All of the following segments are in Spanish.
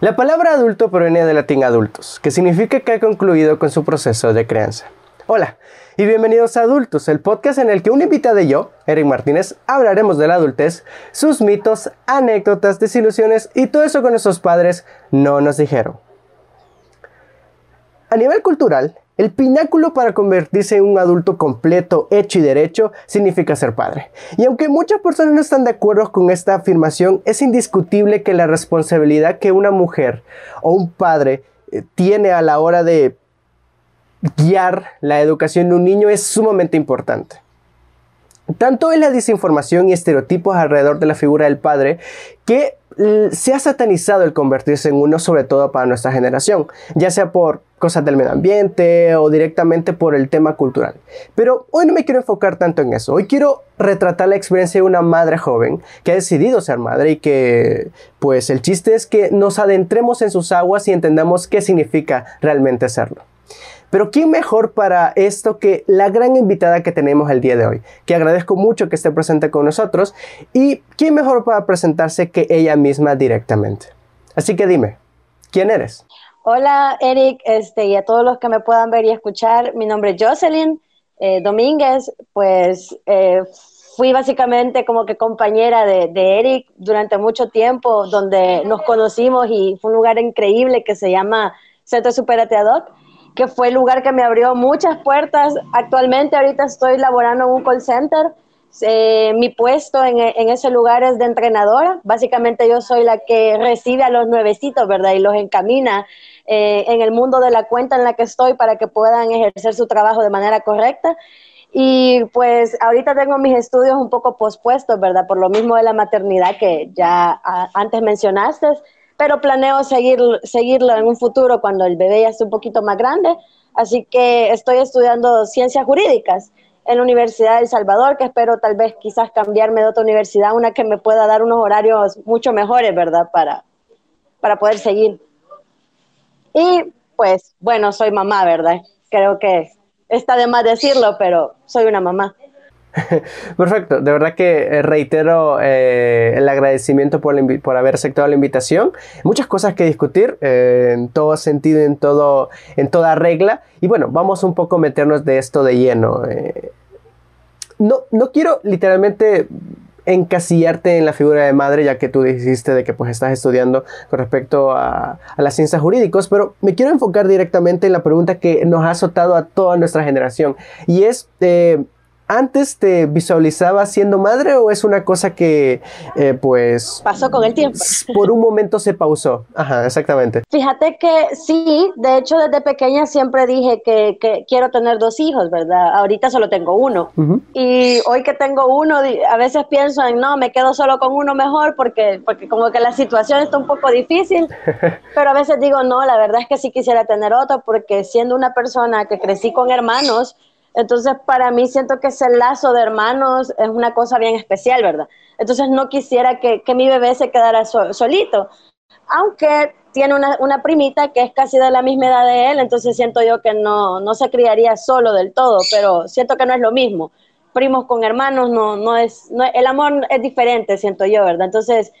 La palabra adulto proviene del latín adultos, que significa que ha concluido con su proceso de crianza. Hola y bienvenidos a Adultos, el podcast en el que un invitado y yo, Eric Martínez, hablaremos de la adultez, sus mitos, anécdotas, desilusiones y todo eso que nuestros padres no nos dijeron. A nivel cultural, el pináculo para convertirse en un adulto completo, hecho y derecho, significa ser padre. Y aunque muchas personas no están de acuerdo con esta afirmación, es indiscutible que la responsabilidad que una mujer o un padre eh, tiene a la hora de guiar la educación de un niño es sumamente importante. Tanto en la desinformación y estereotipos alrededor de la figura del padre que se ha satanizado el convertirse en uno, sobre todo para nuestra generación, ya sea por cosas del medio ambiente o directamente por el tema cultural. Pero hoy no me quiero enfocar tanto en eso. Hoy quiero retratar la experiencia de una madre joven que ha decidido ser madre y que, pues, el chiste es que nos adentremos en sus aguas y entendamos qué significa realmente serlo. Pero ¿quién mejor para esto que la gran invitada que tenemos el día de hoy? Que agradezco mucho que esté presente con nosotros. ¿Y quién mejor para presentarse que ella misma directamente? Así que dime, ¿quién eres? Hola Eric este, y a todos los que me puedan ver y escuchar. Mi nombre es Jocelyn eh, Domínguez. Pues eh, fui básicamente como que compañera de, de, Eric durante mucho tiempo, donde nos conocimos y fue un lugar increíble que se llama Centro Superateador que fue el lugar que me abrió muchas puertas. Actualmente ahorita estoy laborando en un call center. Eh, mi puesto en, en, ese lugar es de entrenadora. Básicamente yo soy la que recibe a los nuevecitos, ¿verdad? Y los encamina eh, en el mundo de la cuenta en la que estoy para que puedan ejercer su trabajo de manera correcta. Y pues ahorita tengo mis estudios un poco pospuestos, ¿verdad? Por lo mismo de la maternidad que ya antes mencionaste pero planeo seguir, seguirlo en un futuro cuando el bebé ya esté un poquito más grande. Así que estoy estudiando ciencias jurídicas en la Universidad de El Salvador, que espero tal vez quizás cambiarme de otra universidad, una que me pueda dar unos horarios mucho mejores, ¿verdad? Para, para poder seguir. Y pues, bueno, soy mamá, ¿verdad? Creo que está de más decirlo, pero soy una mamá. Perfecto, de verdad que eh, reitero eh, el agradecimiento por, por, haber aceptado la invitación. Muchas cosas que discutir eh, en todo sentido, en, todo, en toda regla. Y bueno, vamos un poco a meternos de esto de lleno. no, no quiero literalmente encasillarte en la figura de madre, ya que tú dijiste de que pues estás estudiando con respecto a, a, las ciencias jurídicas, pero me quiero enfocar directamente en la pregunta que nos ha azotado a toda nuestra generación y es antes te visualizaba siendo madre o es una cosa que eh, pues... Pasó con el tiempo. Por un momento se pausó. Ajá, exactamente. Fíjate que sí, de hecho desde pequeña siempre dije que, quiero tener dos hijos, ¿verdad? Ahorita solo tengo uno. Y hoy que tengo uno, a veces pienso en, no, me quedo solo con uno mejor porque, porque como que la situación está un poco difícil. Pero a veces digo, no, la verdad es que sí quisiera tener otro porque siendo una persona que crecí con hermanos, entonces, para mí siento que ese lazo de hermanos es una cosa bien especial, ¿verdad? Entonces, no quisiera que, que mi bebé se quedara solito, aunque tiene una, una, primita que es casi de la misma edad de él, entonces siento yo que no, no se criaría solo del todo, pero siento que no es lo mismo. Primos con hermanos, no, no es, no, el amor es diferente, siento yo, ¿verdad? Entonces,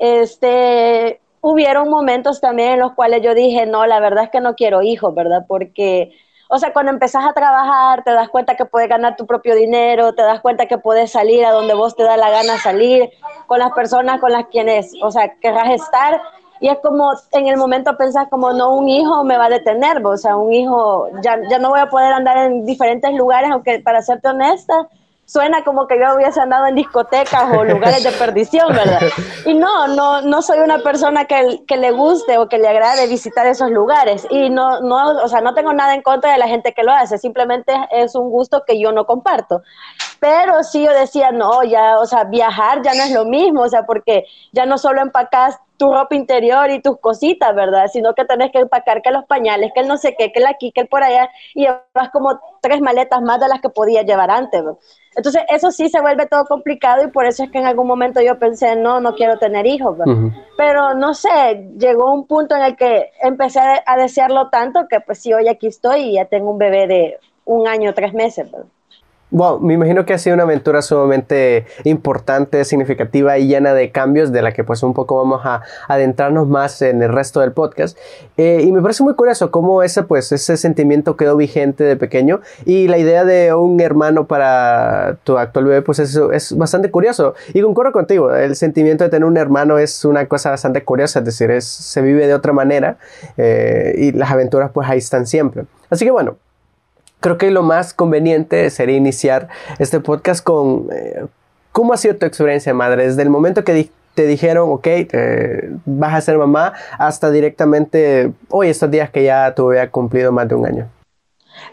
este, hubieron momentos también en los cuales yo dije, no, la verdad es que no quiero hijos, ¿verdad? Porque o sea, cuando empezás a trabajar, te das cuenta que puedes ganar tu propio dinero, te das cuenta que puedes salir a donde vos te da la gana salir, con las personas con las quienes, o sea, querrás estar. Y es como, en el momento pensás como, no, un hijo me va a detener, o sea, un hijo, ya, ya no voy a poder andar en diferentes lugares, aunque para serte honesta, suena como que yo hubiese andado en discotecas o lugares de perdición, ¿verdad? Y no, no, no soy una persona que, que, le guste o que le agrade visitar esos lugares. Y no, no, o sea, no tengo nada en contra de la gente que lo hace, simplemente es un gusto que yo no comparto. Pero sí yo decía, no, ya, o sea, viajar ya no es lo mismo, o sea, porque ya no solo empacas tu ropa interior y tus cositas, ¿verdad? Sino que tenés que empacar que los pañales, que el no sé qué, que el aquí, que el por allá, y llevas como tres maletas más de las que podías llevar antes, ¿verdad? Entonces, eso sí se vuelve todo complicado y por eso es que en algún momento yo pensé, no, no quiero tener hijos. Pero no sé, llegó un punto en el que empecé a, desearlo tanto que pues sí, hoy aquí estoy y ya tengo un bebé de un año, tres meses. Wow, me imagino que ha sido una aventura sumamente importante, significativa y llena de cambios de la que pues un poco vamos a adentrarnos más en el resto del podcast. Eh, y me parece muy curioso cómo ese pues ese sentimiento quedó vigente de pequeño y la idea de un hermano para tu actual bebé pues eso es bastante curioso. Y concuerdo contigo, el sentimiento de tener un hermano es una cosa bastante curiosa, es decir, es, se vive de otra manera eh, y las aventuras pues ahí están siempre. Así que bueno, creo que lo más conveniente sería iniciar este podcast con eh, cómo ha sido tu experiencia madre, desde el momento que te dijeron, ok, vas a ser mamá, hasta directamente hoy, estos días que ya tu bebé ha cumplido más de un año.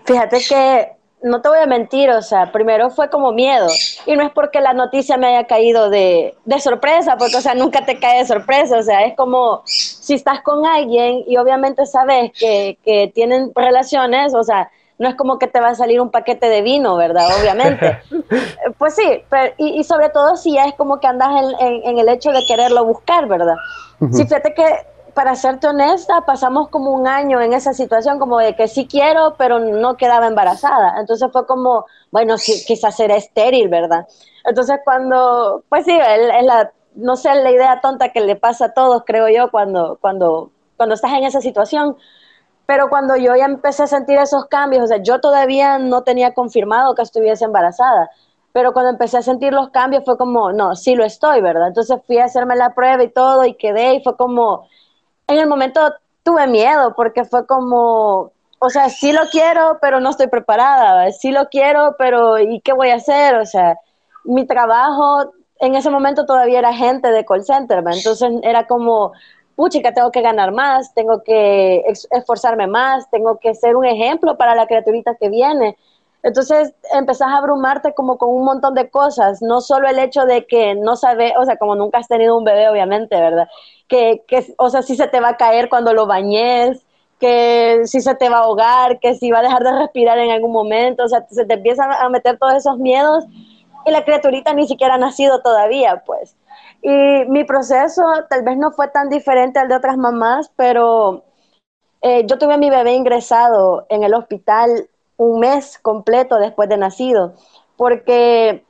Fíjate que no te voy a mentir, o sea, primero fue como miedo. Y no es porque la noticia me haya caído de, de, sorpresa, porque, o sea, nunca te cae de sorpresa. O sea, es como si estás con alguien y obviamente sabes que, que tienen relaciones, o sea, no es como que te va a salir un paquete de vino, ¿verdad? Obviamente. pues sí, y, sobre todo si ya es como que andas en, el hecho de quererlo buscar, ¿verdad? Sí, fíjate que, para serte honesta, pasamos como un año en esa situación, como de que sí quiero, pero no quedaba embarazada. Entonces fue como, bueno, quizás era estéril, ¿verdad? Entonces cuando, pues sí, es la, no sé, la idea tonta que le pasa a todos, creo yo, cuando, cuando, cuando estás en esa situación pero cuando yo ya empecé a sentir esos cambios, o sea, yo todavía no tenía confirmado que estuviese embarazada, pero cuando empecé a sentir los cambios fue como, no, sí lo estoy, ¿verdad? Entonces fui a hacerme la prueba y todo y quedé y fue como, en el momento tuve miedo porque fue como, o sea, sí lo quiero, pero no estoy preparada, sí lo quiero, pero ¿y qué voy a hacer? O sea, mi trabajo en ese momento todavía era gente de call center, ¿verdad? entonces era como, puchica, tengo que ganar más, tengo que esforzarme más, tengo que ser un ejemplo para la criaturita que viene. Entonces empezás a abrumarte como con un montón de cosas, no solo el hecho de que no sabes, o sea, como nunca has tenido un bebé, obviamente, ¿verdad? Que, que, o sea, si se te va a caer cuando lo bañes, que si se te va a ahogar, que si va a dejar de respirar en algún momento, o sea, se te empiezan a meter todos esos miedos y la criaturita ni siquiera ha nacido todavía, pues. Y mi proceso tal vez no fue tan diferente al de otras mamás, pero eh, yo tuve a mi bebé ingresado en el hospital un mes completo después de nacido, porque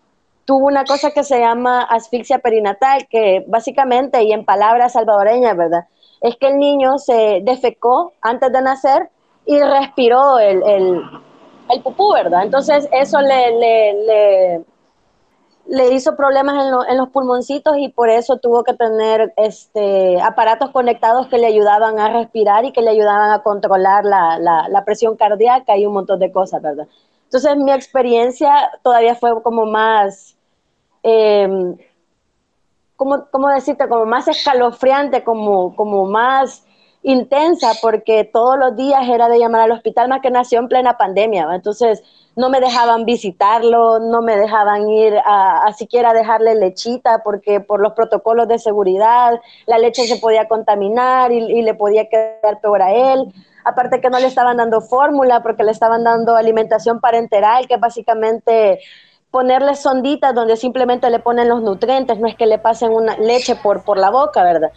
tuvo una cosa que se llama asfixia perinatal, que básicamente, y en palabras salvadoreñas, ¿verdad? Es que el niño se defecó antes de nacer y respiró el, el, el pupú, ¿verdad? Entonces eso le, le le hizo problemas en, los pulmoncitos y por eso tuvo que tener este, aparatos conectados que le ayudaban a respirar y que le ayudaban a controlar la, presión cardíaca y un montón de cosas, ¿verdad? Entonces mi experiencia todavía fue como más, eh, ¿cómo, decirte? Como más escalofriante, como, como más intensa, porque todos los días era de llamar al hospital, más que nació en plena pandemia, entonces no me dejaban visitarlo, no me dejaban ir a, siquiera dejarle lechita porque por los protocolos de seguridad la leche se podía contaminar y, y le podía quedar peor a él. Aparte que no le estaban dando fórmula porque le estaban dando alimentación parenteral, que básicamente ponerle sonditas donde simplemente le ponen los nutrientes, no es que le pasen una leche por, por la boca, ¿verdad?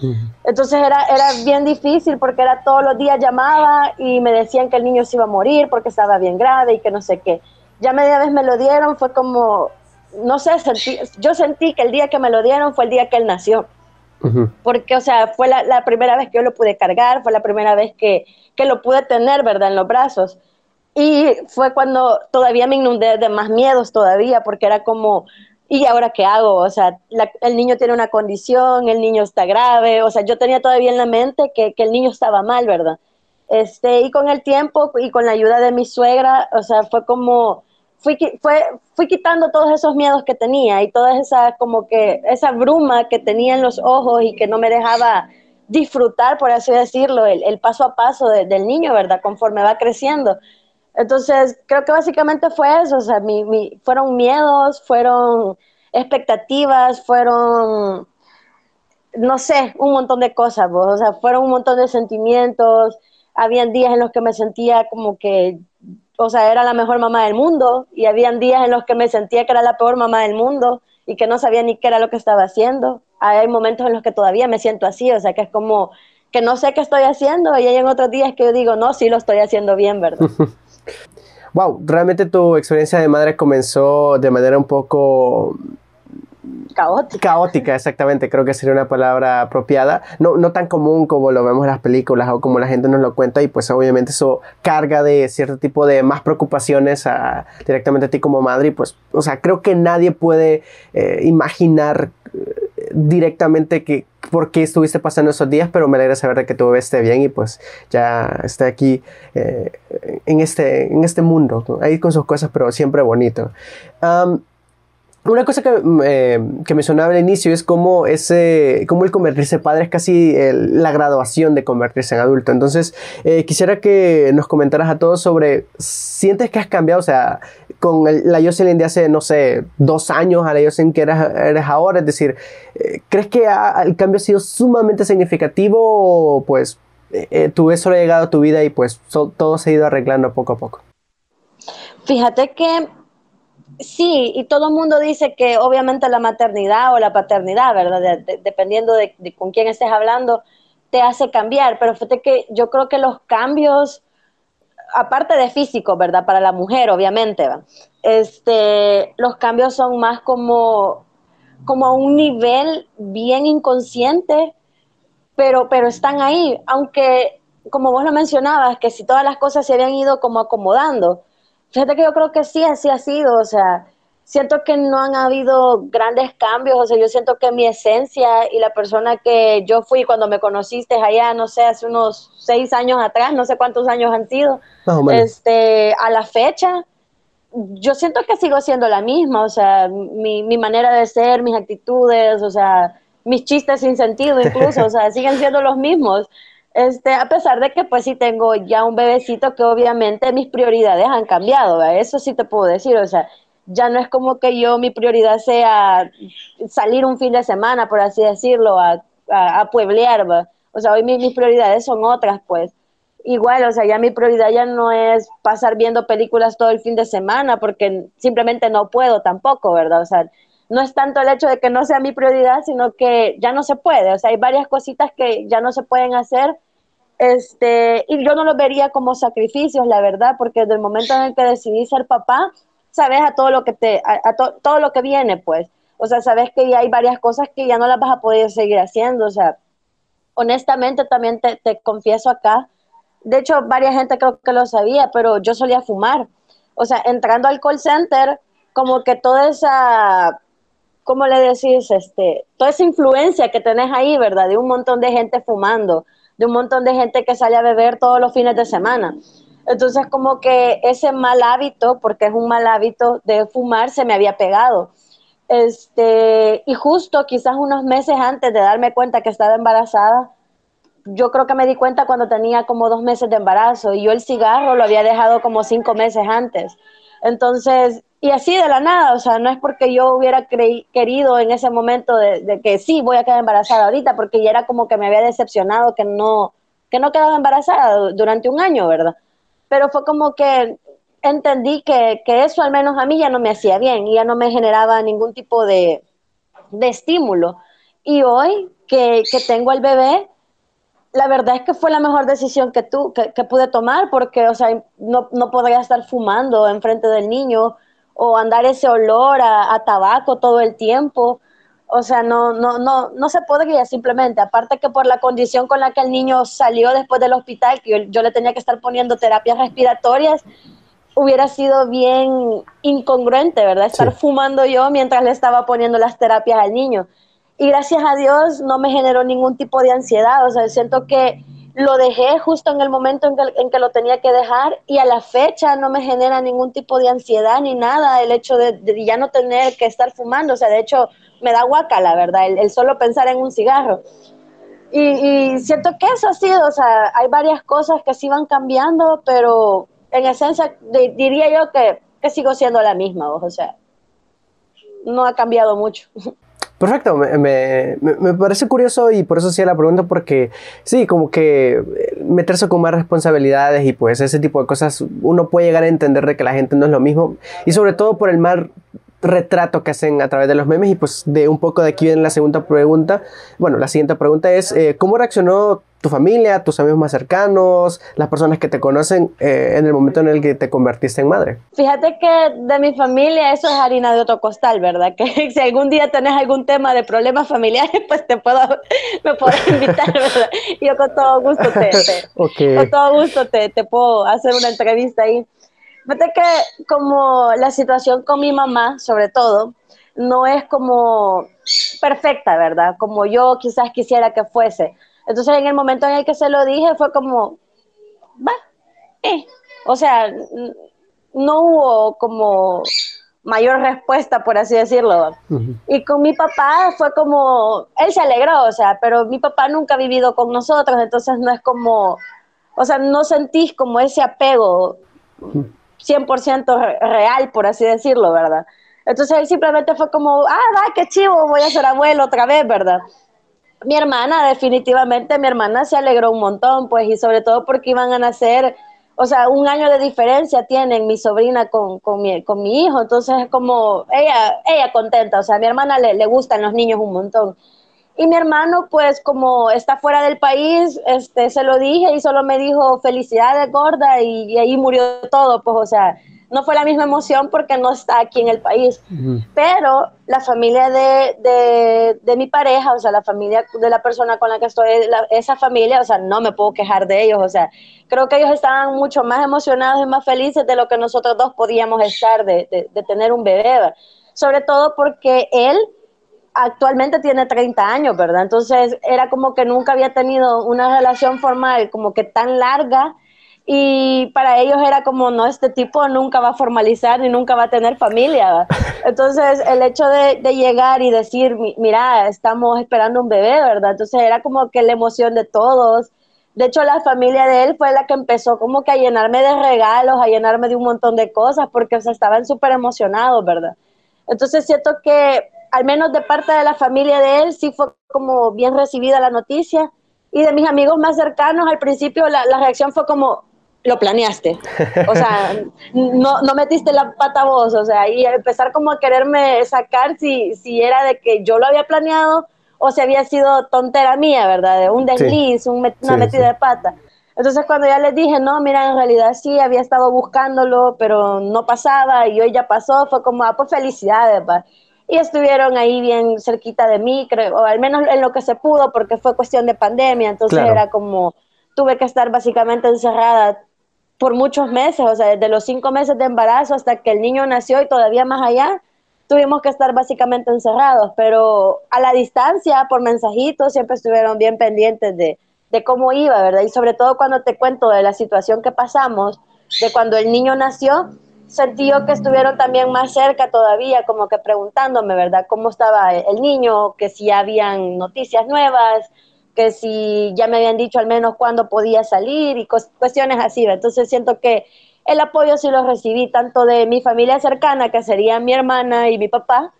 Entonces era, era bien difícil porque era todos los días llamaba y me decían que el niño se iba a morir porque estaba bien grave y que no sé qué. Ya media vez me lo dieron, fue como, no sé, sentí, yo sentí que el día que me lo dieron fue el día que él nació. Porque, o sea, fue la, la, primera vez que yo lo pude cargar, fue la primera vez que, que lo pude tener, ¿verdad? En los brazos. Y fue cuando todavía me inundé de más miedos todavía, porque era como, ¿y ahora qué hago? O sea, el niño tiene una condición, el niño está grave, o sea, yo tenía todavía en la mente que, que, el niño estaba mal, ¿verdad? Este, y con el tiempo y con la ayuda de mi suegra, o sea, fue como, fui, fue, fui quitando todos esos miedos que tenía y toda esa, como que, esa bruma que tenía en los ojos y que no me dejaba disfrutar, por así decirlo, el, el paso a paso del niño, ¿verdad? Conforme va creciendo. Entonces, creo que básicamente fue eso, o sea, fueron miedos, fueron expectativas, fueron, no sé, un montón de cosas, o sea, fueron un montón de sentimientos, habían días en los que me sentía como que, o sea, era la mejor mamá del mundo, y habían días en los que me sentía que era la peor mamá del mundo y que no sabía ni qué era lo que estaba haciendo. Hay momentos en los que todavía me siento así, o sea, que es como que no sé qué estoy haciendo y hay en otros días que yo digo, no, sí lo estoy haciendo bien, ¿verdad? wow, realmente tu experiencia de madre comenzó de manera un poco caótica. Caótica, exactamente, creo que sería una palabra apropiada. No, no tan común como lo vemos en las películas o como la gente nos lo cuenta y pues obviamente eso carga de cierto tipo de más preocupaciones a, directamente a ti como madre y pues, o sea, creo que nadie puede eh, imaginar eh, directamente que por qué estuviste pasando esos días, pero me alegra saber de que tu bebé esté bien y pues ya esté aquí eh, en, este, en este mundo, ahí con sus cosas, pero siempre bonito. Una cosa que, eh, que mencionaba al inicio es cómo, ese, cómo el convertirse padre es casi la graduación de convertirse en adulto. Entonces, eh, quisiera que nos comentaras a todos sobre, ¿sientes que has cambiado? O sea, con la Jocelyn de hace, no sé, dos años a la Jocelyn que eres, eres ahora. Es decir, eh, ¿crees que el cambio ha sido sumamente significativo o pues tú ves solo llegado a tu vida y pues todo se ha ido arreglando poco a poco? Fíjate que Sí, y todo el mundo dice que obviamente la maternidad o la paternidad, ¿verdad? dependiendo de, con quién estés hablando, te hace cambiar. Pero fíjate que yo creo que los cambios, aparte de físico, ¿verdad? Para la mujer, obviamente, este, los cambios son más como, como a un nivel bien inconsciente, pero, pero están ahí. Aunque, como vos lo mencionabas, que si todas las cosas se habían ido como acomodando Fíjate que yo creo que sí, así ha sido, o sea, siento que no han habido grandes cambios, o sea, yo siento que mi esencia y la persona que yo fui cuando me conociste allá, no sé, hace unos seis años atrás, no sé cuántos años han sido, este, a la fecha, yo siento que sigo siendo la misma, o sea, mi, mi manera de ser, mis actitudes, o sea, mis chistes sin sentido incluso, o sea, siguen siendo los mismos. Este, a pesar de que pues sí tengo ya un bebecito que obviamente mis prioridades han cambiado, eso sí te puedo decir, o sea, ya no es como que yo mi prioridad sea salir un fin de semana, por así decirlo, a, a, pueblear, o sea, hoy mis, prioridades son otras, pues. Igual, o sea, ya mi prioridad ya no es pasar viendo películas todo el fin de semana, porque simplemente no puedo tampoco, ¿verdad? O sea, no es tanto el hecho de que no sea mi prioridad, sino que ya no se puede, o sea, hay varias cositas que ya no se pueden hacer este, y yo no lo vería como sacrificios, la verdad, porque desde el momento en el que decidí ser papá, sabes a todo lo que te, a, todo lo que viene, pues. O sea, sabes que ya hay varias cosas que ya no las vas a poder seguir haciendo. O sea, honestamente también te, te confieso acá. De hecho, varias gente creo que lo sabía, pero yo solía fumar. O sea, entrando al call center, como que toda esa, ¿cómo le decís? Este, toda esa influencia que tenés ahí, ¿verdad? De un montón de gente fumando de un montón de gente que sale a beber todos los fines de semana. Entonces como que ese mal hábito, porque es un mal hábito de fumar, se me había pegado. Este, y justo quizás unos meses antes de darme cuenta que estaba embarazada, yo creo que me di cuenta cuando tenía como dos meses de embarazo y yo el cigarro lo había dejado como cinco meses antes. Entonces, y así de la nada, o sea, no es porque yo hubiera querido en ese momento de, que sí, voy a quedar embarazada ahorita, porque ya era como que me había decepcionado que no, que no quedaba embarazada durante un año, ¿verdad? Pero fue como que entendí que, que, eso al menos a mí ya no me hacía bien y ya no me generaba ningún tipo de, de estímulo. Y hoy que, que tengo el bebé, la verdad es que fue la mejor decisión que, tú, que, pude tomar porque, o sea, no, no podría estar fumando enfrente del niño o andar ese olor a, tabaco todo el tiempo. O sea, no, no, no, no se podría simplemente. Aparte que por la condición con la que el niño salió después del hospital, que yo, le tenía que estar poniendo terapias respiratorias, hubiera sido bien incongruente, ¿verdad? Estar fumando yo mientras le estaba poniendo las terapias al niño. Y gracias a Dios no me generó ningún tipo de ansiedad. O sea, siento que lo dejé justo en el momento en que, lo tenía que dejar y a la fecha no me genera ningún tipo de ansiedad ni nada el hecho de, ya no tener que estar fumando. O sea, de hecho, me da guaca, la verdad, el, solo pensar en un cigarro. Y, siento que eso ha sido, o sea, hay varias cosas que sí van cambiando, pero en esencia diría yo que, que sigo siendo la misma, o sea, no ha cambiado mucho. Perfecto, me, parece curioso y por eso hacía la pregunta porque sí, como que meterse con más responsabilidades y pues ese tipo de cosas uno puede llegar a entender de que la gente no es lo mismo y sobre todo por el mal retrato que hacen a través de los memes y pues de un poco de aquí viene la segunda pregunta. Bueno, la siguiente pregunta es, eh, ¿cómo reaccionó tu familia, tus amigos más cercanos, las personas que te conocen eh, en el momento en el que te convertiste en madre? Fíjate que de mi familia eso es harina de otro costal, ¿verdad? Que si algún día tenés algún tema de problemas familiares, pues te puedo, me puedes invitar, ¿verdad? Yo con todo gusto te, con todo gusto te, te puedo hacer una entrevista ahí. Fíjate que como la situación con mi mamá, sobre todo, no es como perfecta, ¿verdad? Como yo quizás quisiera que fuese. Entonces en el momento en el que se lo dije fue como, va, eh. O sea, no hubo como mayor respuesta, por así decirlo. Y con mi papá fue como, él se alegró, o sea, pero mi papá nunca ha vivido con nosotros, entonces no es como, o sea, no sentís como ese apego. 100% real, por así decirlo, ¿verdad? Entonces él simplemente fue como, ah, va, qué chivo, voy a ser abuelo otra vez, ¿verdad? Mi hermana, definitivamente, mi hermana se alegró un montón, pues, y sobre todo porque iban a nacer, o sea, un año de diferencia tienen mi sobrina con, con, mi, con mi hijo, entonces es como, ella, ella contenta, o sea, a mi hermana le, le gustan los niños un montón. Y mi hermano, pues como está fuera del país, este, se lo dije y solo me dijo felicidades gorda y, ahí murió todo, pues o sea, no fue la misma emoción porque no está aquí en el país. Pero la familia de, de, de, mi pareja, o sea, la familia de la persona con la que estoy, esa familia, o sea, no me puedo quejar de ellos, o sea, creo que ellos estaban mucho más emocionados y más felices de lo que nosotros dos podíamos estar de, de tener un bebé, sobre todo porque él actualmente tiene 30 años, ¿verdad? Entonces era como que nunca había tenido una relación formal como que tan larga y para ellos era como, no, este tipo nunca va a formalizar ni nunca va a tener familia. Entonces el hecho de, llegar y decir, mira, estamos esperando un bebé, ¿verdad? Entonces era como que la emoción de todos. De hecho, la familia de él fue la que empezó como que a llenarme de regalos, a llenarme de un montón de cosas, porque o sea, estaban súper emocionados, ¿verdad? Entonces siento que al menos de parte de la familia de él, sí fue como bien recibida la noticia. Y de mis amigos más cercanos, al principio la, reacción fue como, lo planeaste. O sea, no, no, metiste la pata vos. O sea, y empezar como a quererme sacar si, si era de que yo lo había planeado o si había sido tontera mía, ¿verdad? De un desliz, una metida de pata. Entonces cuando ya les dije, no, mira, en realidad sí, había estado buscándolo, pero no pasaba y hoy ya pasó, fue como, ah, pues felicidades, pa y estuvieron ahí bien cerquita de mí, creo, o al menos en lo que se pudo, porque fue cuestión de pandemia, entonces era como, tuve que estar básicamente encerrada por muchos meses, o sea, desde los cinco meses de embarazo hasta que el niño nació y todavía más allá, tuvimos que estar básicamente encerrados, pero a la distancia, por mensajitos, siempre estuvieron bien pendientes de, de cómo iba, ¿verdad? Y sobre todo cuando te cuento de la situación que pasamos, de cuando el niño nació, sentí yo que estuvieron también más cerca todavía, como que preguntándome, ¿verdad? ¿Cómo estaba el niño? Que si habían noticias nuevas, que si ya me habían dicho al menos cuándo podía salir y cuestiones así. Entonces siento que el apoyo sí lo recibí tanto de mi familia cercana, que sería mi hermana y mi papá,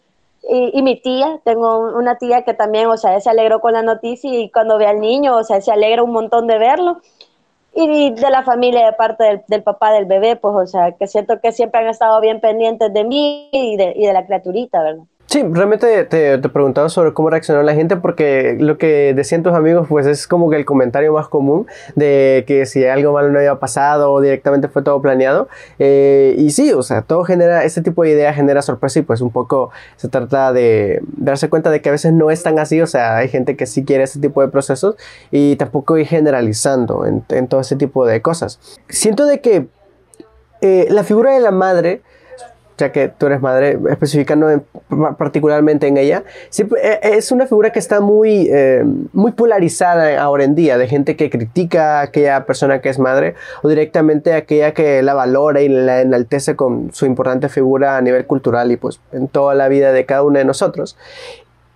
y, y, mi tía, tengo una tía que también, o sea, se alegró con la noticia y cuando ve al niño, o sea, se alegra un montón de verlo y de la familia de parte del, papá del bebé, pues, o sea, que siento que siempre han estado bien pendientes de mí y de, y de la criaturita, ¿verdad? Sí, realmente te, te preguntaba sobre cómo reaccionó la gente porque lo que decían tus amigos pues es como que el comentario más común de que si algo malo no había pasado o directamente fue todo planeado. Eh, y sí, o sea, todo genera, este tipo de idea genera sorpresa y pues un poco se trata de, darse cuenta de que a veces no es tan así, o sea, hay gente que sí quiere ese tipo de procesos y tampoco ir generalizando en, en todo ese tipo de cosas. Siento de que eh, la figura de la madre ya que tú eres madre, especificando particularmente en ella, e, es una figura que está muy, eh, muy polarizada ahora en día, de gente que critica a aquella persona que es madre o directamente a aquella que la valora y la enaltece con su importante figura a nivel cultural y pues en toda la vida de cada uno de nosotros.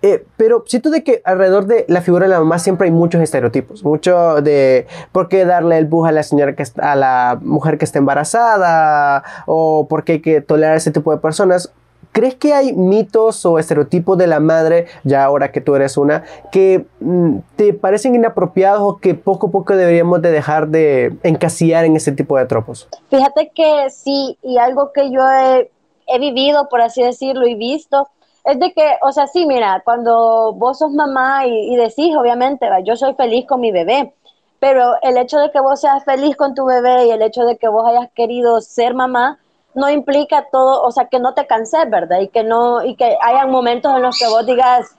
Eh, pero siento de que alrededor de la figura de la mamá siempre hay muchos estereotipos, mucho de por qué darle el bus a la señora que a la mujer que está embarazada o por qué hay que tolerar ese tipo de personas. ¿Crees que hay mitos o estereotipos de la madre, ya ahora que tú eres una, que mm, te parecen inapropiados o que poco a poco deberíamos de dejar de encasillar en ese tipo de tropos? Fíjate que sí, y algo que yo he he vivido, por así decirlo, y visto, es de que, o sea, sí, mira, cuando vos sos mamá y, decís, obviamente, yo soy feliz con mi bebé, pero el hecho de que vos seas feliz con tu bebé y el hecho de que vos hayas querido ser mamá, no implica todo, o sea, que no te canses, ¿verdad? Y que no, y que hayan momentos en los que vos digas,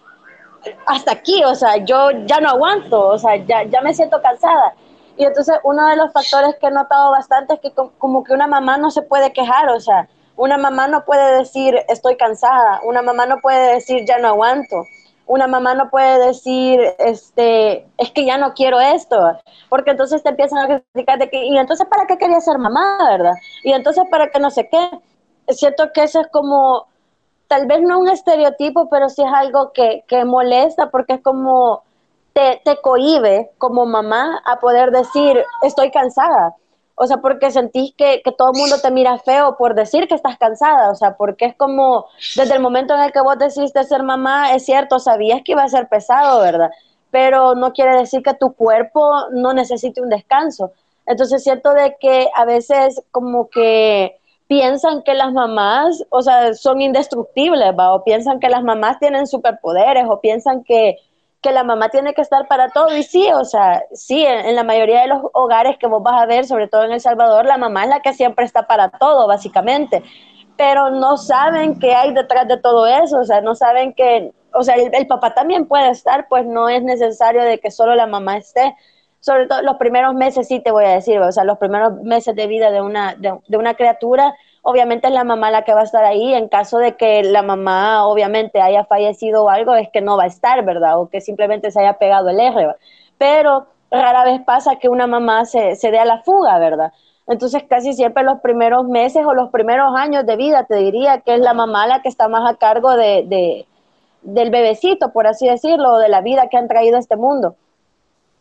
hasta aquí, o sea, yo ya no aguanto, o sea, ya, ya me siento cansada. Y entonces uno de los factores que he notado bastante es que como que una mamá no se puede quejar, o sea, una mamá no puede decir estoy cansada, una mamá no puede decir ya no aguanto, una mamá no puede decir este es que ya no quiero esto, porque entonces te empiezan a criticar de que y entonces para qué quería ser mamá, ¿verdad? Y entonces para qué no sé qué. Es cierto que eso es como tal vez no un estereotipo, pero sí es algo que, que molesta porque es como te, te cohibe como mamá a poder decir estoy cansada o sea, porque sentís que, que, todo el mundo te mira feo por decir que estás cansada, o sea, porque es como, desde el momento en el que vos decidiste ser mamá, es cierto, sabías que iba a ser pesado, ¿verdad? Pero no quiere decir que tu cuerpo no necesite un descanso. Entonces, es cierto de que a veces como que piensan que las mamás, o sea, son indestructibles, ¿va? O piensan que las mamás tienen superpoderes, o piensan que, que la mamá tiene que estar para todo. Y sí, o sea, sí, en, la mayoría de los hogares que vos vas a ver, sobre todo en El Salvador, la mamá es la que siempre está para todo, básicamente. Pero no saben qué hay detrás de todo eso, o sea, no saben que, o sea, el, papá también puede estar, pues no es necesario de que solo la mamá esté. Sobre todo los primeros meses, sí te voy a decir, o sea, los primeros meses de vida de una, de una criatura, obviamente es la mamá la que va a estar ahí. En caso de que la mamá obviamente haya fallecido o algo, es que no va a estar, ¿verdad? O que simplemente se haya pegado el R. Pero rara vez pasa que una mamá se, se dé a la fuga, ¿verdad? Entonces casi siempre los primeros meses o los primeros años de vida, te diría que es la mamá la que está más a cargo de, de del bebecito, por así decirlo, de la vida que han traído a este mundo.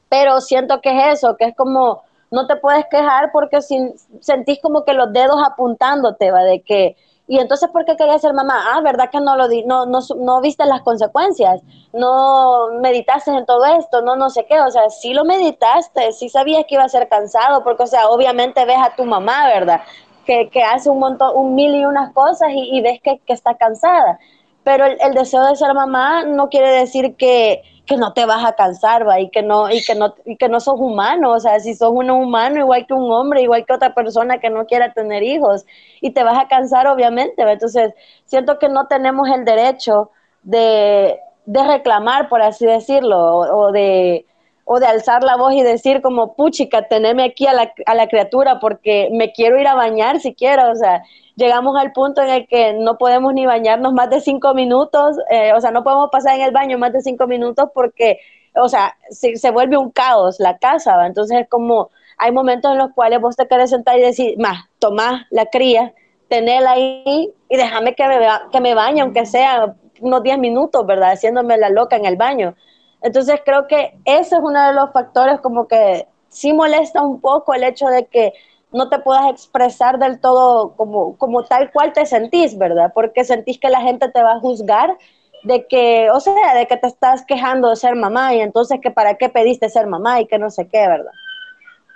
Pero siento que es eso, que es como no te puedes quejar porque si, sentís como que los dedos apuntándote, va, de que, y entonces, ¿por qué querías ser mamá? Ah, ¿verdad que no lo di, no, no, no viste las consecuencias? No meditaste en todo esto, no, no sé qué, o sea, sí lo meditaste, sí sabías que iba a ser cansado, porque, o sea, obviamente ves a tu mamá, ¿verdad? Que, que hace un montón, un mil y unas cosas y, ves que, que, está cansada. Pero el deseo de ser mamá no quiere decir que, que no te vas a cansar, ¿va? Y que no, y que no, y que no sos humano, o sea, si sos un humano igual que un hombre, igual que otra persona que no quiera tener hijos, y te vas a cansar, obviamente, ¿va? Entonces, siento que no tenemos el derecho de, de reclamar, por así decirlo, o, de o de alzar la voz y decir como, puchica, teneme aquí a la, a la criatura porque me quiero ir a bañar siquiera, o sea, llegamos al punto en el que no podemos ni bañarnos más de cinco minutos, eh, o sea, no podemos pasar en el baño más de cinco minutos porque, o sea, se, se vuelve un caos la casa, ¿va? entonces es como, hay momentos en los cuales vos te querés sentar y decir, más, tomá la cría, tenela ahí y déjame que me, que me bañe, aunque sea unos diez minutos, ¿verdad? Haciéndome la loca en el baño. Entonces creo que ese es uno de los factores como que sí molesta un poco el hecho de que no te puedas expresar del todo como, como tal cual te sentís, ¿verdad? Porque sentís que la gente te va a juzgar de que, o sea, de que te estás quejando de ser mamá y entonces que para qué pediste ser mamá y que no sé qué, ¿verdad?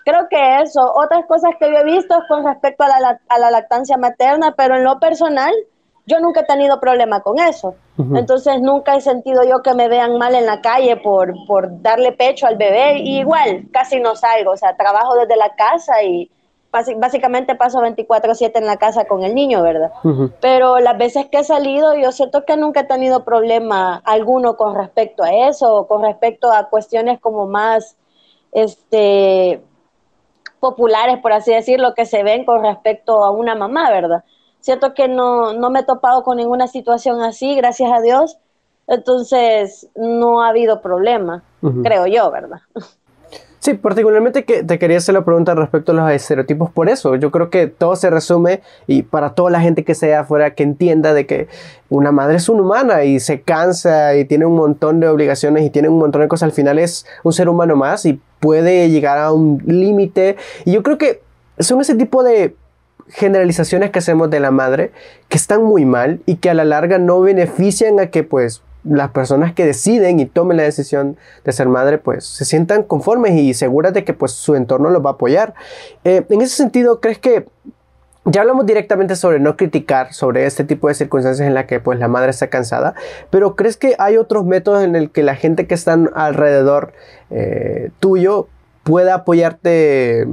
Creo que eso. Otras cosas que yo he visto con respecto a la, a la lactancia materna, pero en lo personal, yo nunca he tenido problema con eso. Entonces nunca he sentido yo que me vean mal en la calle por, por darle pecho al bebé. Y igual, casi no salgo, o sea, trabajo desde la casa y, básicamente paso 24/7 en la casa con el niño, ¿verdad? Pero las veces que he salido, yo siento que nunca he tenido problema alguno con respecto a eso, con respecto a cuestiones como más, este, populares, por así decirlo, que se ven con respecto a una mamá, ¿verdad? Siento que no, no me he topado con ninguna situación así, gracias a Dios. Entonces, no ha habido problema, creo yo, ¿verdad? Sí, particularmente que te quería hacer la pregunta respecto a los estereotipos por eso. Yo creo que todo se resume y para toda la gente que sea afuera que entienda de que una madre es una humana y se cansa y tiene un montón de obligaciones y tiene un montón de cosas, al final es un ser humano más y puede llegar a un límite. Y yo creo que son ese tipo de generalizaciones que hacemos de la madre que están muy mal y que a la larga no benefician a que pues las personas que deciden y tomen la decisión de ser madre, pues se sientan conformes y seguras de que pues su entorno los va a apoyar. Eh, en ese sentido, ¿crees que ya hablamos directamente sobre no criticar, sobre este tipo de circunstancias en la que pues la madre está cansada, pero ¿crees que hay otros métodos en el que la gente que está alrededor eh, tuyo pueda apoyarte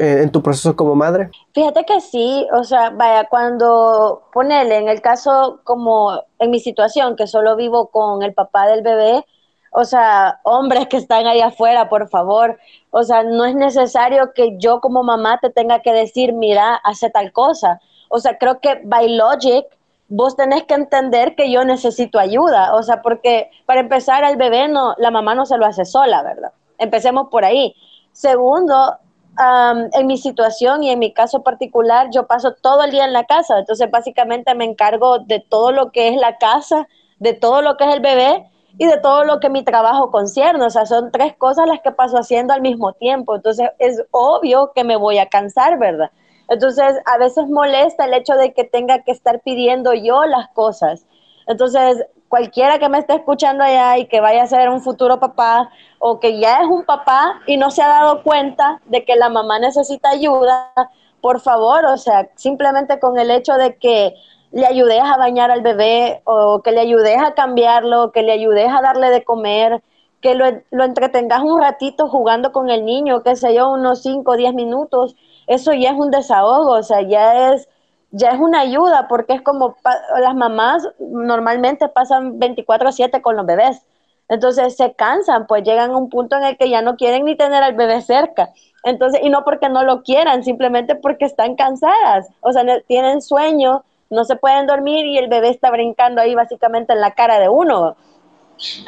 en, tu proceso como madre? Fíjate que sí, o sea, vaya, cuando ponele en el caso como en mi situación, que solo vivo con el papá del bebé, o sea, hombres que están ahí afuera, por favor. O sea, no es necesario que yo como mamá te tenga que decir, mira, hace tal cosa. O sea, creo que by logic, vos tenés que entender que yo necesito ayuda. O sea, porque para empezar, al bebé no, la mamá no se lo hace sola, ¿verdad? Empecemos por ahí. Segundo, en mi situación y en mi caso particular, yo paso todo el día en la casa. Entonces, básicamente me encargo de todo lo que es la casa, de todo lo que es el bebé y de todo lo que mi trabajo concierne. O sea, son tres cosas las que paso haciendo al mismo tiempo. Entonces, es obvio que me voy a cansar, ¿verdad? Entonces, a veces molesta el hecho de que tenga que estar pidiendo yo las cosas. Entonces, cualquiera que me esté escuchando allá y que vaya a ser un futuro papá o que ya es un papá y no se ha dado cuenta de que la mamá necesita ayuda, por favor, o sea, simplemente con el hecho de que le ayudes a bañar al bebé o que le ayudes a cambiarlo, que le ayudes a darle de comer, que lo, lo entretengas un ratito jugando con el niño, qué sé yo, unos 5 o 10 minutos, eso ya es un desahogo, o sea, ya es, ya es una ayuda, porque es como las mamás normalmente pasan 24/7 con los bebés, entonces se cansan, pues llegan a un punto en el que ya no quieren ni tener al bebé cerca. Entonces, y no porque no lo quieran, simplemente porque están cansadas, o sea, tienen sueño, no se pueden dormir y el bebé está brincando ahí básicamente en la cara de uno.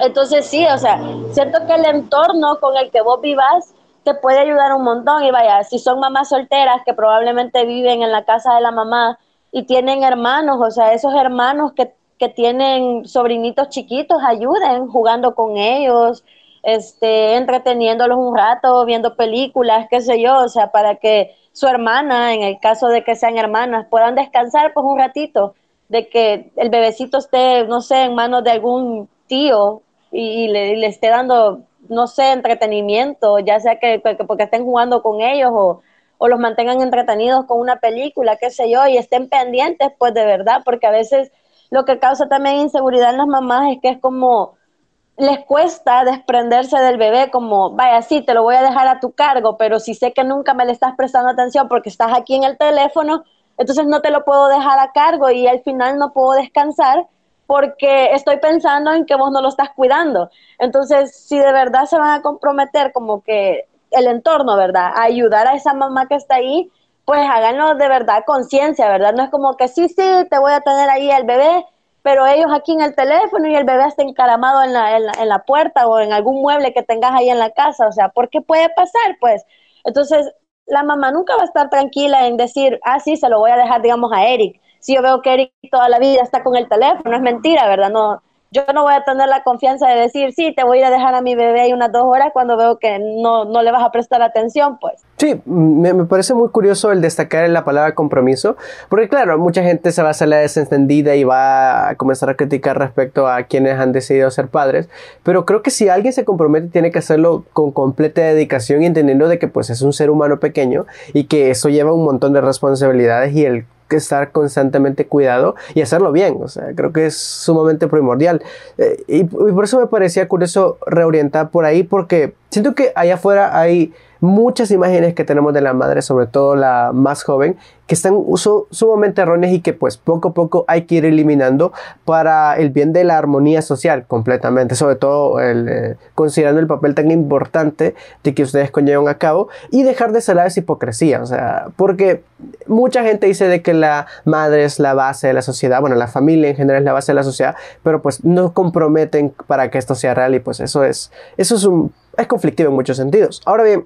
Entonces sí, o sea, siento que el entorno con el que vos vivas te puede ayudar un montón. Y vaya, si son mamás solteras que probablemente viven en la casa de la mamá y tienen hermanos, o sea, esos hermanos que, que tienen sobrinitos chiquitos, ayuden jugando con ellos, este, entreteniéndolos un rato, viendo películas, qué sé yo, o sea, para que su hermana, en el caso de que sean hermanas, puedan descansar pues un ratito, de que el bebecito esté, no sé, en manos de algún tío y, le, esté dando, no sé, entretenimiento, ya sea que, porque estén jugando con ellos o, o los mantengan entretenidos con una película, qué sé yo, y estén pendientes, pues de verdad, porque a veces lo que causa también inseguridad en las mamás es que es como, les cuesta desprenderse del bebé como, vaya, sí, te lo voy a dejar a tu cargo, pero si sé que nunca me le estás prestando atención porque estás aquí en el teléfono, entonces no te lo puedo dejar a cargo y al final no puedo descansar porque estoy pensando en que vos no lo estás cuidando. Entonces, si de verdad se van a comprometer como que el entorno, ¿verdad? A ayudar a esa mamá que está ahí, pues háganlo de verdad conciencia, ¿verdad? No es como que sí, sí, te voy a tener ahí el bebé, pero ellos aquí en el teléfono y el bebé está encaramado en la, en la, puerta o en algún mueble que tengas ahí en la casa, o sea, ¿por qué puede pasar? Pues entonces la mamá nunca va a estar tranquila en decir, ah, sí, se lo voy a dejar, digamos, a Eric. Si yo veo que Eric toda la vida está con el teléfono, es mentira, ¿verdad? No, yo no voy a tener la confianza de decir, sí, te voy a dejar a mi bebé ahí unas dos horas cuando veo que no, no le vas a prestar atención, pues. Sí, me, parece muy curioso el destacar la palabra compromiso, porque claro, mucha gente se va a hacer la desentendida y va a comenzar a criticar respecto a quienes han decidido ser padres, pero creo que si alguien se compromete tiene que hacerlo con completa dedicación y entendiendo de que pues es un ser humano pequeño y que eso lleva un montón de responsabilidades y el que estar constantemente cuidado y hacerlo bien. O sea, creo que es sumamente primordial. Eh, y, y por eso me parecía curioso reorientar por ahí, porque siento que allá afuera hay muchas imágenes que tenemos de la madre, sobre todo la más joven, que están sumamente erróneas y que pues poco a poco hay que ir eliminando para el bien de la armonía social completamente, sobre todo el, eh, considerando el papel tan importante de que ustedes conllevan a cabo y dejar de ser esa hipocresía, o sea, porque mucha gente dice de que la madre es la base de la sociedad, bueno, la familia en general es la base de la sociedad, pero pues no comprometen para que esto sea real y pues eso es, eso es un, es conflictivo en muchos sentidos. Ahora bien,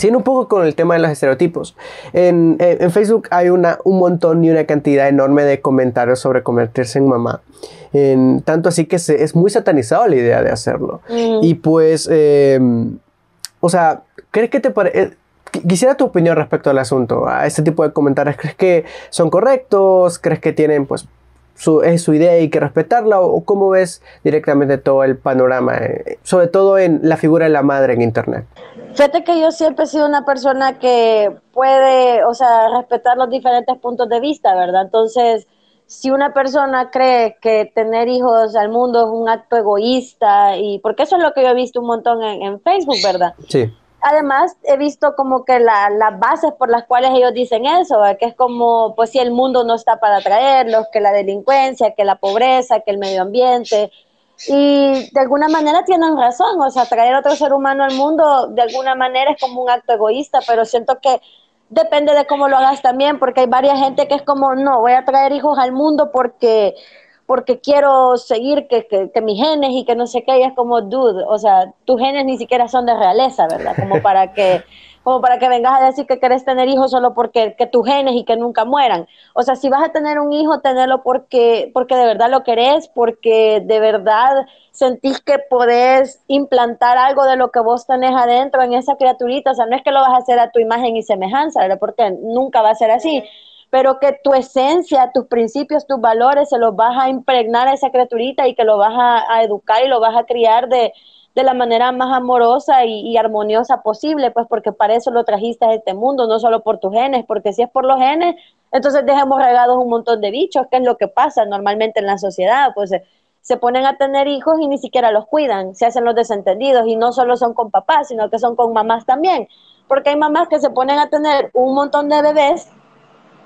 Siguiendo un poco con el tema de los estereotipos, en, Facebook hay una, un montón y una cantidad enorme de comentarios sobre convertirse en mamá. En, tanto así que se, es muy satanizado la idea de hacerlo. Mm. Y pues, em, o sea, ¿crees que te parece... Eh, quisiera tu opinión respecto al asunto, a este tipo de comentarios. ¿Crees que son correctos? ¿Crees que tienen pues su, es su idea y hay que respetarla? ¿O cómo ves directamente todo el panorama, eh, sobre todo en la figura de la madre en Internet? Fíjate que yo siempre he sido una persona que puede, o sea, respetar los diferentes puntos de vista, ¿verdad? Entonces, si una persona cree que tener hijos al mundo es un acto egoísta, y porque eso es lo que yo he visto un montón en, en Facebook, ¿verdad? Sí además he visto como que las bases por las cuales ellos dicen eso, que es como, pues si el mundo no está para traerlos, que la delincuencia, que la pobreza, que el medio ambiente. Y de alguna manera tienen razón, o sea, traer otro ser humano al mundo de alguna manera es como un acto egoísta, pero siento que depende de cómo lo hagas también, porque hay varias gente que es como, no, voy a traer hijos al mundo porque porque quiero seguir que, que, mis genes y que no sé qué, y es como, dude, o sea, tus genes ni siquiera son de realeza, ¿verdad? Como para que, como para que vengas a decir que quieres tener hijos solo porque que tus genes y que nunca mueran. O sea, si vas a tener un hijo, tenerlo porque, porque de verdad lo querés, porque de verdad sentís que podés implantar algo de lo que vos tenés adentro en esa criaturita. O sea, no es que lo vas a hacer a tu imagen y semejanza, ¿verdad? Porque nunca va a ser así pero que tu esencia, tus principios, tus valores se los vas a impregnar a esa criaturita y que lo vas a, educar y lo vas a criar de, la manera más amorosa y, armoniosa posible, pues porque para eso lo trajiste a este mundo, no solo por tus genes, porque si es por los genes, entonces dejemos regados un montón de bichos, que es lo que pasa normalmente en la sociedad, pues se ponen a tener hijos y ni siquiera los cuidan, se hacen los desentendidos y no solo son con papás, sino que son con mamás también, porque hay mamás que se ponen a tener un montón de bebés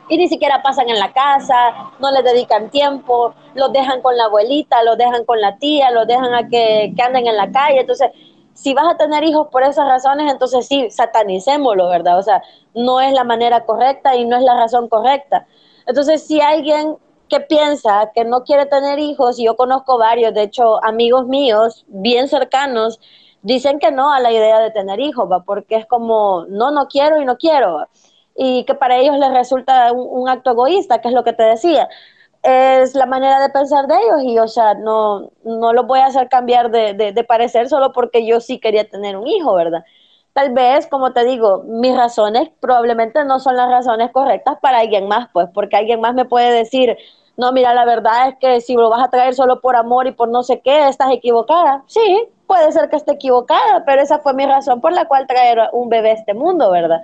y ni siquiera pasan en la casa, no les dedican tiempo, los dejan con la abuelita, los dejan con la tía, los dejan a que, que anden en la calle. Entonces, si vas a tener hijos por esas razones, entonces sí, satanicémoslo, ¿verdad? O sea, no es la manera correcta y no es la razón correcta. Entonces, si alguien que piensa que no quiere tener hijos, y yo conozco varios, de hecho, amigos míos bien cercanos, dicen que no a la idea de tener hijos, ¿va? porque es como, no, no quiero y no quiero y que para ellos les resulta un, acto egoísta, que es lo que te decía. Es la manera de pensar de ellos y, o sea, no, no los voy a hacer cambiar de, de, parecer solo porque yo sí quería tener un hijo, ¿verdad? Tal vez, como te digo, mis razones probablemente no son las razones correctas para alguien más, pues, porque alguien más me puede decir, no, mira, la verdad es que si lo vas a traer solo por amor y por no sé qué, estás equivocada. Sí, puede ser que esté equivocada, pero esa fue mi razón por la cual traer un bebé a este mundo, ¿verdad?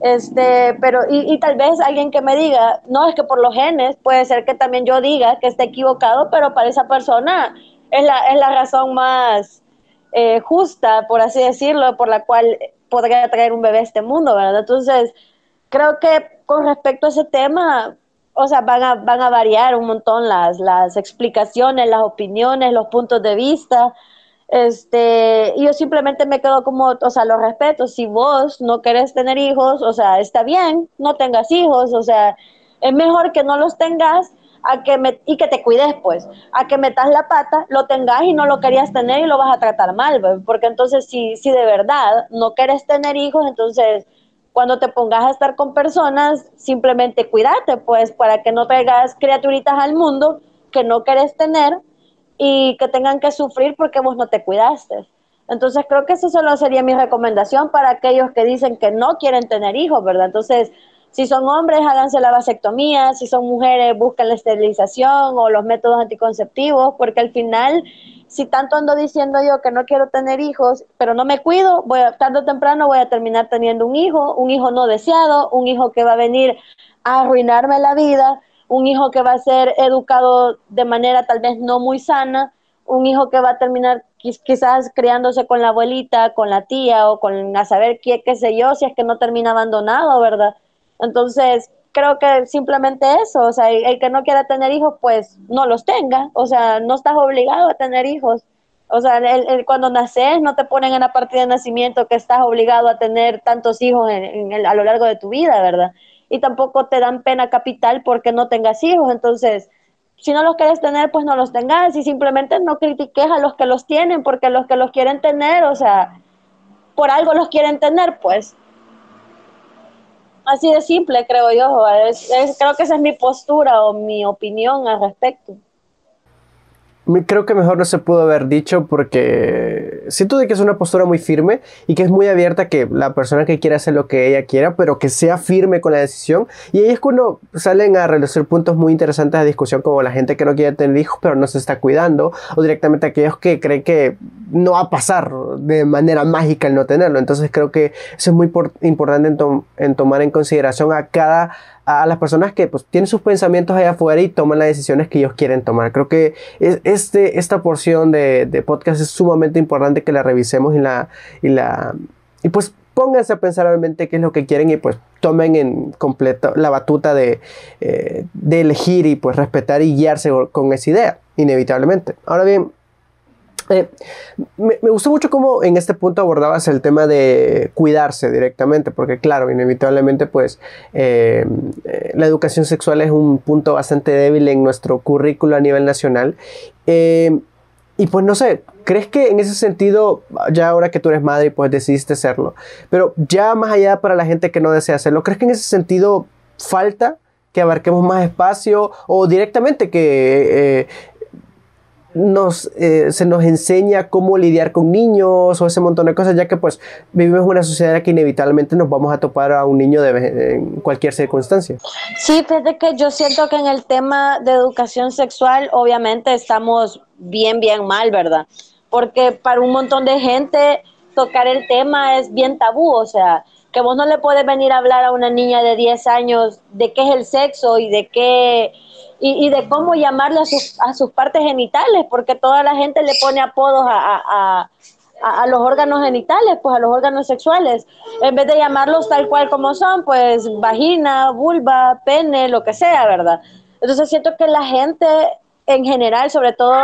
Este, pero, y, tal vez alguien que me diga, no, es que por los genes, puede ser que también yo diga que esté equivocado, pero para esa persona es la, es la razón más eh, justa, por así decirlo, por la cual podría traer un bebé a este mundo, ¿verdad? Entonces, creo que con respecto a ese tema, o sea, van a, van a variar un montón las, las explicaciones, las opiniones, los puntos de vista. Este, yo simplemente me quedo como, o sea, lo respeto. Si vos no querés tener hijos, o sea, está bien, no tengas hijos, o sea, es mejor que no los tengas a que me, y que te cuides, pues, a que metas la pata, lo tengas y no lo querías tener y lo vas a tratar mal, pues, porque entonces si, si de verdad no quieres tener hijos, entonces cuando te pongas a estar con personas, simplemente cuídate, pues, para que no traigas criaturitas al mundo que no quieres tener y que tengan que sufrir porque vos no te cuidaste. Entonces creo que eso solo sería mi recomendación para aquellos que dicen que no quieren tener hijos, ¿verdad? Entonces, si son hombres, háganse la vasectomía, si son mujeres, busquen la esterilización o los métodos anticonceptivos, porque al final, si tanto ando diciendo yo que no quiero tener hijos, pero no me cuido, voy a, tarde o temprano voy a terminar teniendo un hijo, un hijo no deseado, un hijo que va a venir a arruinarme la vida un hijo que va a ser educado de manera tal vez no muy sana, un hijo que va a terminar quizás criándose con la abuelita, con la tía o con a saber qué, qué sé yo, si es que no termina abandonado, ¿verdad? Entonces, creo que simplemente eso, o sea, el, que no quiera tener hijos, pues no los tenga, o sea, no estás obligado a tener hijos. O sea, el, cuando naces no te ponen en la partida de nacimiento que estás obligado a tener tantos hijos a lo largo de tu vida, ¿verdad? y tampoco te dan pena capital porque no tengas hijos. Entonces, si no los quieres tener, pues no los tengas y simplemente no critiques a los que los tienen porque los que los quieren tener, o sea, por algo los quieren tener, pues. Así de simple, creo yo. creo que esa es mi postura o mi opinión al respecto. Creo que mejor no se pudo haber dicho porque siento de que es una postura muy firme y que es muy abierta que la persona que quiera hacer lo que ella quiera, pero que sea firme con la decisión. Y ahí es cuando salen a relucir puntos muy interesantes de discusión como la gente que no quiere tener hijos pero no se está cuidando o directamente aquellos que creen que no va a pasar de manera mágica el no tenerlo. Entonces creo que eso es muy importante en, en tomar en consideración a cada a las personas que pues, tienen sus pensamientos allá afuera y toman las decisiones que ellos quieren tomar. Creo que este, esta porción de, de, podcast es sumamente importante que la revisemos y la, y la y pues pónganse a pensar realmente qué es lo que quieren y pues tomen en completo la batuta de, eh, de elegir y pues respetar y guiarse con esa idea, inevitablemente. Ahora bien, eh, me, gustó mucho cómo en este punto abordabas el tema de cuidarse directamente, porque claro, inevitablemente pues eh, eh, la educación sexual es un punto bastante débil en nuestro currículo a nivel nacional. y pues no sé, ¿crees que en ese sentido, ya ahora que tú eres madre y pues decidiste hacerlo, pero ya más allá para la gente que no desea hacerlo, ¿crees que en ese sentido falta? que abarquemos más espacio o directamente que nos, eh, se nos enseña cómo lidiar con niños o ese montón de cosas, ya que pues vivimos una sociedad en que inevitablemente nos vamos a topar a un niño de, en cualquier circunstancia. Sí, fíjate que yo siento que en el tema de educación sexual obviamente estamos bien, bien mal, ¿verdad? Porque para un montón de gente tocar el tema es bien tabú, o sea, que vos no le puedes venir a hablar a una niña de 10 años de qué es el sexo y de qué y, de cómo llamarle a sus, a sus partes genitales, porque toda la gente le pone apodos a, a, los órganos genitales, pues a los órganos sexuales, en vez de llamarlos tal cual como son, pues vagina, vulva, pene, lo que sea, ¿verdad? Entonces siento que la gente en general, sobre todo,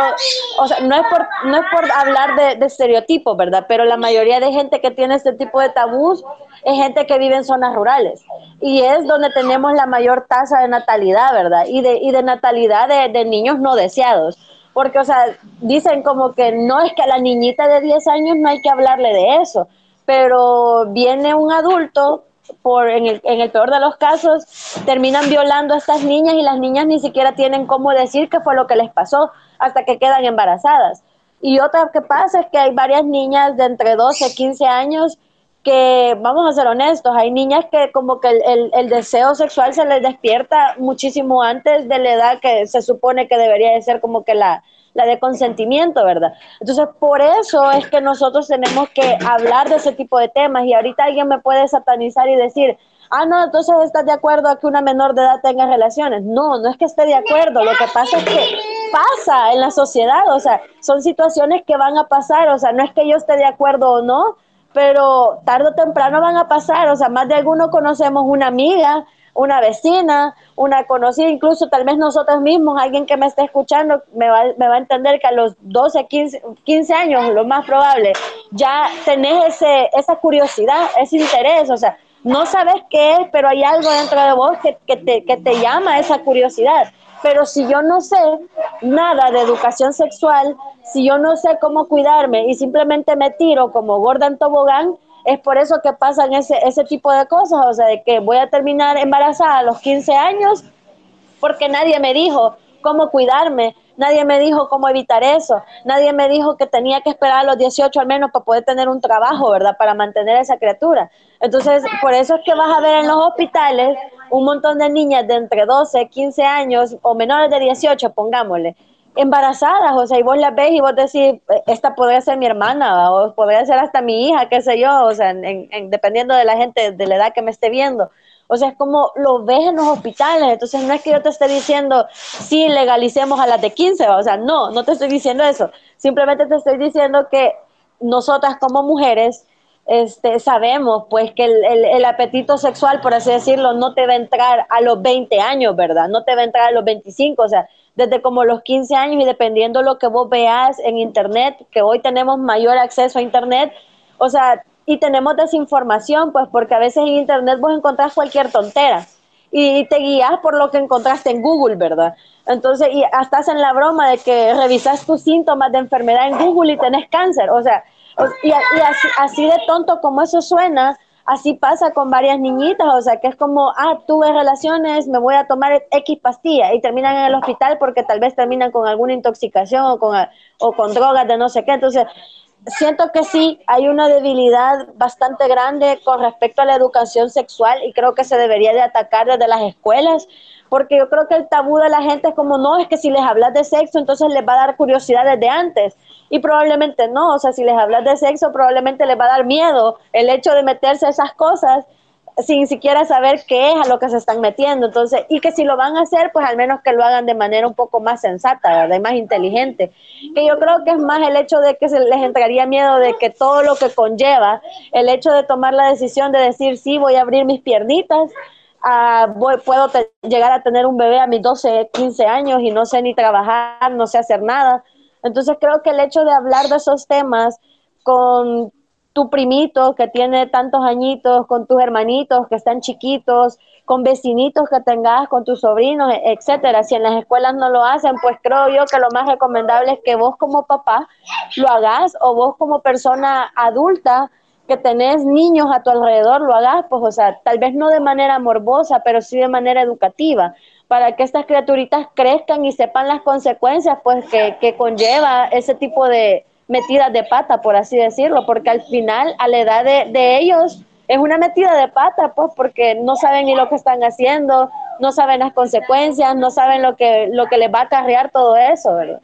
o sea, no es por, no es por hablar de, de estereotipos, ¿verdad? Pero la mayoría de gente que tiene este tipo de tabús es gente que vive en zonas rurales y es donde tenemos la mayor tasa de natalidad, ¿verdad? Y de, y de natalidad de, de niños no deseados. Porque, o sea, dicen como que no es que a la niñita de 10 años no hay que hablarle de eso, pero viene un adulto por, en, el, en el peor de los casos, terminan violando a estas niñas y las niñas ni siquiera tienen cómo decir qué fue lo que les pasó hasta que quedan embarazadas. Y otra que pasa es que hay varias niñas de entre 12 y 15 años que, vamos a ser honestos, hay niñas que como que el, el, deseo sexual se les despierta muchísimo antes de la edad que se supone que debería de ser como que la, la de consentimiento, ¿verdad? Entonces, por eso es que nosotros tenemos que hablar de ese tipo de temas. Y ahorita alguien me puede satanizar y decir, ah, no, entonces estás de acuerdo a que una menor de edad tenga relaciones. No, no es que esté de acuerdo, lo que pasa es que pasa en la sociedad, o sea, son situaciones que van a pasar, o sea, no es que yo esté de acuerdo o no, pero tarde o temprano van a pasar, o sea, más de alguno conocemos una amiga, una vecina, una conocida, incluso tal vez nosotros mismos, alguien que me esté escuchando, me va, me va a entender que a los 12, 15, 15 años, lo más probable, ya tenés ese, esa curiosidad, ese interés, o sea, no sabes qué es, pero hay algo dentro de vos que, que, te, que te llama esa curiosidad. Pero si yo no sé nada de educación sexual, si yo no sé cómo cuidarme y simplemente me tiro como gorda en tobogán, es por eso que pasan ese, ese tipo de cosas, o sea, de que voy a terminar embarazada a los 15 años porque nadie me dijo cómo cuidarme, nadie me dijo cómo evitar eso, nadie me dijo que tenía que esperar a los 18 al menos para poder tener un trabajo, ¿verdad? Para mantener a esa criatura. Entonces, por eso es que vas a ver en los hospitales un montón de niñas de entre 12, 15 años o menores de 18, pongámosle, embarazadas, o sea, y vos las ves y vos decís, esta podría ser mi hermana, o podría ser hasta mi hija, qué sé yo, o sea, en, dependiendo de la gente, de la edad que me esté viendo. O sea, es como lo ves en los hospitales, entonces no es que yo te esté diciendo, sí, legalicemos a las de 15, o sea, no, no te estoy diciendo eso, simplemente te estoy diciendo que nosotras como mujeres, este, sabemos pues que el, el, apetito sexual, por así decirlo, no te va a entrar a los 20 años, ¿verdad? No te va a entrar a los 25, o sea, desde como los 15 años y dependiendo lo que vos veas en Internet, que hoy tenemos mayor acceso a Internet, o sea, y tenemos desinformación, pues porque a veces en Internet vos encontrás cualquier tontera y te guías por lo que encontraste en Google, ¿verdad? Entonces, y hasta hacen la broma de que revisas tus síntomas de enfermedad en Google y tenés cáncer, o sea, y, así, así, de tonto como eso suena, así pasa con varias niñitas, o sea, que es como, ah, tuve relaciones, me voy a tomar X pastilla y terminan en el hospital porque tal vez terminan con alguna intoxicación o con, o con drogas de no sé qué. Entonces, siento que sí, hay una debilidad bastante grande con respecto a la educación sexual y creo que se debería de atacar desde las escuelas, porque yo creo que el tabú de la gente es como, no, es que si les hablas de sexo, entonces les va a dar curiosidad desde antes. Y probablemente no, o sea, si les hablas de sexo, probablemente les va a dar miedo el hecho de meterse a esas cosas sin siquiera saber qué es a lo que se están metiendo. Entonces, y que si lo van a hacer, pues al menos que lo hagan de manera un poco más sensata, ¿verdad? más inteligente. Que yo creo que es más el hecho de que se les entraría miedo de que todo lo que conlleva, el hecho de tomar la decisión de decir, sí, voy a abrir mis piernitas, uh, voy, puedo llegar a tener un bebé a mis 12, 15 años y no sé ni trabajar, no sé hacer nada. Entonces creo que el hecho de hablar de esos temas con tu primito que tiene tantos añitos, con tus hermanitos que están chiquitos, con vecinitos que tengas, con tus sobrinos, etcétera. Si en las escuelas no lo hacen, pues creo yo que lo más recomendable es que vos como papá lo hagas o vos como persona adulta que tenés niños a tu alrededor lo hagas, pues o sea, tal vez no de manera morbosa, pero sí de manera educativa, para que estas criaturitas crezcan y sepan las consecuencias pues que, que conlleva ese tipo de, metidas de pata, por así decirlo, porque al final, a la edad de, ellos, es una metida de pata, pues, porque no saben ni lo que están haciendo, no saben las consecuencias, no saben lo que, lo que les va a acarrear todo eso, ¿verdad?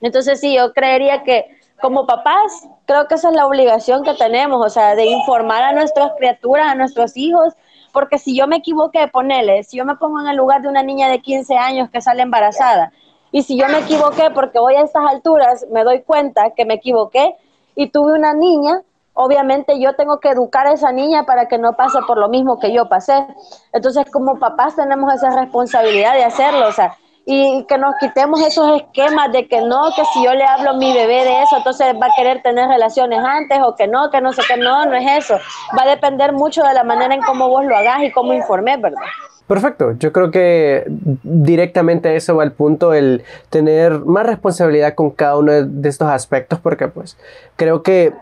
Entonces, sí, yo creería que como papás, creo que esa es la obligación que tenemos, o sea, de informar a nuestras criaturas, a nuestros hijos, porque si yo me equivoqué, ponele, si yo me pongo en el lugar de una niña de 15 años que sale embarazada, y si yo me equivoqué, porque hoy a estas alturas me doy cuenta que me equivoqué y tuve una niña, obviamente yo tengo que educar a esa niña para que no pase por lo mismo que yo pasé. Entonces, como papás tenemos esa responsabilidad de hacerlo, o sea, y que nos quitemos esos esquemas de que no, que si yo le hablo a mi bebé de eso, entonces va a querer tener relaciones antes o que no, que no sé qué, no, no es eso. Va a depender mucho de la manera en cómo vos lo hagas y cómo informé, ¿verdad? Perfecto, yo creo que directamente eso va el punto, el tener más responsabilidad con cada uno de estos aspectos, porque pues creo que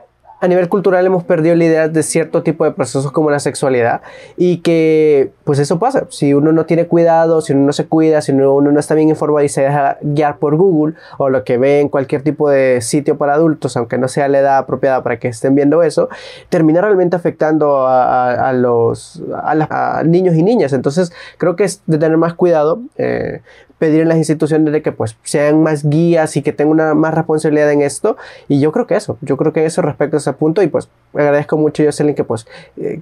a nivel cultural hemos perdido la idea de cierto tipo de procesos como la sexualidad y que pues eso pasa. Si uno no tiene cuidado, si uno no se cuida, si uno, no está bien informado y se deja guiar por Google o lo que ve en cualquier tipo de sitio para adultos, aunque no sea la edad apropiada para que estén viendo eso, termina realmente afectando a, los a, niños y niñas. Entonces creo que es de tener más cuidado. Eh, pedir en las instituciones de que pues sean más guías y que tengan una más responsabilidad en esto y yo creo que eso, yo creo que eso respecto a ese punto y pues agradezco mucho Jocelyn que pues eh,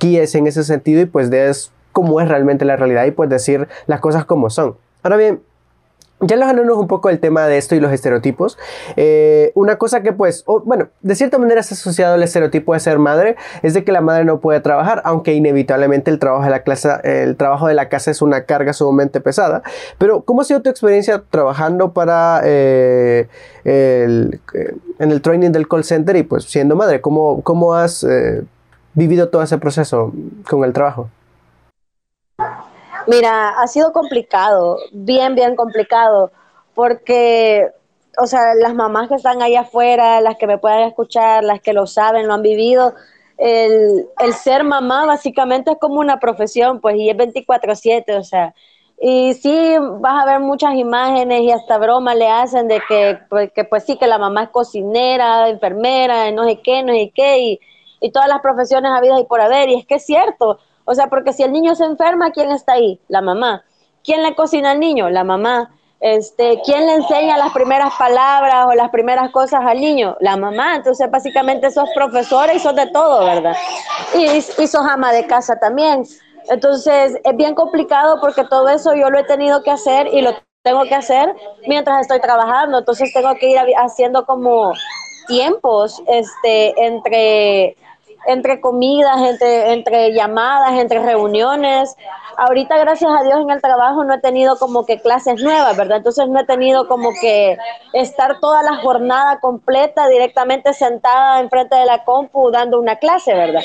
guíes en ese sentido y pues des cómo es realmente la realidad y pues decir las cosas como son. Ahora bien, ya hablamos un poco del tema de esto y los estereotipos. Eh, una cosa que pues, bueno, de cierta manera es asociado al estereotipo de ser madre, es de que la madre no puede trabajar, aunque inevitablemente el trabajo de la, clase, el trabajo de la casa es una carga sumamente pesada. Pero, ¿cómo ha sido tu experiencia trabajando para eh, eh, en el training del call center y pues siendo madre? ¿Cómo, cómo has vivido todo ese proceso con el trabajo? Mira, ha sido complicado, bien, bien complicado, porque, o sea, las mamás que están allá afuera, las que me puedan escuchar, las que lo saben, lo han vivido, el, el ser mamá básicamente es como una profesión, pues, y es 24/7, o sea, y sí, vas a ver muchas imágenes y hasta bromas le hacen de que, pues, que, pues sí, que la mamá es cocinera, enfermera, no sé qué, no sé qué, y, y todas las profesiones habidas y por haber, y es que es cierto, o sea, porque si el niño se enferma, ¿quién está ahí? La mamá. ¿Quién le cocina al niño? La mamá. Este, ¿Quién le enseña las primeras palabras o las primeras cosas al niño? La mamá. Entonces, básicamente sos profesora y sos de todo, ¿verdad? Y, y sos ama de casa también. Entonces, es bien complicado porque todo eso yo lo he tenido que hacer y lo tengo que hacer mientras estoy trabajando. Entonces, tengo que ir haciendo como tiempos este, entre entre comidas, entre, entre llamadas, entre reuniones. Ahorita, gracias a Dios, en el trabajo no he tenido como que clases nuevas, ¿verdad? Entonces no he tenido como que estar toda la jornada completa directamente sentada enfrente de la compu dando una clase, ¿verdad?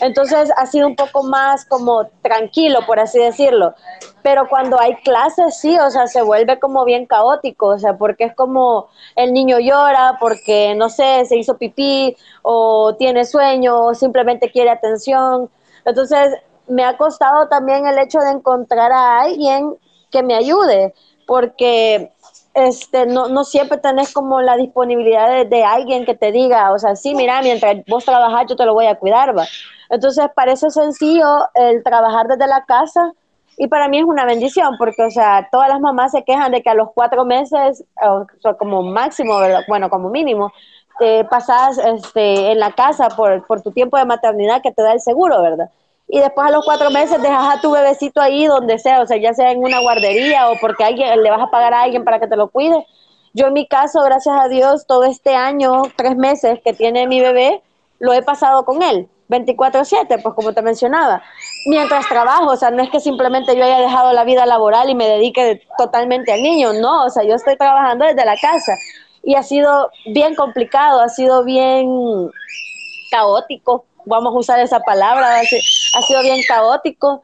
Entonces ha sido un poco más como tranquilo, por así decirlo. Pero cuando hay clases sí, o sea, se vuelve como bien caótico, o sea, porque es como el niño llora porque, no sé, se hizo pipí o tiene sueño o simplemente quiere atención. Entonces, me ha costado también el hecho de encontrar a alguien que me ayude, porque este, no, no siempre tenés como la disponibilidad de, alguien que te diga, o sea, sí, mira, mientras vos trabajas yo te lo voy a cuidar, va. Entonces parece sencillo el trabajar desde la casa y para mí es una bendición porque, o sea, todas las mamás se quejan de que a los cuatro meses, o como máximo, bueno, como mínimo, te pasas este, en la casa por, por tu tiempo de maternidad que te da el seguro, ¿verdad? y después a los cuatro meses dejas a tu bebecito ahí donde sea, o sea, ya sea en una guardería o porque alguien le vas a pagar a alguien para que te lo cuide. Yo en mi caso, gracias a Dios, todo este año, tres meses que tiene mi bebé, lo he pasado con él, 24/7, pues como te mencionaba, mientras trabajo, o sea, no es que simplemente yo haya dejado la vida laboral y me dedique totalmente al niño, no, o sea, yo estoy trabajando desde la casa. Y ha sido bien complicado, ha sido bien caótico, vamos a usar esa palabra, ha sido bien caótico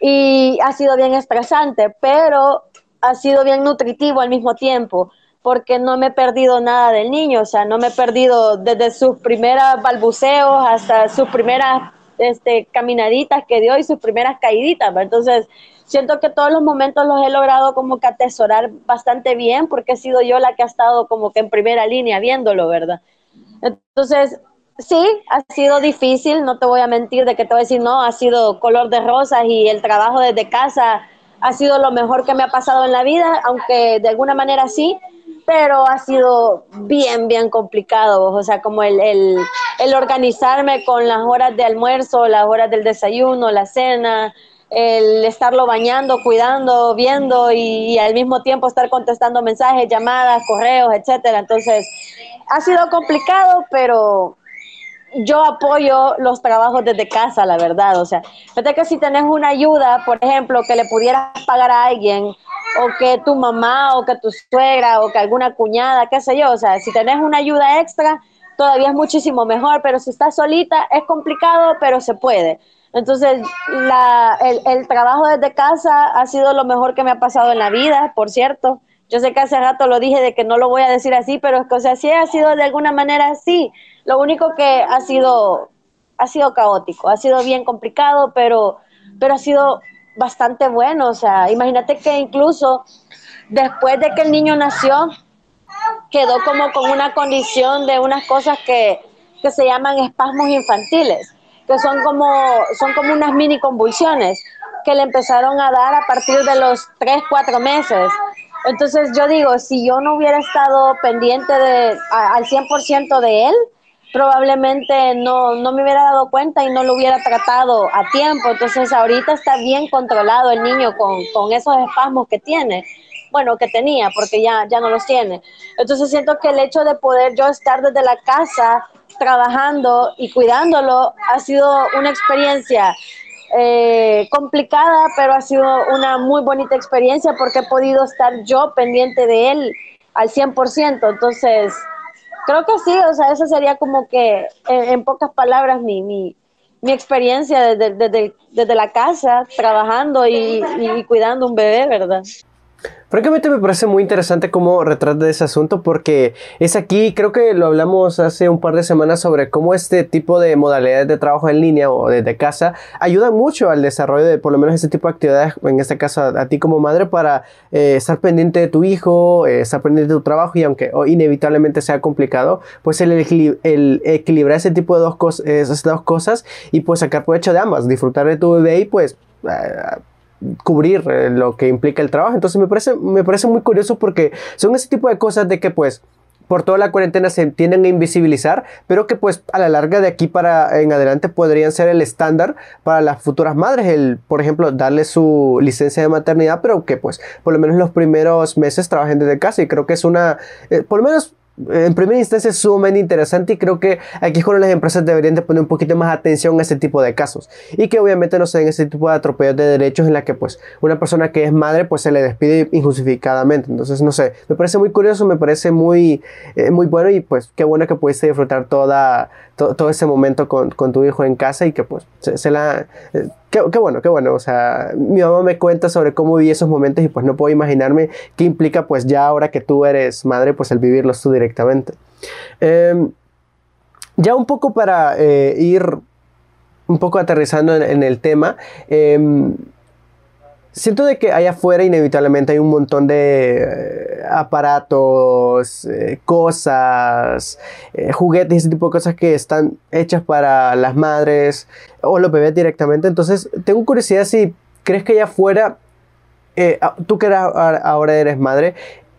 y ha sido bien estresante, pero ha sido bien nutritivo al mismo tiempo, porque no me he perdido nada del niño, o sea, no me he perdido desde sus primeros balbuceos hasta sus primeras este, caminaditas que dio y sus primeras caíditas, entonces siento que todos los momentos los he logrado como que atesorar bastante bien, porque he sido yo la que ha estado como que en primera línea viéndolo, ¿verdad? Entonces, sí, ha sido difícil, no te voy a mentir de que te voy a decir, no, ha sido color de rosas y el trabajo desde casa ha sido lo mejor que me ha pasado en la vida, aunque de alguna manera sí, pero ha sido bien, bien complicado, o sea, como el, el, el organizarme con las horas de almuerzo, las horas del desayuno, la cena, el estarlo bañando, cuidando, viendo y, al mismo tiempo estar contestando mensajes, llamadas, correos, etcétera. Entonces, ha sido complicado, pero yo apoyo los trabajos desde casa, la verdad. O sea, fíjate que si tenés una ayuda, por ejemplo, que le pudieras pagar a alguien, o que tu mamá, o que tu suegra, o que alguna cuñada, qué sé yo, o sea, si tenés una ayuda extra, todavía es muchísimo mejor, pero si estás solita es complicado, pero se puede. Entonces, la, el, el trabajo desde casa ha sido lo mejor que me ha pasado en la vida, por cierto. Yo sé que hace rato lo dije de que no lo voy a decir así, pero es que, o sea, sí ha sido de alguna manera así. Lo único que ha sido, ha sido caótico, ha sido bien complicado, pero, pero ha sido bastante bueno. O sea, imagínate que incluso después de que el niño nació, quedó como con una condición de unas cosas que, que se llaman espasmos infantiles, que son como, son como unas mini convulsiones que le empezaron a dar a partir de los 3, 4 meses. Entonces yo digo, si yo no hubiera estado pendiente de, al 100% de él, probablemente no, no me hubiera dado cuenta y no lo hubiera tratado a tiempo. Entonces ahorita está bien controlado el niño con, con esos espasmos que tiene bueno, que tenía, porque ya, ya no los tiene. Entonces siento que el hecho de poder yo estar desde la casa trabajando y cuidándolo ha sido una experiencia eh, complicada, pero ha sido una muy bonita experiencia porque he podido estar yo pendiente de él al 100%. Entonces, creo que sí, o sea, esa sería como que, en, pocas palabras, mi, mi, mi experiencia desde, desde, desde, la casa, trabajando y, y cuidando un bebé, ¿verdad? Francamente me parece muy interesante cómo retrata ese asunto porque es aquí, creo que lo hablamos hace un par de semanas sobre cómo este tipo de modalidades de trabajo en línea o desde casa ayuda mucho al desarrollo de por lo menos este tipo de actividades, en este caso a, ti como madre, para eh, estar pendiente de tu hijo, eh, estar pendiente de tu trabajo y aunque inevitablemente sea complicado, pues el, equilibrar ese tipo de dos, cosas, esas dos cosas y pues sacar provecho de ambas, disfrutar de tu bebé y pues... Eh, cubrir eh, lo que implica el trabajo. Entonces me parece, me parece muy curioso porque son ese tipo de cosas de que pues por toda la cuarentena se tienden a invisibilizar, pero que pues a la larga de aquí para en adelante podrían ser el estándar para las futuras madres, el por ejemplo darle su licencia de maternidad, pero que pues por lo menos los primeros meses trabajen desde casa y creo que es una, eh, por lo menos en primera instancia es sumamente interesante y creo que aquí es cuando las empresas deberían de poner un poquito más atención a ese tipo de casos. Y que obviamente no se den ese tipo de atropellos de derechos en la que pues una persona que es madre pues se le despide injustificadamente. Entonces no sé me parece muy curioso me parece muy eh, muy bueno y pues qué bueno que pudiste disfrutar toda todo ese momento con, con, tu hijo en casa y que pues se, la eh, Qué, bueno, qué bueno. O sea, mi mamá me cuenta sobre cómo viví esos momentos y pues no puedo imaginarme qué implica pues ya ahora que tú eres madre, pues el vivirlos tú directamente. Em, ya un poco para eh, ir un poco aterrizando en, el tema, em, siento de que allá afuera inevitablemente hay un montón de eh, aparatos, eh, cosas, juguetes, ese tipo de cosas que están hechas para las madres o los bebés directamente. Entonces, tengo curiosidad si crees que allá afuera, tú que ahora eres madre,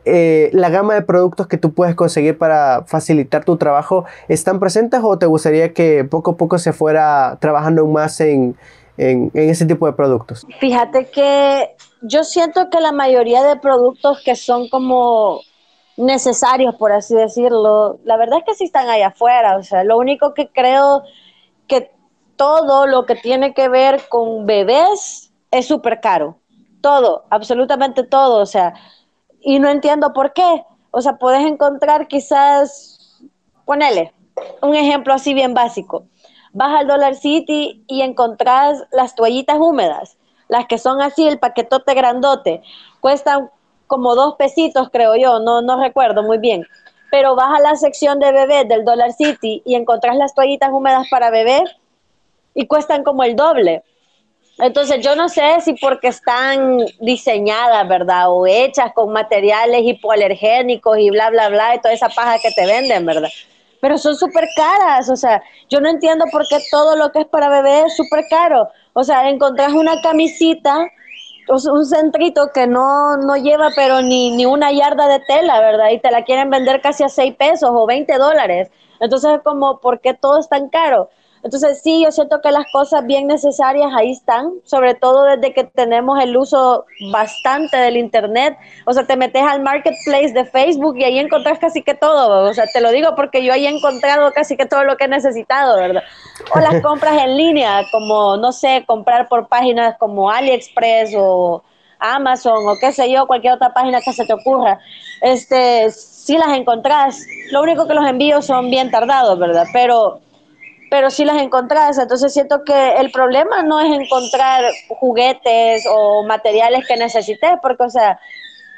eh, la gama de productos que tú puedes conseguir para facilitar tu trabajo están presentes o te gustaría que poco a poco se fuera trabajando más en, ese tipo de productos? Fíjate que yo siento que la mayoría de productos que son como necesarios, por así decirlo, la verdad es que sí están allá afuera. O sea, lo único que creo que todo lo que tiene que ver con bebés es súper caro. Todo, absolutamente todo. O sea, y no entiendo por qué. O sea, puedes encontrar quizás, ponele, un ejemplo así bien básico. Vas al Dollar City y encontrás las toallitas húmedas, las que son así, el paquetote grandote. Cuestan como dos pesitos, creo yo, no, no recuerdo muy bien. Pero vas a la sección de bebé del Dollar City y encontrás las toallitas húmedas para bebé y cuestan como el doble. Entonces yo no sé si porque están diseñadas, ¿verdad? O hechas con materiales hipoalergénicos y bla, bla, bla, y toda esa paja que te venden, ¿verdad? Pero son súper caras, o sea, yo no entiendo por qué todo lo que es para bebé es súper caro. O sea, encontrás una camisita, un centrito que no, no lleva pero ni, ni una yarda de tela, ¿verdad? Y te la quieren vender casi a 6 pesos o 20 dólares. Entonces es como, ¿por qué todo es tan caro? Entonces sí, yo siento que las cosas bien necesarias ahí están, sobre todo desde que tenemos el uso bastante del Internet. O sea, te metes al marketplace de Facebook y ahí encontrás casi que todo. O sea, te lo digo porque yo ahí he encontrado casi que todo lo que he necesitado, ¿verdad? O las compras en línea, como, no sé, comprar por páginas como AliExpress o Amazon o qué sé yo, cualquier otra página que se te ocurra. Este, sí las encontrás. Lo único que los envíos son bien tardados, ¿verdad? Pero pero si las encontrás. Entonces siento que el problema no es encontrar juguetes o materiales que necesites, porque, o sea,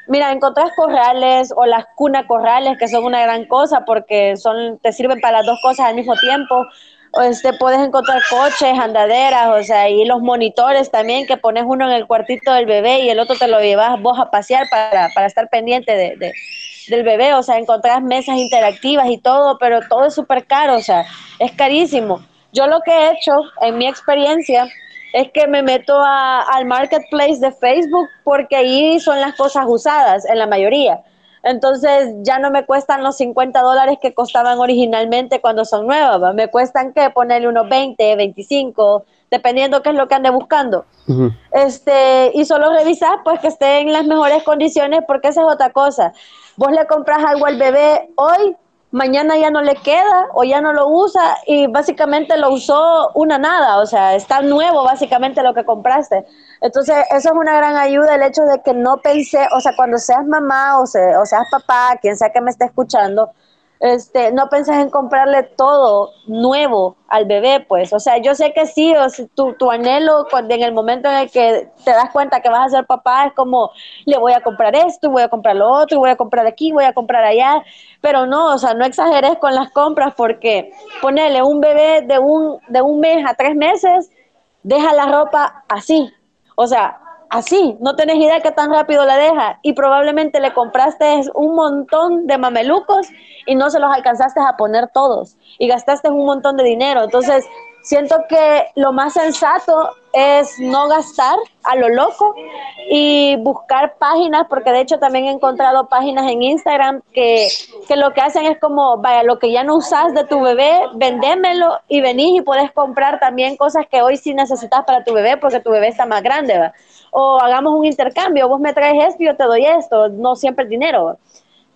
mira, encontrás corrales o las cunas corrales, que son una gran cosa porque son, te sirven para las dos cosas al mismo tiempo. O este, puedes encontrar coches, andaderas, o sea, y los monitores también, que pones uno en el cuartito del bebé y el otro te lo llevas vos a pasear para, para estar pendiente de, de del bebé, o sea, encontrás mesas interactivas y todo, pero todo es súper caro, o sea, es carísimo. Yo lo que he hecho en mi experiencia es que me meto al marketplace de Facebook porque ahí son las cosas usadas en la mayoría. Entonces ya no me cuestan los 50 dólares que costaban originalmente cuando son nuevas, me cuestan que ponerle unos 20, 25, dependiendo qué es lo que ande buscando. este, y solo revisar pues que esté en las mejores condiciones porque esa es otra cosa. Vos le compras algo al bebé hoy, mañana ya no le queda o ya no lo usa y básicamente lo usó una nada, o sea, está nuevo básicamente lo que compraste. Entonces, eso es una gran ayuda, el hecho de que no pensé, o sea, cuando seas mamá o, o seas papá, quien sea que me esté escuchando, este, no penses en comprarle todo nuevo al bebé, pues. O sea, yo sé que sí, o tu, tu, anhelo cuando, en el momento en el que te das cuenta que vas a ser papá es como, le voy a comprar esto, voy a comprar lo otro, voy a comprar aquí, voy a comprar allá. Pero no, o sea, no exageres con las compras porque ponerle un bebé de un, de un mes a tres meses, deja la ropa así. O sea, así, no tenés idea que tan rápido la deja y probablemente le compraste un montón de mamelucos y no se los alcanzaste a poner todos y gastaste un montón de dinero. Entonces, siento que lo más sensato es no gastar a lo loco y buscar páginas, porque de hecho también he encontrado páginas en Instagram que, que lo que hacen es como, vaya, lo que ya no usas de tu bebé, vendémelo y venís y puedes comprar también cosas que hoy sí necesitas para tu bebé porque tu bebé está más grande, ¿va? O hagamos un intercambio, vos me traes esto y yo te doy esto, no siempre el dinero.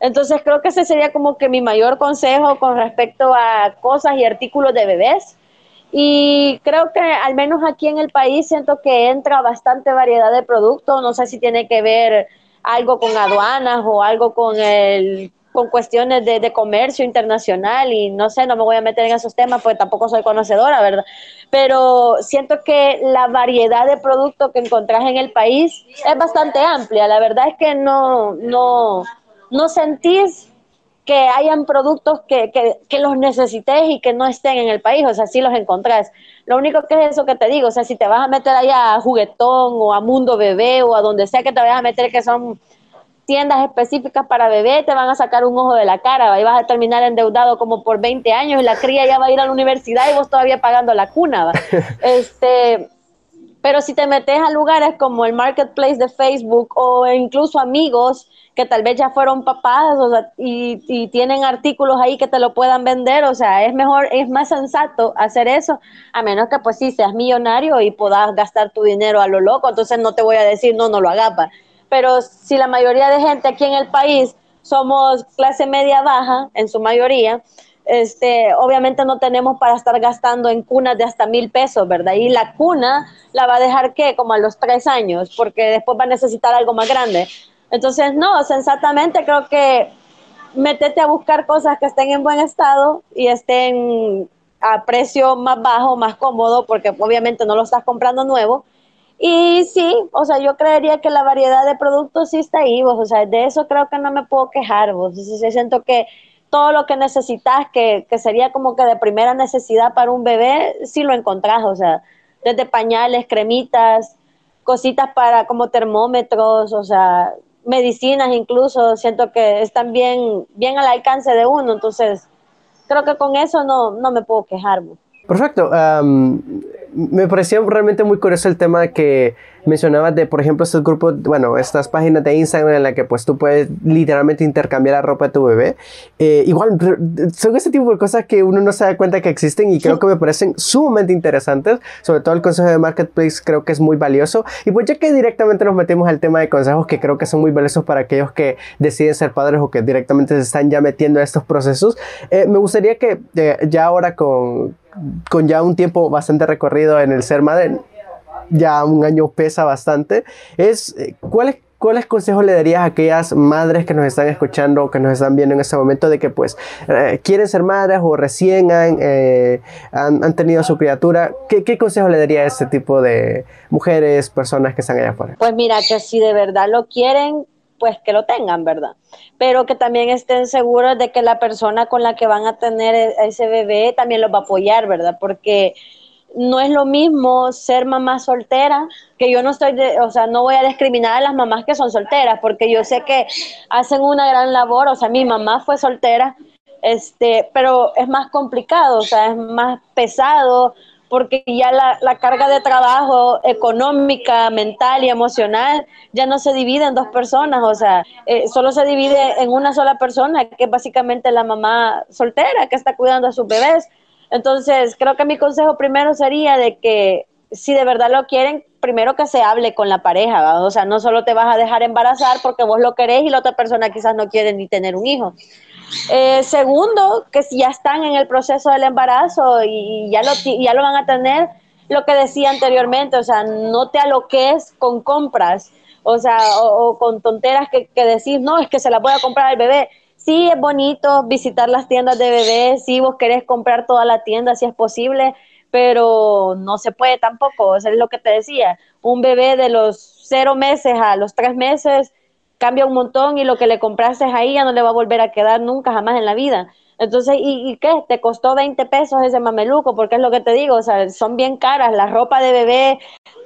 Entonces creo que ese sería como que mi mayor consejo con respecto a cosas y artículos de bebés y creo que al menos aquí en el país siento que entra bastante variedad de productos. No sé si tiene que ver algo con aduanas o algo con el con cuestiones de, de, comercio internacional y no sé, no me voy a meter en esos temas porque tampoco soy conocedora, ¿verdad? Pero siento que la variedad de productos que encontrás en el país es bastante amplia. La verdad es que no, no, no sentís que hayan productos que, que, que, los necesites y que no estén en el país, o sea, sí los encontrás. Lo único que es eso que te digo, o sea, si te vas a meter allá a Juguetón o a Mundo Bebé o a donde sea que te vayas a meter que son tiendas específicas para bebé, te van a sacar un ojo de la cara y vas a terminar endeudado como por 20 años y la cría ya va a ir a la universidad y vos todavía pagando la cuna. este, pero si te metes a lugares como el marketplace de Facebook o incluso amigos que tal vez ya fueron papás y, y, tienen artículos ahí que te lo puedan vender, o sea, es mejor, es más sensato hacer eso, a menos que pues sí seas millonario y puedas gastar tu dinero a lo loco, entonces no te voy a decir, no, no lo hagas, pero si la mayoría de gente aquí en el país somos clase media baja, en su mayoría, este, obviamente no tenemos para estar gastando en cunas de hasta mil pesos, ¿verdad? Y la cuna la va a dejar que como a los tres años, porque después va a necesitar algo más grande. Entonces, no, sensatamente creo que metete a buscar cosas que estén en buen estado y estén a precio más bajo, más cómodo, porque obviamente no lo estás comprando nuevo. Y sí, o sea, yo creería que la variedad de productos sí está ahí, vos, o sea, de eso creo que no me puedo quejar, vos. siento que todo lo que necesitas, que, que sería como que de primera necesidad para un bebé, sí lo encontrás, o sea, desde pañales, cremitas, cositas para como termómetros, o sea, medicinas incluso, siento que están bien, bien al alcance de uno, entonces creo que con eso no, no me puedo quejar. Perfecto. Me pareció realmente muy curioso el tema que mencionabas de, por ejemplo, estos grupos, bueno, estas páginas de Instagram en la que pues tú puedes literalmente intercambiar la ropa de tu bebé. Eh, igual, son ese tipo de cosas que uno no se da cuenta que existen y creo que me parecen sumamente interesantes. Sobre todo el consejo de Marketplace creo que es muy valioso. Y pues ya que directamente nos metemos al tema de consejos que creo que son muy valiosos para aquellos que deciden ser padres o que directamente se están ya metiendo a estos procesos, eh, me gustaría que eh, ya ahora con, con ya un tiempo bastante recorrido en el ser madre, ya un año pesa bastante, es ¿cuáles, ¿cuáles consejos le darías a aquellas madres que nos están escuchando, que nos están viendo en este momento, de que pues eh, quieren ser madres o recién eh, han, han, tenido su criatura? ¿Qué, ¿Qué consejo le daría a este tipo de mujeres, personas que están allá afuera? Pues mira, que si de verdad lo quieren, pues que lo tengan, ¿verdad? Pero que también estén seguros de que la persona con la que van a tener e, ese bebé también los va a apoyar, ¿verdad? Porque no es lo mismo ser mamá soltera, que yo no estoy, de, o sea, no voy a discriminar a las mamás que son solteras, porque yo sé que hacen una gran labor, o sea, mi mamá fue soltera, este, pero es más complicado, o sea, es más pesado, porque ya la, la carga de trabajo económica, mental y emocional ya no se divide en dos personas, o sea, eh, solo se divide en una sola persona, que es básicamente la mamá soltera que está cuidando a sus bebés entonces, creo que mi consejo primero sería de que si de verdad lo quieren, primero que se hable con la pareja, o sea, no solo te vas a dejar embarazar porque vos lo querés y la otra persona quizás no quiere ni tener un hijo. Eh, segundo, que si ya están en el proceso del embarazo y ya lo, ya lo van a tener, lo que decía anteriormente, o sea, no te aloques con compras, o sea, o, con tonteras que, que decís, no, es que se la voy a comprar al bebé sí es bonito visitar las tiendas de bebés, si vos querés comprar toda la tienda, si es posible, pero no se puede tampoco, eso es lo que te decía, un bebé de los cero meses a los tres meses cambia un montón y lo que le compraste ahí ya no le va a volver a quedar nunca jamás en la vida. Entonces, ¿y, ¿y, qué? Te costó 20 pesos ese mameluco, porque es lo que te digo, o sea, son bien caras, la ropa de bebé,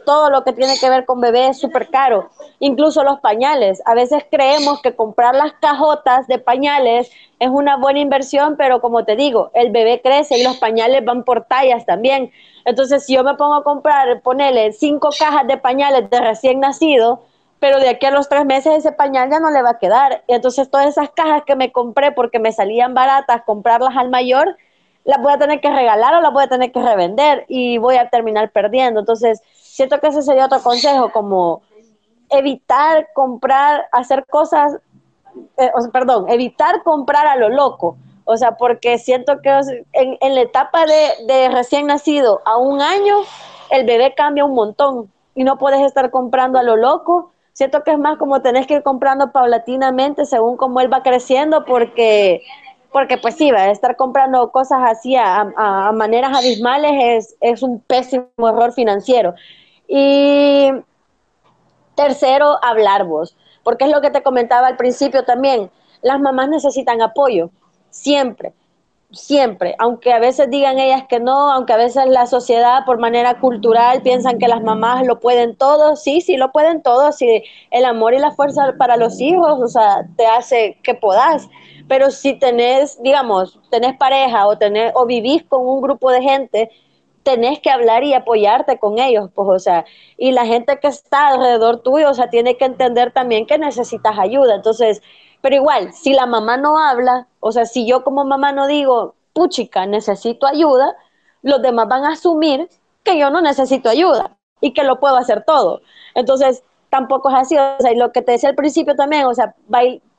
todo lo que tiene que ver con bebé es súper caro, incluso los pañales. A veces creemos que comprar las cajotas de pañales es una buena inversión, pero como te digo, el bebé crece y los pañales van por tallas también. Entonces, si yo me pongo a comprar, ponerle cinco cajas de pañales de recién nacido, pero de aquí a los tres meses ese pañal ya no le va a quedar. Y entonces todas esas cajas que me compré porque me salían baratas, comprarlas al mayor, las voy a tener que regalar o las voy a tener que revender y voy a terminar perdiendo. Entonces, siento que ese sería otro consejo, como evitar comprar, hacer cosas, eh, perdón, evitar comprar a lo loco. O sea, porque siento que en, en la etapa de, de, recién nacido a un año, el bebé cambia un montón y no puedes estar comprando a lo loco siento que es más como tenés que ir comprando paulatinamente según cómo él va creciendo, porque, porque pues sí, a estar comprando cosas así a, maneras abismales es, es un pésimo error financiero. Y tercero, hablar vos, porque es lo que te comentaba al principio también, las mamás necesitan apoyo, siempre siempre, aunque a veces digan ellas que no, aunque a veces la sociedad por manera cultural piensan que las mamás lo pueden todo, sí, sí lo pueden todo, si el amor y la fuerza para los hijos, o sea, te hace que podás, pero si tenés, digamos, tenés pareja o, tenés, o vivís con un grupo de gente, tenés que hablar y apoyarte con ellos, pues, o sea, y la gente que está alrededor tuyo, o sea, tiene que entender también que necesitas ayuda, entonces, pero igual, si la mamá no habla, o sea, si yo como mamá no digo, puchica, necesito ayuda, los demás van a asumir que yo no necesito ayuda y que lo puedo hacer todo. Entonces, tampoco es así. O sea, y lo que te decía al principio también, o sea,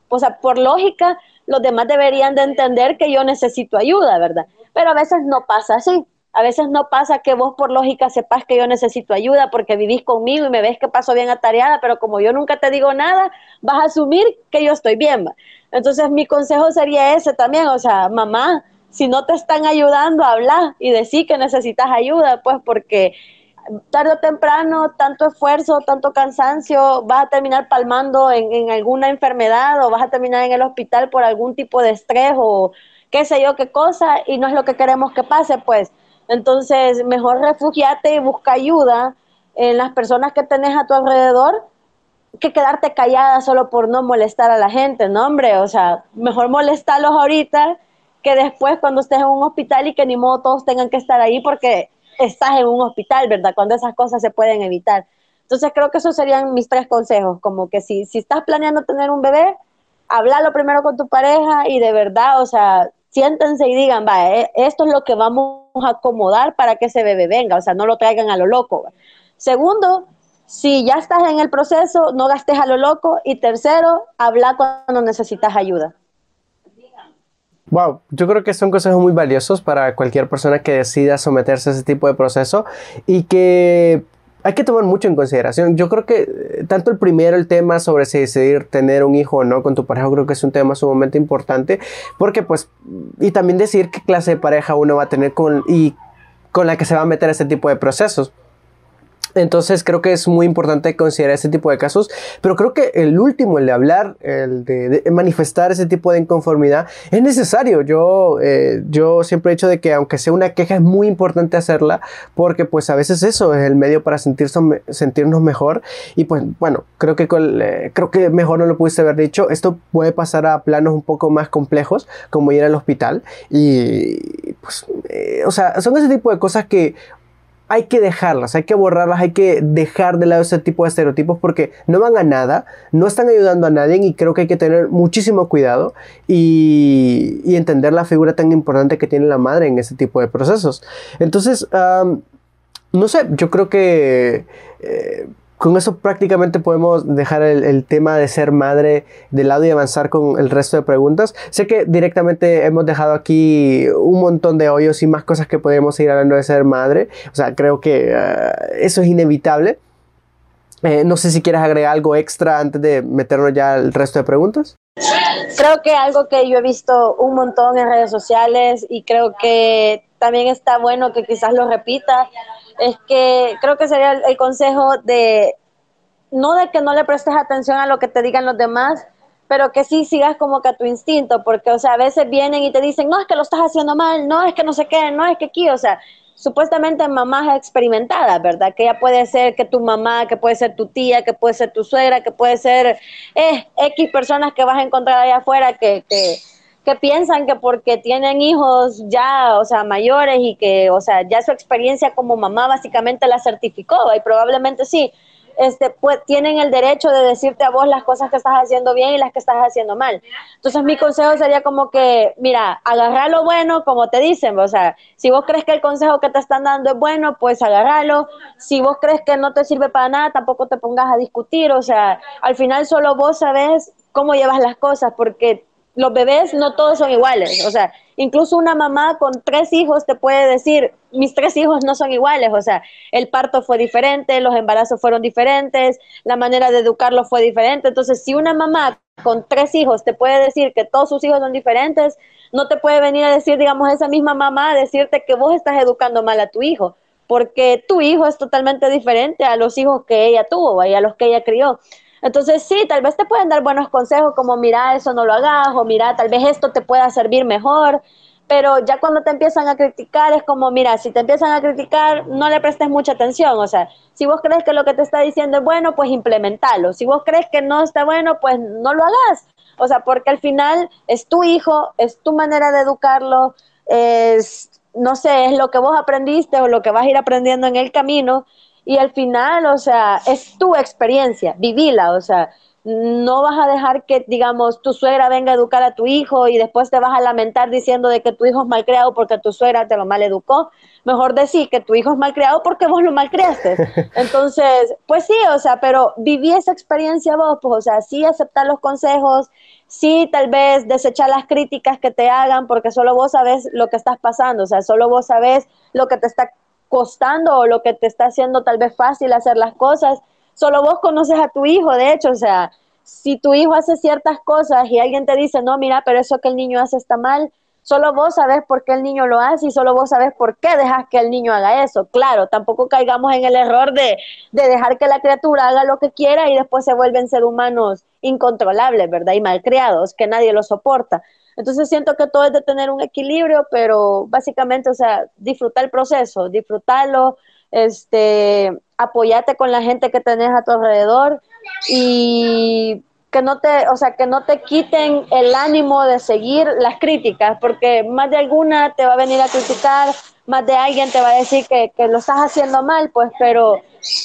o sea, por lógica, los demás deberían de entender que yo necesito ayuda, ¿verdad? Pero a veces no pasa así. A veces no pasa que vos por lógica sepas que yo necesito ayuda porque vivís conmigo y me ves que paso bien atareada, pero como yo nunca te digo nada, vas a asumir que yo estoy bien. Entonces mi consejo sería ese también, o sea, mamá, si no te están ayudando a hablar y decir que necesitas ayuda, pues porque tarde o temprano tanto esfuerzo, tanto cansancio, vas a terminar palmando en, en alguna enfermedad o vas a terminar en el hospital por algún tipo de estrés o qué sé yo qué cosa y no es lo que queremos que pase, pues entonces, mejor refugiate y busca ayuda en las personas que tenés a tu alrededor que quedarte callada solo por no molestar a la gente, ¿no, hombre? O sea, mejor molestarlos ahorita que después cuando estés en un hospital y que ni modo todos tengan que estar ahí porque estás en un hospital, ¿verdad? Cuando esas cosas se pueden evitar. Entonces creo que esos serían mis tres consejos, como que si, si estás planeando tener un bebé, háblalo primero con tu pareja y de verdad, o sea, siéntense y digan, va, eh, esto es lo que vamos a acomodar para que ese bebé venga, o sea, no lo traigan a lo loco. Segundo, si ya estás en el proceso, no gastes a lo loco. Y tercero, habla cuando necesitas ayuda. Wow, yo creo que son consejos muy valiosos para cualquier persona que decida someterse a ese tipo de proceso y que hay que tomar mucho en consideración. Yo creo que eh, tanto el primero, el tema sobre si decidir tener un hijo o no con tu pareja, creo que es un tema sumamente importante, porque pues, y también decir qué clase de pareja uno va a tener con, y con la que se va a meter este tipo de procesos. Entonces creo que es muy importante considerar ese tipo de casos, pero creo que el último, el de hablar, el de, manifestar ese tipo de inconformidad, es necesario. Yo, eh, yo siempre he dicho de que aunque sea una queja es muy importante hacerla porque pues a veces eso es el medio para sentirse, sentirnos mejor y pues bueno, creo que, eh, creo que mejor no lo pudiste haber dicho. Esto puede pasar a planos un poco más complejos como ir al hospital y pues, eh, o sea, son ese tipo de cosas que hay que dejarlas, hay que borrarlas, hay que dejar de lado ese tipo de estereotipos porque no van a nada, no están ayudando a nadie y creo que hay que tener muchísimo cuidado y, entender la figura tan importante que tiene la madre en ese tipo de procesos. Entonces, no sé, yo creo que... Eh, con eso prácticamente podemos dejar el, tema de ser madre de lado y avanzar con el resto de preguntas. Sé que directamente hemos dejado aquí un montón de hoyos y más cosas que podríamos seguir hablando de ser madre. O sea, creo que eh, eso es inevitable. Eh, no sé si quieres agregar algo extra antes de meternos ya al resto de preguntas. Creo que algo que yo he visto un montón en redes sociales y creo que también está bueno que quizás lo repita es que creo que sería el, consejo de, no de que no le prestes atención a lo que te digan los demás, pero que sí sigas como que a tu instinto, porque, o sea, a veces vienen y te dicen, no, es que lo estás haciendo mal, no, es que no sé qué, no, es que aquí, o sea, supuestamente mamás experimentadas, ¿verdad? Que ya puede ser que tu mamá, que puede ser tu tía, que puede ser tu suegra, que puede ser eh, X personas que vas a encontrar allá afuera que, que que piensan que porque tienen hijos ya, o sea, mayores y que, o sea, ya su experiencia como mamá básicamente la certificó y probablemente sí, este, pues tienen el derecho de decirte a vos las cosas que estás haciendo bien y las que estás haciendo mal. Entonces mi consejo sería como que, mira, agarrar lo bueno como te dicen, o sea, si vos crees que el consejo que te están dando es bueno, pues agarralo. Si vos crees que no te sirve para nada, tampoco te pongas a discutir, o sea, al final solo vos sabes cómo llevas las cosas, porque los bebés no todos son iguales, o sea, incluso una mamá con tres hijos te puede decir, mis tres hijos no son iguales, o sea, el parto fue diferente, los embarazos fueron diferentes, la manera de educarlos fue diferente, entonces si una mamá con tres hijos te puede decir que todos sus hijos son diferentes, no te puede venir a decir, digamos, esa misma mamá, decirte que vos estás educando mal a tu hijo, porque tu hijo es totalmente diferente a los hijos que ella tuvo y a los que ella crió. Entonces sí, tal vez te pueden dar buenos consejos como mira, eso no lo hagas o mira, tal vez esto te pueda servir mejor, pero ya cuando te empiezan a criticar es como, mira, si te empiezan a criticar, no le prestes mucha atención, o sea, si vos crees que lo que te está diciendo es bueno, pues implementalo, si vos crees que no está bueno, pues no lo hagas, o sea, porque al final es tu hijo, es tu manera de educarlo, es, no sé, es lo que vos aprendiste o lo que vas a ir aprendiendo en el camino, y al final, o sea, es tu experiencia, vivila, o sea, no vas a dejar que, digamos, tu suegra venga a educar a tu hijo y después te vas a lamentar diciendo de que tu hijo es malcriado porque tu suegra te lo mal educó. Mejor decir que tu hijo es malcriado porque vos lo malcriaste. Entonces, pues sí, o sea, pero viví esa experiencia vos, pues, o sea, sí aceptar los consejos, sí tal vez desechar las críticas que te hagan porque solo vos sabes lo que estás pasando, o sea, solo vos sabes lo que te está costando o lo que te está haciendo tal vez fácil hacer las cosas. Solo vos conoces a tu hijo, de hecho, o sea, si tu hijo hace ciertas cosas y alguien te dice, no, mira, pero eso que el niño hace está mal, solo vos sabes por qué el niño lo hace y solo vos sabes por qué dejas que el niño haga eso. Claro, tampoco caigamos en el error de, de dejar que la criatura haga lo que quiera y después se vuelven ser humanos incontrolables, ¿verdad? Y malcriados, que nadie lo soporta. Entonces siento que todo es de tener un equilibrio, pero básicamente, o sea, disfrutar el proceso, disfrutarlo, este, apoyarte con la gente que tenés a tu alrededor y que no te, o sea, que no te quiten el ánimo de seguir las críticas, porque más de alguna te va a venir a criticar, más de alguien te va a decir que, que lo estás haciendo mal, pues, pero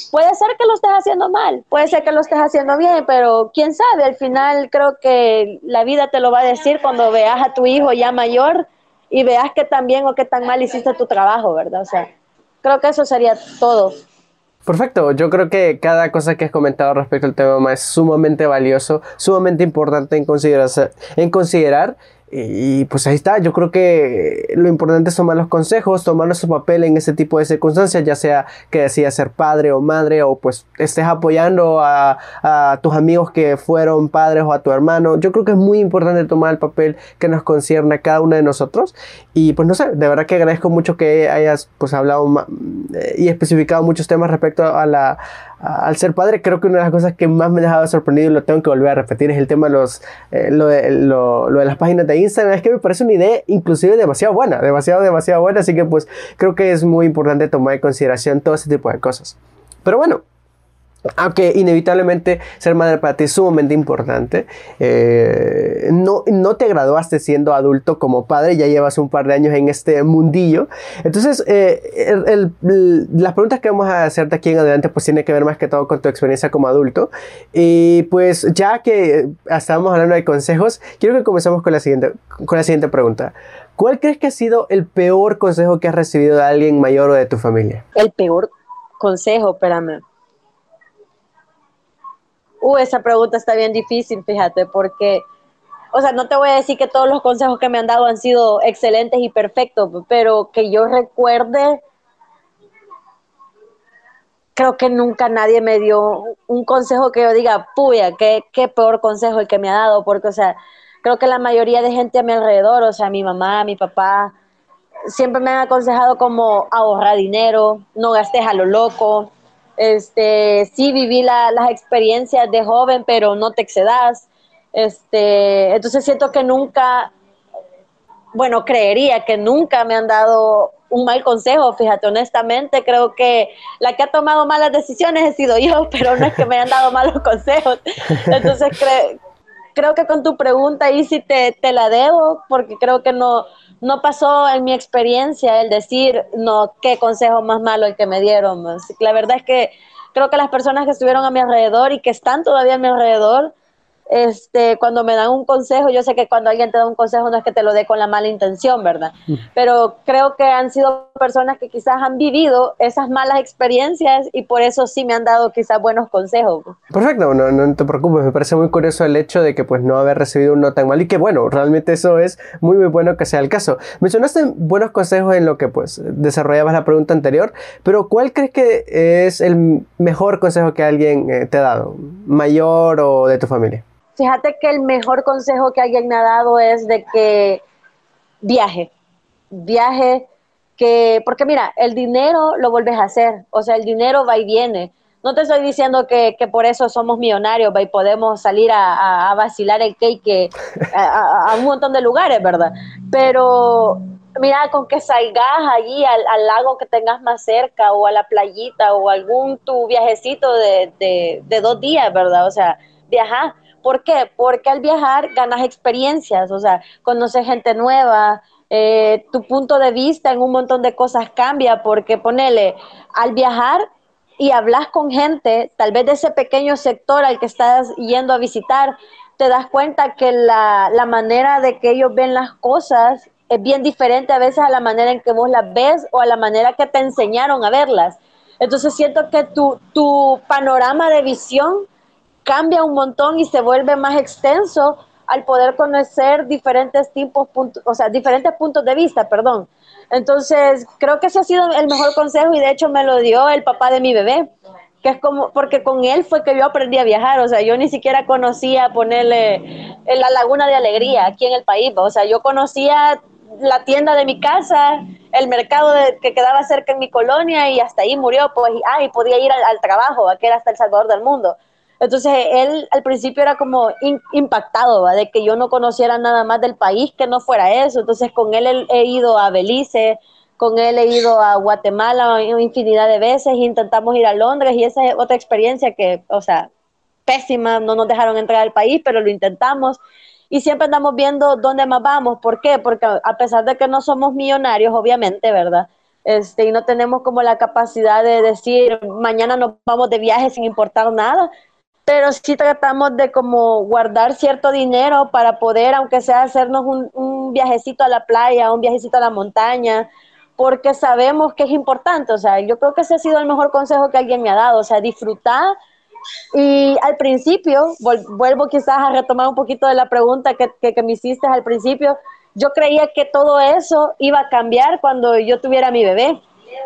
puede ser que lo estés haciendo mal, puede ser que lo estés haciendo bien, pero quién sabe, al final creo que la vida te lo va a decir cuando veas a tu hijo ya mayor y veas que tan bien o que tan mal hiciste tu trabajo, ¿verdad? O sea, creo que eso sería todo. Perfecto, yo creo que cada cosa que has comentado respecto al tema es sumamente valioso, sumamente importante en en considerar y pues ahí está, yo creo que lo importante es tomar los consejos, tomar nuestro papel en ese tipo de circunstancias, ya sea que decidas ser padre o madre o pues estés apoyando a, a, tus amigos que fueron padres o a tu hermano. Yo creo que es muy importante tomar el papel que nos concierne a cada uno de nosotros. Y pues no sé, de verdad que agradezco mucho que hayas pues hablado eh, y especificado muchos temas respecto a la, al ser padre, creo que una de las cosas que más me ha dejado sorprendido y lo tengo que volver a repetir es el tema de, eh, lo, de las páginas de Instagram. Es que me parece una idea inclusive demasiado buena, demasiado, demasiado buena. Así que pues creo que es muy importante tomar en consideración todo ese tipo de cosas. Pero bueno, aunque inevitablemente ser madre para ti es sumamente importante, eh, no, no te graduaste siendo adulto como padre, ya llevas un par de años en este mundillo. Entonces, eh, las preguntas que vamos a hacerte aquí en adelante pues tiene que ver más que todo con tu experiencia como adulto. Y pues ya que estábamos hablando de consejos, quiero que comencemos con la siguiente, con la siguiente pregunta. ¿Cuál crees que ha sido el peor consejo que has recibido de alguien mayor o de tu familia? El peor consejo, espérame Uh, esa pregunta está bien difícil, fíjate, porque, o sea, no te voy a decir que todos los consejos que me han dado han sido excelentes y perfectos, pero que yo recuerde, creo que nunca nadie me dio un consejo que yo diga, puya, qué, qué peor consejo el que me ha dado, porque, o sea, creo que la mayoría de gente a mi alrededor, o sea, mi mamá, mi papá, siempre me han aconsejado como ahorrar dinero, no gastes a lo loco, este, sí viví las experiencias de joven, pero no te excedas. Este, entonces siento que nunca, bueno, creería que nunca me han dado un mal consejo, fíjate, honestamente, creo que la que ha tomado malas decisiones he sido yo, pero no es que me hayan dado malos consejos. Entonces creo que con tu pregunta ahí sí te, te la debo, porque creo que no, no pasó en mi experiencia el decir, no, qué consejo más malo el que me dieron. La verdad es que creo que las personas que estuvieron a mi alrededor y que están todavía a mi alrededor este, cuando me dan un consejo, yo sé que cuando alguien te da un consejo no es que te lo dé con la mala intención, ¿verdad? Pero creo que han sido personas que quizás han vivido esas malas experiencias y por eso sí me han dado quizás buenos consejos. Perfecto, no, no te preocupes, me parece muy curioso el hecho de que pues no haber recibido uno tan mal y que bueno, realmente eso es muy muy bueno que sea el caso. Mencionaste buenos consejos en lo que pues desarrollabas la pregunta anterior, pero ¿cuál crees que es el mejor consejo que alguien eh, te ha dado? ¿Mayor o de tu familia? Fíjate que el mejor consejo que alguien me ha dado es de que viaje, viaje, que, porque mira, el dinero lo vuelves a hacer, o sea, el dinero va y viene. No te estoy diciendo que, por eso somos millonarios y podemos salir a, vacilar el cake a, un montón de lugares, ¿verdad? Pero mira, con que salgas allí al, lago que tengas más cerca o a la playita o algún tu viajecito de, de, de dos días, ¿verdad? O sea, viajar ¿Por qué? Porque al viajar ganas experiencias, o sea, conoces gente nueva, eh, tu punto de vista en un montón de cosas cambia, porque ponele, al viajar y hablas con gente, tal vez de ese pequeño sector al que estás yendo a visitar, te das cuenta que la, la manera de que ellos ven las cosas es bien diferente a veces a la manera en que vos las ves o a la manera que te enseñaron a verlas. Entonces siento que tu, tu panorama de visión cambia un montón y se vuelve más extenso al poder conocer diferentes tipos, o sea, diferentes puntos de vista, perdón. Entonces, creo que ese ha sido el mejor consejo y de hecho me lo dio el papá de mi bebé, que es como, porque con él fue que yo aprendí a viajar, o sea, yo ni siquiera conocía ponerle en la Laguna de Alegría aquí en el país, o sea, yo conocía la tienda de mi casa, el mercado que quedaba cerca en mi colonia y hasta ahí murió, pues, ah, y podía ir al, al trabajo, que era hasta El Salvador del Mundo. Entonces él al principio era como impactado de que yo no conociera nada más del país que no fuera eso. Entonces con él he ido a Belice, con él he ido a Guatemala infinidad de veces, intentamos ir a Londres y esa es otra experiencia que, o sea, pésima, no nos dejaron entrar al país, pero lo intentamos y siempre andamos viendo dónde más vamos. ¿Por qué? Porque a pesar de que no somos millonarios, obviamente, ¿verdad? Este, y no tenemos como la capacidad de decir, mañana nos vamos de viaje sin importar nada pero sí tratamos de como guardar cierto dinero para poder, aunque sea hacernos un, viajecito a la playa, un viajecito a la montaña, porque sabemos que es importante. O sea, yo creo que ese ha sido el mejor consejo que alguien me ha dado, o sea, disfrutar. Y al principio, vuelvo quizás a retomar un poquito de la pregunta que, que, me hiciste al principio, yo creía que todo eso iba a cambiar cuando yo tuviera mi bebé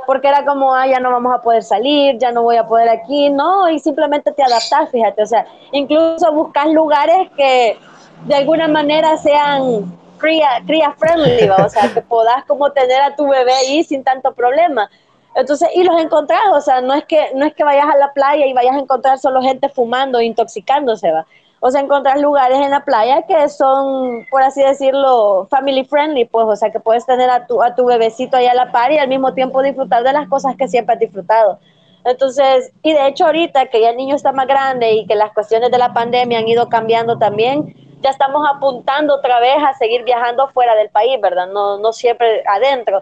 porque era como, ah, ya no vamos a poder salir, ya no voy a poder aquí, no, y simplemente te adaptas, fíjate, o sea, incluso buscas lugares que de alguna manera sean cría, cría friendly, o sea, que puedas como tener a tu bebé ahí sin tanto problema. Entonces, y los encontrás, o sea, no es que no es que vayas a la playa y vayas a encontrar solo gente fumando, intoxicándose, va o sea, encontrar lugares en la playa que son, por así decirlo, family friendly, pues, o sea, que puedes tener a tu, a tu bebecito ahí a la par y al mismo tiempo disfrutar de las cosas que siempre has disfrutado. Entonces, y de hecho ahorita que ya el niño está más grande y que las cuestiones de la pandemia han ido cambiando también, ya estamos apuntando otra vez a seguir viajando fuera del país, ¿verdad? No, no siempre adentro.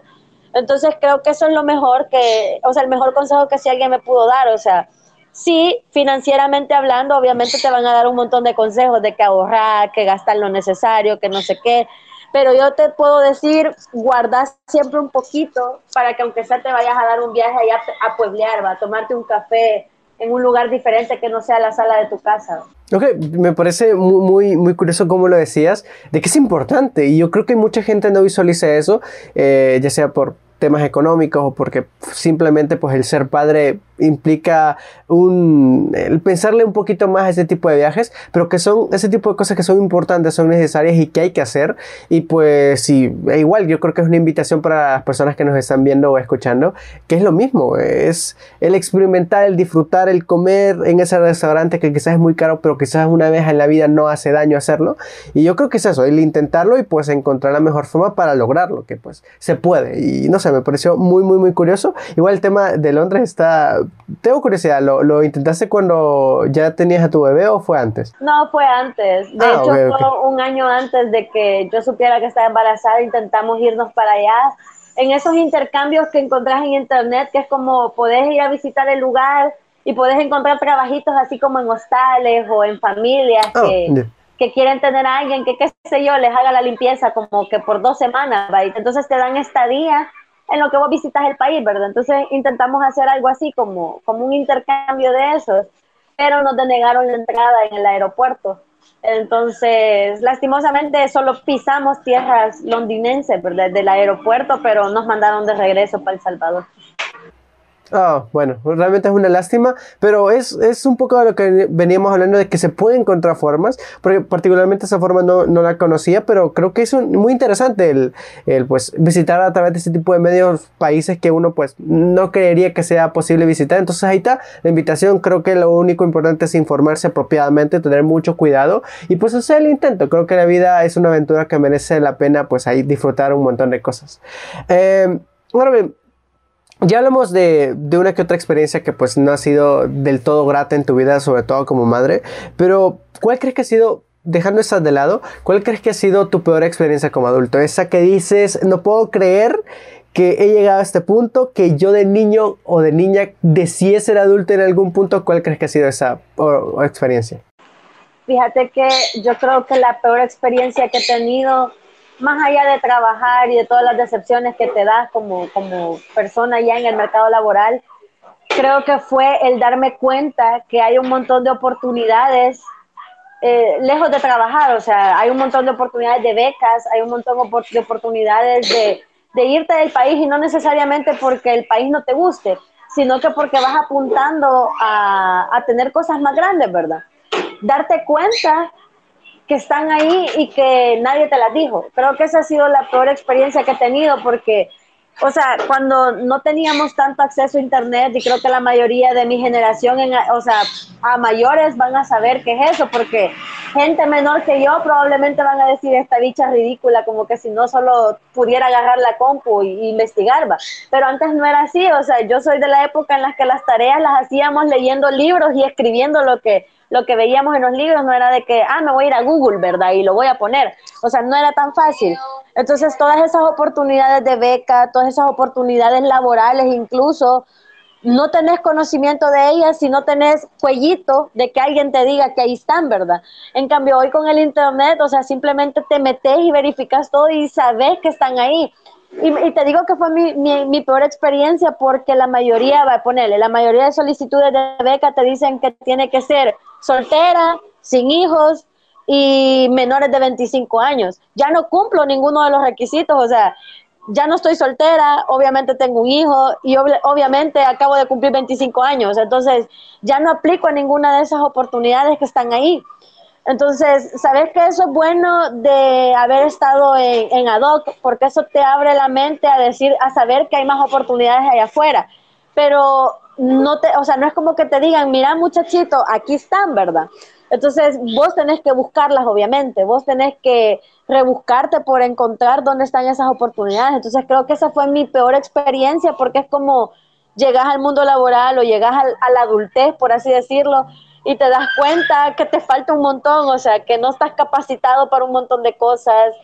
Entonces creo que eso es lo mejor que, o sea, el mejor consejo que si alguien me pudo dar, o sea, Sí, financieramente hablando, obviamente te van a dar un montón de consejos de que ahorrar, que gastar lo necesario, que no sé qué. Pero yo te puedo decir, guardas siempre un poquito para que aunque sea te vayas a dar un viaje allá a pueblear, va a tomarte un café en un lugar diferente que no sea la sala de tu casa. Ok, me parece muy, muy curioso como lo decías, de que es importante y yo creo que mucha gente no visualiza eso, eh, ya sea por temas económicos o porque simplemente pues el ser padre implica un, el pensarle un poquito más a ese tipo de viajes, pero que son ese tipo de cosas que son importantes, son necesarias y que hay que hacer. Y pues sí, e igual yo creo que es una invitación para las personas que nos están viendo o escuchando, que es lo mismo, es el experimentar, el disfrutar, el comer en ese restaurante que quizás es muy caro, pero quizás una vez en la vida no hace daño hacerlo. Y yo creo que es eso, el intentarlo y pues encontrar la mejor forma para lograrlo, que pues se puede. Y no sé, me pareció muy, muy, muy curioso. Igual el tema de Londres está tengo curiosidad, ¿lo, intentaste cuando ya tenías a tu bebé o fue antes? No, fue antes. De ah, hecho, fue un año antes de que yo supiera que estaba embarazada, intentamos irnos para allá. En esos intercambios que encontrás en internet, que es como podés ir a visitar el lugar y podés encontrar trabajitos así como en hostales o en familias ah, que, que quieren tener a alguien que, qué sé yo, les haga la limpieza como que por dos semanas, ¿va? entonces te dan estadía en lo que vos visitas el país, ¿verdad? Entonces intentamos hacer algo así como, como un intercambio de esos, pero nos denegaron la entrada en el aeropuerto. Entonces, lastimosamente, solo pisamos tierras londinenses, ¿verdad? Del aeropuerto, pero nos mandaron de regreso para El Salvador. Ah, bueno, realmente es una lástima, pero es, es, un poco de lo que veníamos hablando de que se pueden encontrar formas, porque particularmente esa forma no, no la conocía, pero creo que es muy interesante el, el, pues, visitar a través de ese tipo de medios países que uno pues no creería que sea posible visitar. Entonces ahí está la invitación, creo que lo único importante es informarse apropiadamente, tener mucho cuidado y pues hacer el intento. Creo que la vida es una aventura que merece la pena pues ahí disfrutar un montón de cosas. Eh, ahora bien, ya hablamos de, de, una que otra experiencia que pues no ha sido del todo grata en tu vida, sobre todo como madre, pero ¿cuál crees que ha sido, dejando esas de lado, cuál crees que ha sido tu peor experiencia como adulto? Esa que dices, no puedo creer que he llegado a este punto, que yo de niño o de niña deseé ser adulto en algún punto, ¿cuál crees que ha sido esa experiencia? Fíjate que yo creo que la peor experiencia que he tenido más allá de trabajar y de todas las decepciones que te das como, como persona ya en el mercado laboral, creo que fue el darme cuenta que hay un montón de oportunidades eh, lejos de trabajar, o sea, hay un montón de oportunidades de becas, hay un montón de oportunidades de, de irte del país y no necesariamente porque el país no te guste, sino que porque vas apuntando a, a tener cosas más grandes, ¿verdad? Darte cuenta que están ahí y que nadie te las dijo. Creo que esa ha sido la peor experiencia que he tenido porque, o sea, cuando no teníamos tanto acceso a Internet y creo que la mayoría de mi generación, en, o sea, a mayores van a saber qué es eso porque gente menor que yo probablemente van a decir esta bicha ridícula, como que si no solo pudiera agarrar la compu y, investigar, va. Pero antes no era así, o sea, yo soy de la época en la que las tareas las hacíamos leyendo libros y escribiendo lo que lo que veíamos en los libros no era de que, ah, me voy a ir a Google, ¿verdad? Y lo voy a poner. O sea, no era tan fácil. Entonces, todas esas oportunidades de beca, todas esas oportunidades laborales, incluso, no tenés conocimiento de ellas si no tenés cuellito de que alguien te diga que ahí están, ¿verdad? En cambio, hoy con el Internet, o sea, simplemente te metes y verificas todo y sabes que están ahí. Y, te digo que fue mi, mi, peor experiencia porque la mayoría, va a ponerle, la mayoría de solicitudes de beca te dicen que tiene que ser soltera, sin hijos y menores de 25 años. Ya no cumplo ninguno de los requisitos, o sea, ya no estoy soltera, obviamente tengo un hijo y obviamente acabo de cumplir 25 años, entonces ya no aplico a ninguna de esas oportunidades que están ahí. Entonces, ¿sabes que eso es bueno de haber estado en, en ad hoc? Porque eso te abre la mente a decir, a saber que hay más oportunidades allá afuera. Pero no te, o sea, no es como que te digan, mira muchachito, aquí están, ¿verdad? Entonces, vos tenés que buscarlas, obviamente, vos tenés que rebuscarte por encontrar dónde están esas oportunidades. Entonces, creo que esa fue mi peor experiencia porque es como llegas al mundo laboral o llegas a la adultez, por así decirlo, y te das cuenta que te falta un montón, o sea, que no estás capacitado para un montón de cosas,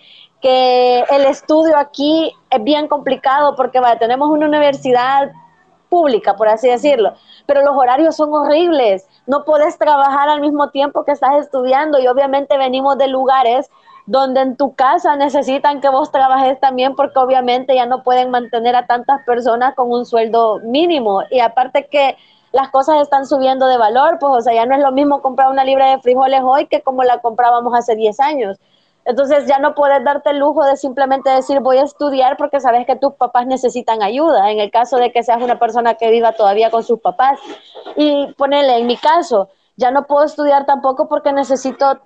que el estudio aquí es bien complicado porque tenemos una universidad pública, por así decirlo, pero los horarios son horribles, no puedes trabajar al mismo tiempo que estás estudiando y obviamente venimos de lugares donde en tu casa necesitan que vos trabajes también porque obviamente ya no pueden mantener a tantas personas con un sueldo mínimo. Y aparte que las cosas están subiendo de valor, pues o sea, ya no es lo mismo comprar una libra de frijoles hoy que como la comprábamos hace 10 años. Entonces ya no puedes darte el lujo de simplemente decir voy a estudiar porque sabes que tus papás necesitan ayuda, en el caso de que seas una persona que viva todavía con sus papás. Y ponele, en mi caso, ya no puedo estudiar tampoco porque necesito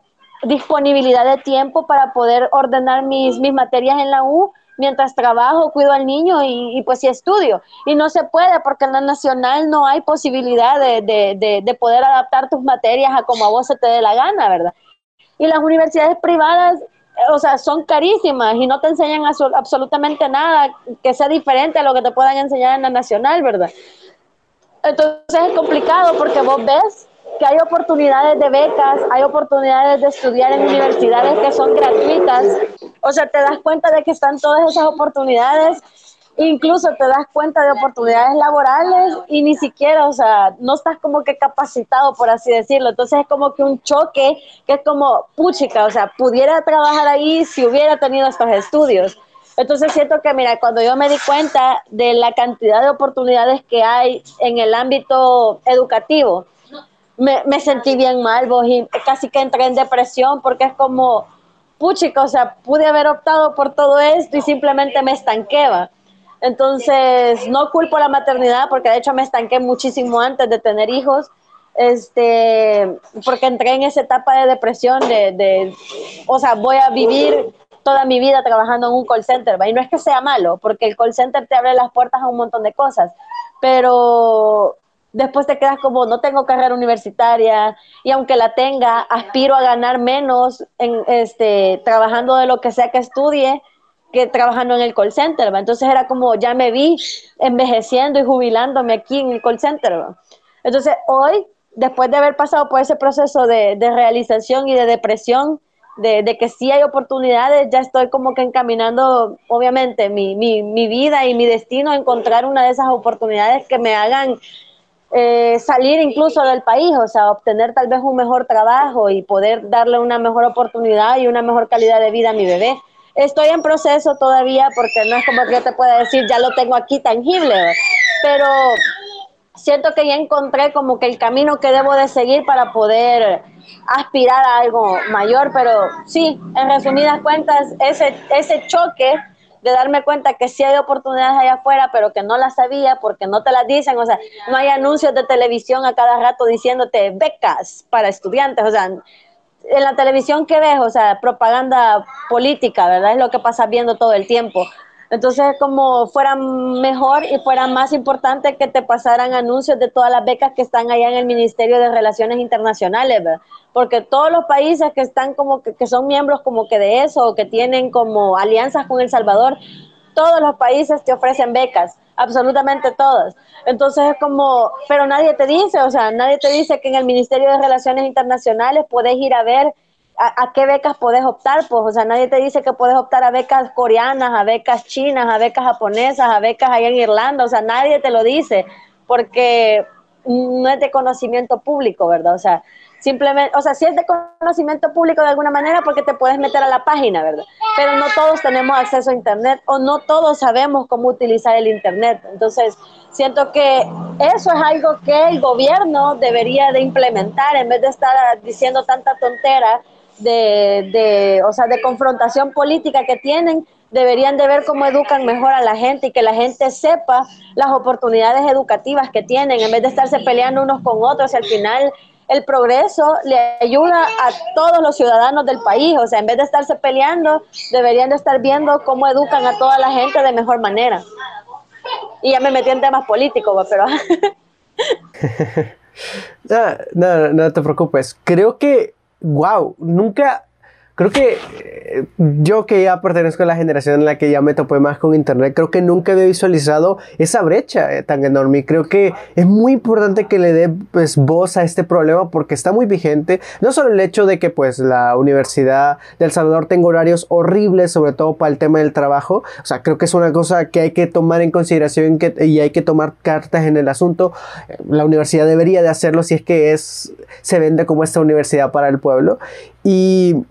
disponibilidad de tiempo para poder ordenar mis, mis materias en la U mientras trabajo, cuido al niño y, pues sí estudio. Y no se puede porque en la nacional no hay posibilidad de, de, de, poder adaptar tus materias a como a vos se te dé la gana, ¿verdad? Y las universidades privadas, o sea, son carísimas y no te enseñan absolutamente nada que sea diferente a lo que te puedan enseñar en la nacional, ¿verdad? Entonces es complicado porque vos ves que hay oportunidades de becas, hay oportunidades de estudiar en universidades que son gratuitas. O sea, te das cuenta de que están todas esas oportunidades incluso te das cuenta de oportunidades laborales y ni siquiera, o sea, no estás como que capacitado, por así decirlo. Entonces es como que un choque que es como, puchica, o sea, pudiera trabajar ahí si hubiera tenido estos estudios. Entonces siento que, mira, cuando yo me di cuenta de la cantidad de oportunidades que hay en el ámbito educativo, me, me sentí bien mal, vos, y casi que entré en depresión porque es como, puchica, o sea, pude haber optado por todo esto y simplemente me estanqueba. Entonces, no culpo la maternidad porque de hecho me estanqué muchísimo antes de tener hijos, este, porque entré en esa etapa de depresión de, de o sea, voy a vivir toda mi vida trabajando en un call center, y no es que sea malo, porque el call center te abre las puertas a un montón de cosas, pero después te quedas como, no tengo carrera universitaria, y aunque la tenga, aspiro a ganar menos en, este, trabajando de lo que sea que estudie, que trabajando en el call center, entonces era como, ya me vi envejeciendo y jubilándome aquí en el call center. Entonces hoy, después de haber pasado por ese proceso de, de realización y de depresión, de, que sí hay oportunidades, ya estoy como que encaminando, obviamente, mi, mi, mi vida y mi destino a encontrar una de esas oportunidades que me hagan eh, salir incluso del país, o sea, obtener tal vez un mejor trabajo y poder darle una mejor oportunidad y una mejor calidad de vida a mi bebé. Estoy en proceso todavía porque no es como que yo te pueda decir, ya lo tengo aquí tangible, pero siento que ya encontré como que el camino que debo de seguir para poder aspirar a algo mayor, pero sí, en resumidas cuentas, ese, ese choque de darme cuenta que sí hay oportunidades allá afuera, pero que no las sabía porque no te las dicen, o sea, no hay anuncios de televisión a cada rato diciéndote becas para estudiantes, o sea, en la televisión que ves, o sea, propaganda política, ¿verdad? Es lo que pasas viendo todo el tiempo. Entonces, como fuera mejor y fuera más importante que te pasaran anuncios de todas las becas que están allá en el Ministerio de Relaciones Internacionales, ¿verdad? porque todos los países que están como que, que, son miembros como que de eso o que tienen como alianzas con El Salvador, todos los países te ofrecen becas, absolutamente todos. Entonces es como, pero nadie te dice, o sea, nadie te dice que en el Ministerio de Relaciones Internacionales puedes ir a ver a, qué becas puedes optar, pues, o sea, nadie te dice que puedes optar a becas coreanas, a becas chinas, a becas japonesas, a becas allá en Irlanda, o sea, nadie te lo dice, porque no es de conocimiento público, ¿verdad? O sea, simplemente, o sea, sí es de conocimiento público de alguna manera porque te puedes meter a la página, ¿verdad? Pero no todos tenemos acceso a Internet o no todos sabemos cómo utilizar el Internet. Entonces, siento que eso es algo que el gobierno debería de implementar en vez de estar diciendo tanta tontera de, de, o sea, de confrontación política que tienen, deberían de ver cómo educan mejor a la gente y que la gente sepa las oportunidades educativas que tienen, en vez de estarse peleando unos con otros y al final el progreso le ayuda a todos los ciudadanos del país, o sea, en vez de estarse peleando, deberían de estar viendo cómo educan a toda la gente de mejor manera. Y ya me metí en temas políticos, pero... no, no te preocupes. Creo que wow, nunca, creo que eh, yo que ya pertenezco a la generación en la que ya me topé más con internet, creo que nunca había visualizado esa brecha eh, tan enorme. Y creo que es muy importante que le dé pues voz a este problema porque está muy vigente, no solo el hecho de que pues la Universidad de El Salvador tenga horarios horribles, sobre todo para el tema del trabajo, o sea, creo que es una cosa que hay que tomar en consideración y hay que tomar cartas en el asunto, la universidad debería de hacerlo si es que es, se vende como esta universidad para el pueblo. Y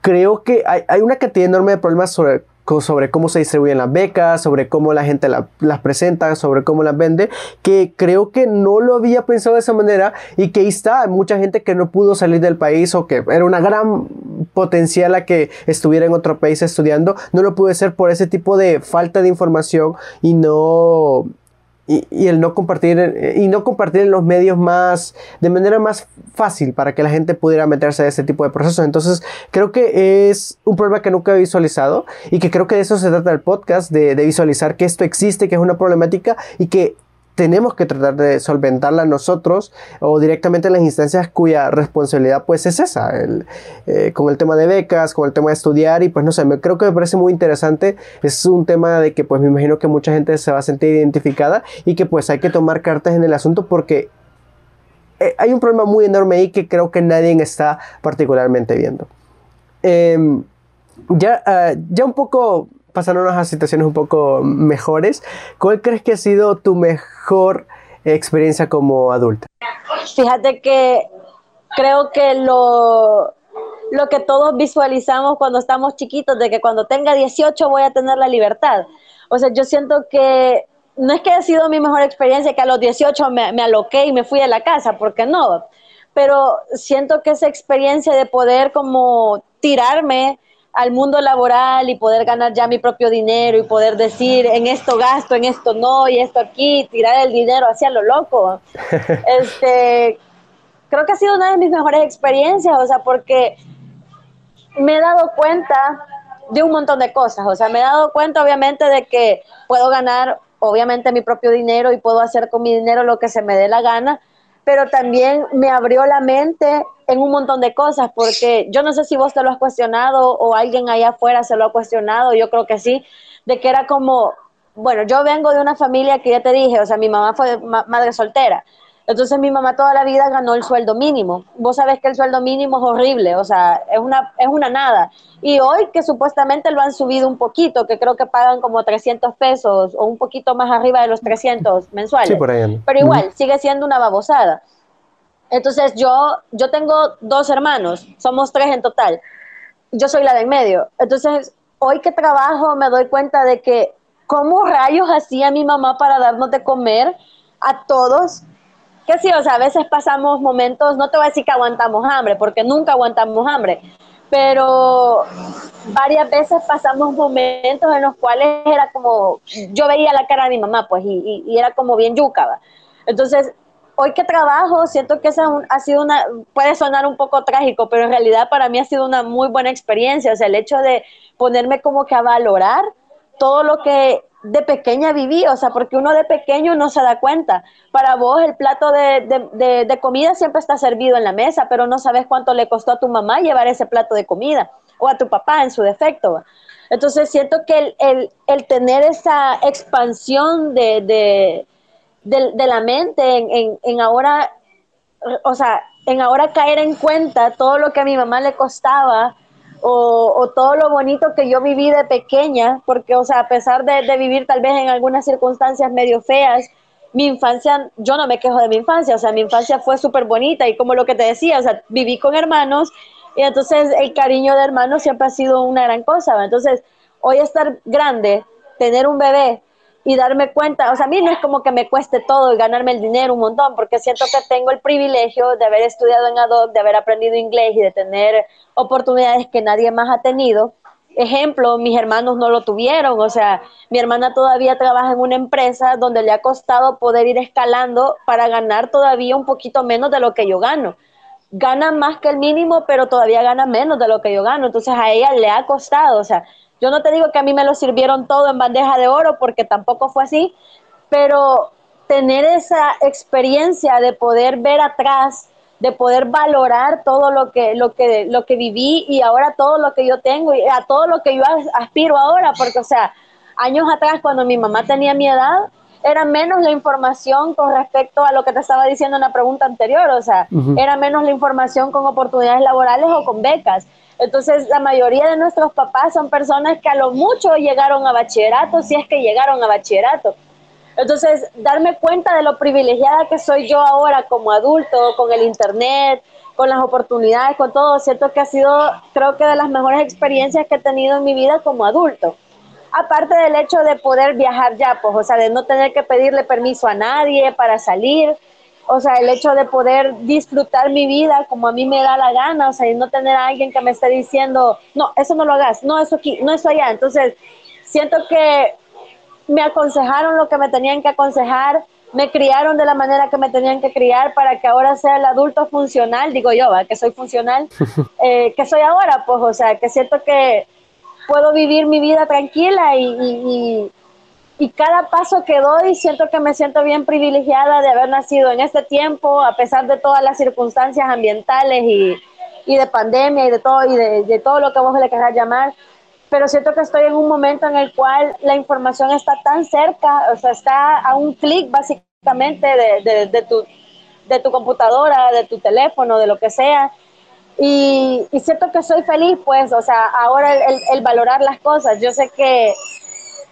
creo que hay, una cantidad enorme de problemas sobre, sobre cómo se distribuyen las becas, sobre cómo la gente las presenta, sobre cómo las vende, que creo que no lo había pensado de esa manera. Y que ahí está, mucha gente que no pudo salir del país o que era una gran potencial a que estuviera en otro país estudiando, no lo pude hacer por ese tipo de falta de información y no y, el no compartir y no compartir en los medios más de manera más fácil para que la gente pudiera meterse a ese tipo de procesos. Entonces, creo que es un problema que nunca he visualizado y que creo que de eso se trata el podcast, de visualizar que esto existe, que es una problemática y que tenemos que tratar de solventarla nosotros o directamente en las instancias cuya responsabilidad pues es esa, eh, con el tema de becas, con el tema de estudiar y pues no sé, me, creo que me parece muy interesante, es un tema de que pues me imagino que mucha gente se va a sentir identificada y que pues hay que tomar cartas en el asunto porque eh, hay un problema muy enorme ahí que creo que nadie está particularmente viendo. Em, ya, ah, ya un poco pasándonos a situaciones un poco mejores, ¿cuál crees que ha sido tu mejor experiencia como adulta? Fíjate que creo que lo, lo que todos visualizamos cuando estamos chiquitos, de que cuando tenga 18 voy a tener la libertad. O sea, yo siento que no es que haya sido mi mejor experiencia, que a los 18 me, me aloqué y me fui de la casa, porque no, pero siento que esa experiencia de poder como tirarme al mundo laboral y poder ganar ya mi propio dinero y poder decir en esto gasto, en esto no y esto aquí, tirar el dinero hacia lo loco. este, creo que ha sido una de mis mejores experiencias, o sea, porque me he dado cuenta de un montón de cosas, o sea, me he dado cuenta obviamente de que puedo ganar obviamente mi propio dinero y puedo hacer con mi dinero lo que se me dé la gana, pero también me abrió la mente en un montón de cosas, porque yo no sé si vos te lo has cuestionado o alguien allá afuera se lo ha cuestionado, yo creo que sí, de que era como, bueno, yo vengo de una familia que ya te dije, o sea, mi mamá fue madre soltera, entonces mi mamá toda la vida ganó el sueldo mínimo. Vos sabés que el sueldo mínimo es horrible, o sea, es una, es una nada. Y hoy que supuestamente lo han subido un poquito, que creo que pagan como 300 pesos o un poquito más arriba de los 300 mensuales. Sí, por ahí Pero igual, sigue siendo una babosada. Entonces yo, yo tengo dos hermanos, somos tres en total. Yo soy la de en medio. Entonces, hoy que trabajo me doy cuenta de que cómo rayos hacía mi mamá para darnos de comer a todos que sí, o sea, a veces pasamos momentos, no te voy a decir que aguantamos hambre, porque nunca aguantamos hambre, pero varias veces pasamos momentos en los cuales era como, yo veía la cara de mi mamá, pues, y, era como bien yuca. Entonces, hoy que trabajo, siento que esa ha sido una, puede sonar un poco trágico, pero en realidad para mí ha sido una muy buena experiencia, o sea, el hecho de ponerme como que a valorar todo lo que de pequeña viví, o sea, porque uno de pequeño no se da cuenta. Para vos el plato de, comida siempre está servido en la mesa, pero no sabes cuánto le costó a tu mamá llevar ese plato de comida o a tu papá en su defecto. Entonces siento que el, tener esa expansión de, la mente en, en ahora, o sea, en ahora caer en cuenta todo lo que a mi mamá le costaba o, todo lo bonito que yo viví de pequeña, porque, o sea, a pesar de, vivir tal vez en algunas circunstancias medio feas, mi infancia, yo no me quejo de mi infancia, o sea, mi infancia fue súper bonita y como lo que te decía, o sea, viví con hermanos y entonces el cariño de hermanos siempre ha sido una gran cosa, entonces hoy estar grande, tener un bebé y darme cuenta, o sea, a mí no es como que me cueste todo y ganarme el dinero un montón, porque siento que tengo el privilegio de haber estudiado en ADOC, de haber aprendido inglés y de tener oportunidades que nadie más ha tenido. Ejemplo, mis hermanos no lo tuvieron, o sea, mi hermana todavía trabaja en una empresa donde le ha costado poder ir escalando para ganar todavía un poquito menos de lo que yo gano. Gana más que el mínimo, pero todavía gana menos de lo que yo gano, entonces a ella le ha costado, o sea, yo no te digo que a mí me lo sirvieron todo en bandeja de oro, porque tampoco fue así, pero tener esa experiencia de poder ver atrás, de poder valorar todo lo que, lo que, lo que viví y ahora todo lo que yo tengo y a todo lo que yo aspiro ahora, porque, o sea, años atrás, cuando mi mamá tenía mi edad, era menos la información con respecto a lo que te estaba diciendo en la pregunta anterior, o sea, era menos la información con oportunidades laborales o con becas. Entonces, la mayoría de nuestros papás son personas que a lo mucho llegaron a bachillerato, si es que llegaron a bachillerato. Entonces, darme cuenta de lo privilegiada que soy yo ahora como adulto, con el Internet, con las oportunidades, con todo, siento que ha sido, creo que de las mejores experiencias que he tenido en mi vida como adulto. Aparte del hecho de poder viajar ya, pues, o sea, de no tener que pedirle permiso a nadie para salir, o sea, el hecho de poder disfrutar mi vida como a mí me da la gana, o sea, y no tener a alguien que me esté diciendo, no, eso no lo hagas, no, eso aquí, no, eso allá. Entonces, siento que me aconsejaron lo que me tenían que aconsejar, me criaron de la manera que me tenían que criar para que ahora sea el adulto funcional, digo yo, que soy funcional, eh, que soy ahora, pues, o sea, que siento que puedo vivir mi vida tranquila y y cada paso que doy siento que me siento bien privilegiada de haber nacido en este tiempo, a pesar de todas las circunstancias ambientales y, y de pandemia y de todo, y de, todo lo que vos le querás llamar. Pero siento que estoy en un momento en el cual la información está tan cerca, o sea, está a un clic básicamente de, de, de, tu, de tu computadora, de tu teléfono, de lo que sea, Y, y, siento que soy feliz, pues, o sea, ahora el, el, valorar las cosas, yo sé que,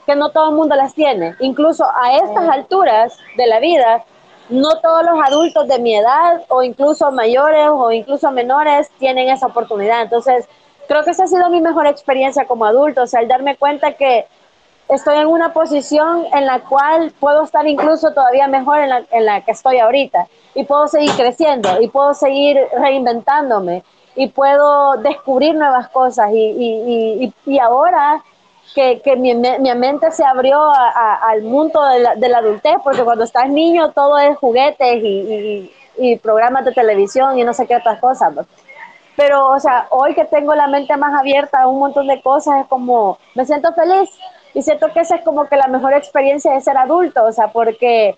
que no todo el mundo las tiene, incluso a estas alturas de la vida, no todos los adultos de mi edad o incluso mayores o incluso menores tienen esa oportunidad. Entonces, creo que esa ha sido mi mejor experiencia como adulto, o sea, el darme cuenta que estoy en una posición en la cual puedo estar incluso todavía mejor en la, en la que estoy ahorita. Y puedo seguir creciendo y puedo seguir reinventándome y puedo descubrir nuevas cosas y, y, y, y ahora que, que mi, mi, mente se abrió al mundo de la, de la, adultez, porque cuando estás niño todo es juguetes y, y, programas de televisión y no sé qué otras cosas. Pero, o sea, hoy que tengo la mente más abierta a un montón de cosas, es como, me siento feliz y siento que esa es como que la mejor experiencia de ser adulto, o sea, porque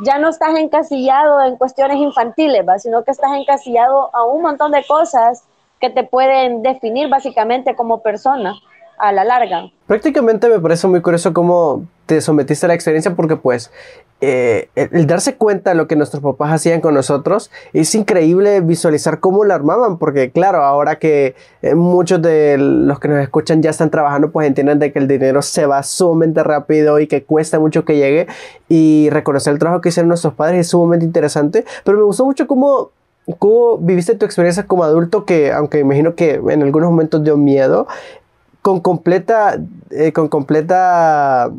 ya no estás encasillado en cuestiones infantiles, sino que estás encasillado a un montón de cosas que te pueden definir básicamente como persona a la larga. Prácticamente me parece muy curioso cómo te sometiste a la experiencia porque pues eh, el darse cuenta de lo que nuestros papás hacían con nosotros es increíble visualizar cómo lo armaban porque claro ahora que eh, muchos de los que nos escuchan ya están trabajando pues entienden de que el dinero se va sumamente rápido y que cuesta mucho que llegue y reconocer el trabajo que hicieron nuestros padres es sumamente interesante pero me gustó mucho cómo ¿Cómo viviste tu experiencia como adulto que, aunque imagino que en algunos momentos dio miedo, con completa, eh, con completa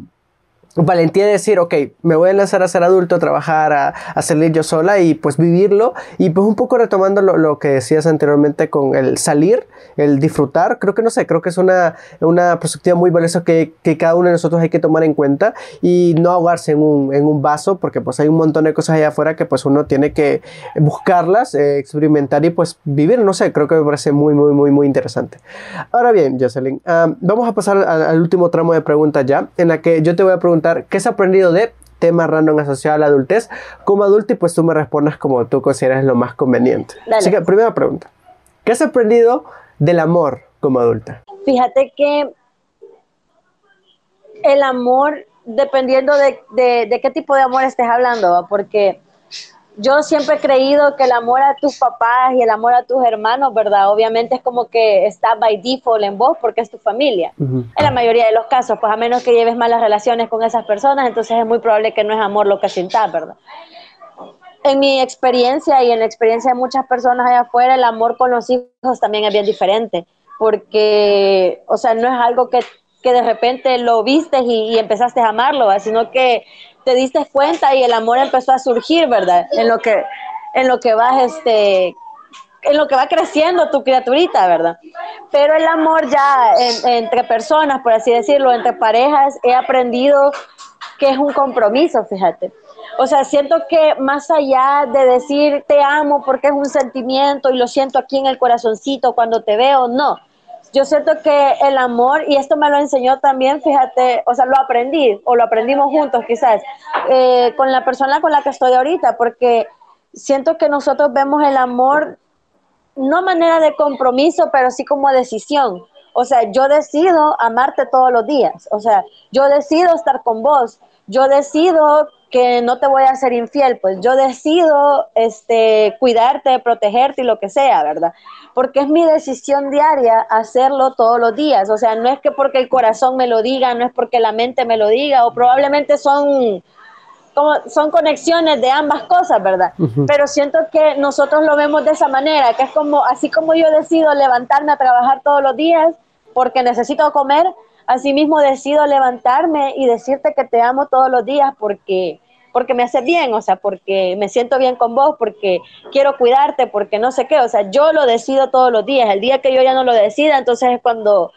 valentía de decir, ok, me voy a lanzar a ser adulto, a trabajar, a, a salir yo sola y pues vivirlo. Y pues un poco retomando lo, lo, que decías anteriormente con el salir, el disfrutar, creo que no sé, creo que es una, una perspectiva muy valiosa que, que cada uno de nosotros hay que tomar en cuenta y no ahogarse en un, en un vaso porque pues hay un montón de cosas allá afuera que pues uno tiene que buscarlas, eh, experimentar y pues vivir, no sé, creo que me parece muy, muy, muy, muy interesante. Ahora bien, Jocelyn, um, vamos a pasar al, al último tramo de preguntas ya, en la que yo te voy a preguntar qué has aprendido de tema random asociado a la adultez como adulto y pues tú me respondas como tú consideras lo más conveniente. Dale. Así que primera pregunta, ¿qué has aprendido del amor como adulta? Fíjate que el amor, dependiendo de, de, de qué tipo de amor estés hablando, porque yo siempre he creído que el amor a tus papás y el amor a tus hermanos, ¿verdad? Obviamente es como que está by default en vos porque es tu familia. Uh -huh. En la mayoría de los casos, pues a menos que lleves malas relaciones con esas personas, entonces es muy probable que no es amor lo que sientas, ¿verdad? En mi experiencia y en la experiencia de muchas personas allá afuera, el amor con los hijos también es bien diferente, porque, o sea, no es algo que, que de repente lo viste y, y empezaste a amarlo, sino que te diste cuenta y el amor empezó a surgir, ¿verdad? En lo que, en lo que vas, este, en lo que va creciendo tu criaturita, ¿verdad? Pero el amor ya en, entre personas, por así decirlo, entre parejas, he aprendido que es un compromiso, fíjate. O sea, siento que más allá de decir te amo porque es un sentimiento y lo siento aquí en el corazoncito cuando te veo, no yo siento que el amor, y esto me lo enseñó también, fíjate, o sea, lo aprendí, o lo aprendimos juntos quizás, eh, con la persona con la que estoy ahorita, porque siento que nosotros vemos el amor no manera de compromiso, pero sí como decisión. O sea, yo decido amarte todos los días, o sea, yo decido estar con vos, yo decido que no te voy a ser infiel, pues yo decido este, cuidarte, protegerte y lo que sea, ¿verdad? Porque es mi decisión diaria hacerlo todos los días, o sea, no es que porque el corazón me lo diga, no es porque la mente me lo diga, o probablemente son, como, son conexiones de ambas cosas, ¿verdad? Uh -huh. Pero siento que nosotros lo vemos de esa manera, que es como, así como yo decido levantarme a trabajar todos los días porque necesito comer, Asimismo decido levantarme y decirte que te amo todos los días porque porque me hace bien, o sea, porque me siento bien con vos, porque quiero cuidarte, porque no sé qué, o sea, yo lo decido todos los días. El día que yo ya no lo decida, entonces es cuando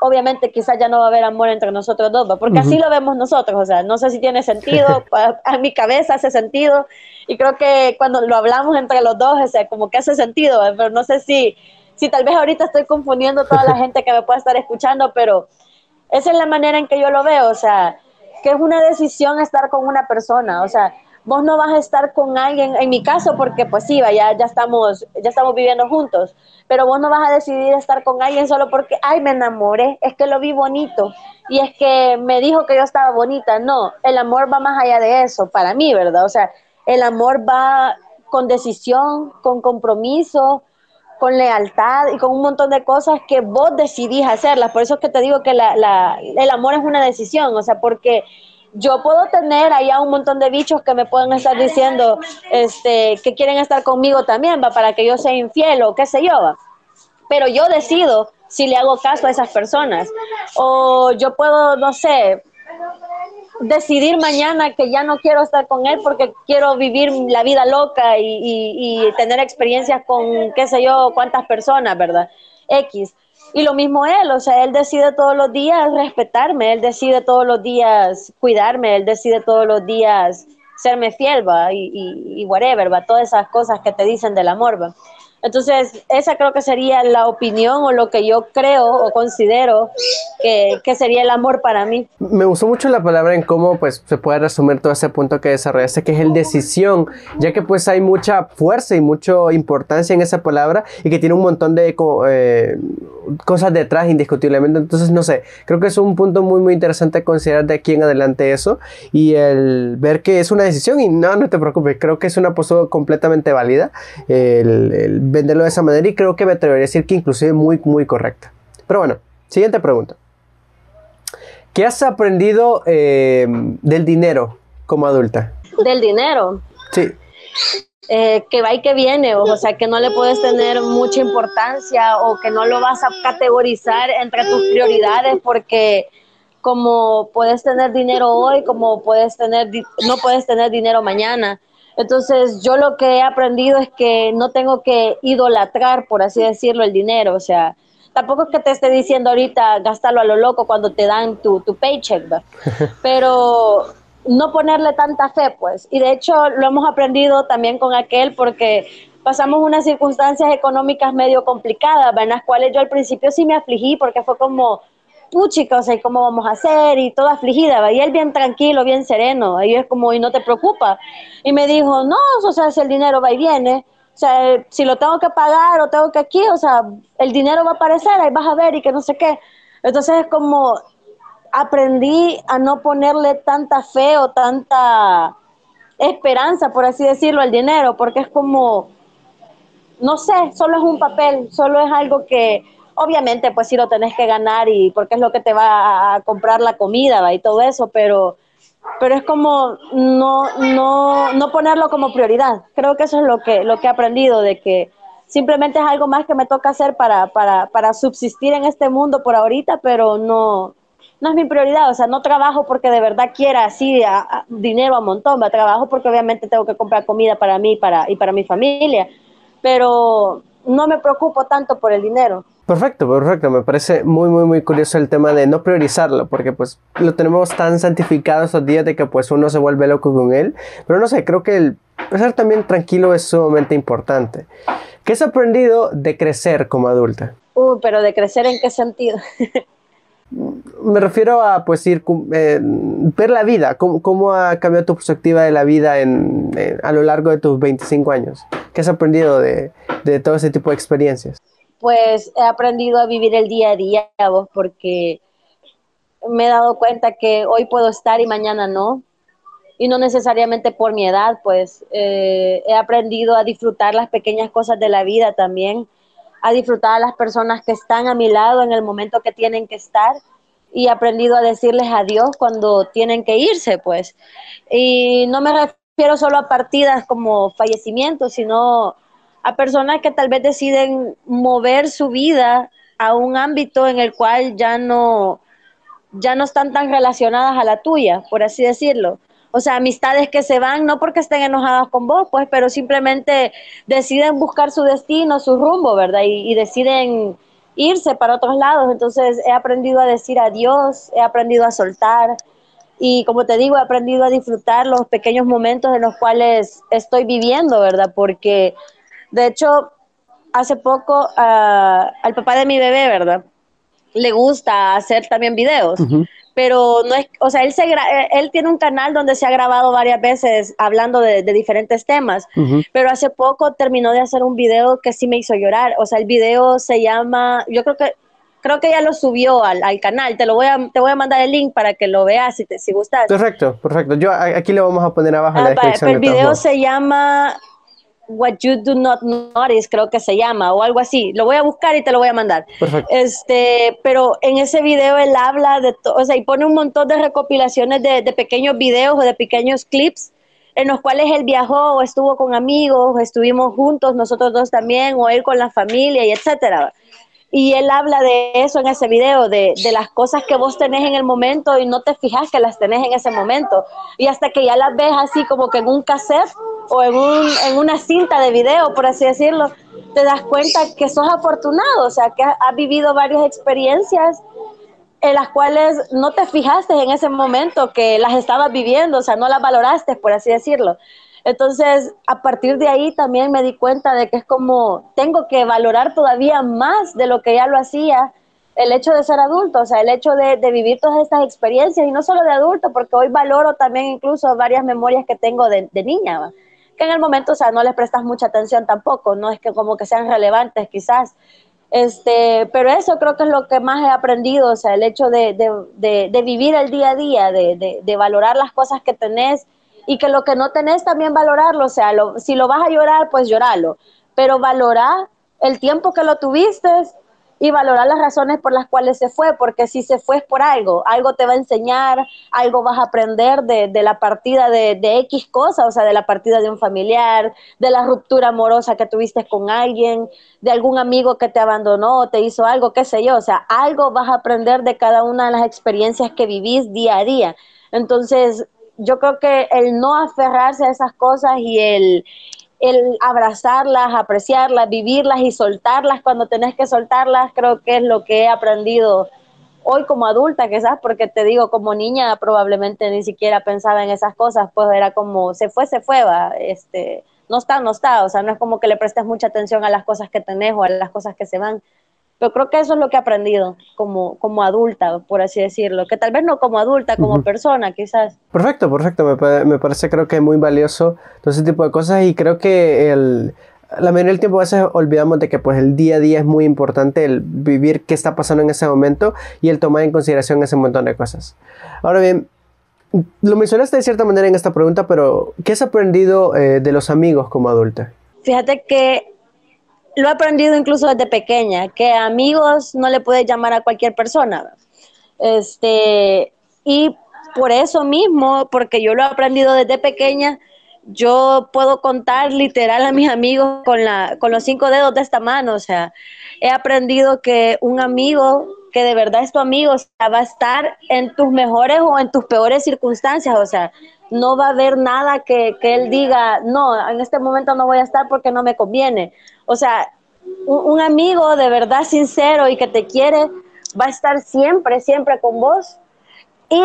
obviamente quizás ya no va a haber amor entre nosotros dos, porque uh -huh. así lo vemos nosotros, o sea, no sé si tiene sentido, a, a, mi cabeza hace sentido, y creo que cuando lo hablamos entre los dos, o sea, como que hace sentido, pero no sé si, si tal vez ahorita estoy confundiendo a toda la gente que me pueda estar escuchando, pero esa es la manera en que yo lo veo, o sea, que es una decisión estar con una persona, o sea, vos no vas a estar con alguien, en mi caso, porque pues sí, ya, ya, estamos, ya estamos viviendo juntos, pero vos no vas a decidir estar con alguien solo porque, ay, me enamoré, es que lo vi bonito, y es que me dijo que yo estaba bonita, no, el amor va más allá de eso, para mí, ¿verdad? O sea, el amor va con decisión, con compromiso, con lealtad y con un montón de cosas que vos decidís hacerlas. Por eso es que te digo que el amor es una decisión, o sea, porque yo puedo tener allá un montón de bichos que me pueden estar diciendo este, que quieren estar conmigo también, va, para que yo sea infiel o qué sé yo, va. pero yo decido si le hago caso a esas personas. O yo puedo, no sé, decidir mañana que ya no quiero estar con él porque quiero vivir la vida loca y, tener experiencias con qué sé yo, cuántas personas, ¿verdad? X. Y lo mismo él, o sea, él decide todos los días respetarme, él decide todos los días cuidarme, él decide todos los días serme fiel, va, y, y, whatever, va, todas esas cosas que te dicen del amor, va. Entonces, esa creo que sería la opinión o lo que yo creo o considero que, sería el amor para mí. Me gustó mucho la palabra en cómo pues, se puede resumir todo ese punto que desarrollaste, que es el decisión, ya que pues hay mucha fuerza y mucha importancia en esa palabra y que tiene un montón de eh, cosas detrás indiscutiblemente. Entonces, no sé, creo que es un punto muy, muy interesante considerar de aquí en adelante eso y el ver que es una decisión y no, no te preocupes, creo que es una postura completamente válida. el venderlo de esa manera y creo que me atrevería a decir que inclusive muy, muy correcta. Pero bueno, siguiente pregunta. ¿Qué has aprendido eh, del dinero como adulta? Del dinero. Sí. Eh, que va y que viene, o sea, que no le puedes tener mucha importancia o que no lo vas a categorizar entre tus prioridades porque como puedes tener dinero hoy, como puedes tener, no puedes tener dinero mañana. Entonces, yo lo que he aprendido es que no tengo que idolatrar, por así decirlo, el dinero. O sea, tampoco es que te esté diciendo ahorita gastarlo a lo loco cuando te dan tu, tu paycheck, pero no ponerle tanta fe, pues. Y de hecho, lo hemos aprendido también con aquel porque pasamos unas circunstancias económicas medio complicadas, en las cuales yo al principio sí me afligí porque fue como, puchica, o sea, ¿cómo vamos a hacer? Y toda afligida, y él bien tranquilo, bien sereno, y es como, y no te preocupa. Y me dijo, no, o sea, si el dinero va y viene, o sea, si lo tengo que pagar o tengo que aquí, o sea, el dinero va a aparecer, ahí vas a ver y que no sé qué. Entonces es como, aprendí a no ponerle tanta fe o tanta esperanza, por así decirlo, al dinero, porque es como, no sé, solo es un papel, solo es algo que obviamente pues sí lo tenés que ganar y porque es lo que te va a comprar la comida y todo eso, pero, pero es como no, no, no ponerlo como prioridad. Creo que eso es lo que, lo que he aprendido, de que simplemente es algo más que me toca hacer para, para, para subsistir en este mundo por ahorita, pero no, no es mi prioridad, o sea, no trabajo porque de verdad quiera así dinero a montón, va trabajo porque obviamente tengo que comprar comida para mí para, y para mi familia, pero no me preocupo tanto por el dinero. Perfecto, perfecto. Me parece muy, muy, muy curioso el tema de no priorizarlo, porque pues lo tenemos tan santificado estos días de que pues uno se vuelve loco con él. Pero no sé, creo que el estar también tranquilo es sumamente importante. ¿Qué has aprendido de crecer como adulta? Uh, pero de crecer en qué sentido? Me refiero a pues ir eh, ver la vida, cómo, ha cambiado tu perspectiva de la vida en, a lo largo de tus 25 años. ¿Qué has aprendido de, de todo ese tipo de experiencias? pues he aprendido a vivir el día a día, vos, porque me he dado cuenta que hoy puedo estar y mañana no, y no necesariamente por mi edad, pues eh, he aprendido a disfrutar las pequeñas cosas de la vida también, a disfrutar a las personas que están a mi lado en el momento que tienen que estar y aprendido a decirles adiós cuando tienen que irse, pues. Y no me refiero solo a partidas como fallecimientos, sino a personas que tal vez deciden mover su vida a un ámbito en el cual ya no, ya no están tan relacionadas a la tuya, por así decirlo. O sea, amistades que se van no porque estén enojadas con vos, pues, pero simplemente deciden buscar su destino, su rumbo, ¿verdad? Y, deciden irse para otros lados. Entonces he aprendido a decir adiós, he aprendido a soltar, y como te digo, he aprendido a disfrutar los pequeños momentos en los cuales estoy viviendo, ¿verdad? Porque de hecho, hace poco ah, al papá de mi bebé, ¿verdad? Le gusta hacer también videos. Pero no es, o sea, él, se él tiene un canal donde se ha grabado varias veces hablando de, diferentes temas, pero hace poco terminó de hacer un video que sí me hizo llorar. O sea, el video se llama, yo creo que creo que ya lo subió al, canal. Te lo voy a, te voy a mandar el link para que lo veas si, te, si gustas. Perfecto, perfecto. Yo aquí lo vamos a poner abajo en la ah, descripción. El video se llama What You Do Not Notice, creo que se llama, o algo así. Lo voy a buscar y te lo voy a mandar. Este, pero en ese video él habla de, o sea, y pone un montón de recopilaciones de, de pequeños videos o de pequeños clips en los cuales él viajó o estuvo con amigos, o estuvimos juntos, nosotros dos también, o él con la familia y etcétera. Y él habla de eso en ese video, de, de, las cosas que vos tenés en el momento y no te fijas que las tenés en ese momento. Y hasta que ya las ves así como que en un cassette o en, un, en una cinta de video, por así decirlo, te das cuenta que sos afortunado, o sea, que has vivido varias experiencias en las cuales no te fijaste en ese momento que las estabas viviendo, o sea, no las valoraste, por así decirlo. Entonces, a partir de ahí también me di cuenta de que es como, tengo que valorar todavía más de lo que ya lo hacía el hecho de ser adulto, o sea, el hecho de, vivir todas estas experiencias y no solo de adulto, porque hoy valoro también incluso varias memorias que tengo de, de niña, que en el momento, o sea, no les prestas mucha atención tampoco, no es que como que sean relevantes quizás, este, pero eso creo que es lo que más he aprendido, o sea, el hecho de, de vivir el día a día, de, valorar las cosas que tenés y que lo que no tenés también valorarlo, o sea, si lo vas a llorar, pues lloralo, pero valorar el tiempo que lo tuviste y valorar las razones por las cuales se fue, porque si se fue es por algo, algo te va a enseñar, algo vas a aprender de, la partida de, de, X cosa, o sea, de la partida de un familiar, de la ruptura amorosa que tuviste con alguien, de algún amigo que te abandonó, te hizo algo, qué sé yo, o sea, algo vas a aprender de cada una de las experiencias que vivís día a día. Entonces, yo creo que el no aferrarse a esas cosas y el, el abrazarlas, apreciarlas, vivirlas y soltarlas cuando tenés que soltarlas, creo que es lo que he aprendido hoy como adulta, quizás, porque te digo, como niña probablemente ni siquiera pensaba en esas cosas, pues era como, se fue, se fue, va, este, no está, no está, o sea, no es como que le prestes mucha atención a las cosas que tenés o a las cosas que se van, pero creo que eso es lo que he aprendido como, como adulta, por así decirlo, que tal vez no como adulta, como persona, quizás. Perfecto, perfecto, me, me, parece creo que muy valioso todo ese tipo de cosas y creo que el, la mayoría del tiempo a veces olvidamos de que pues el día a día es muy importante el vivir qué está pasando en ese momento y el tomar en consideración ese montón de cosas. Ahora bien, lo mencionaste de cierta manera en esta pregunta, pero ¿qué has aprendido eh, de los amigos como adulta? Fíjate que lo he aprendido incluso desde pequeña, que amigos no le puedes llamar a cualquier persona. Este, y por eso mismo, porque yo lo he aprendido desde pequeña, yo puedo contar literal a mis amigos con, la, con los cinco dedos de esta mano. O sea, he aprendido que un amigo que de verdad es tu amigo va a estar en tus mejores o en tus peores circunstancias. O sea, no va a haber nada que, que él diga, no, en este momento no voy a estar porque no me conviene. O sea, un, amigo de verdad sincero y que te quiere va a estar siempre, siempre con vos. Y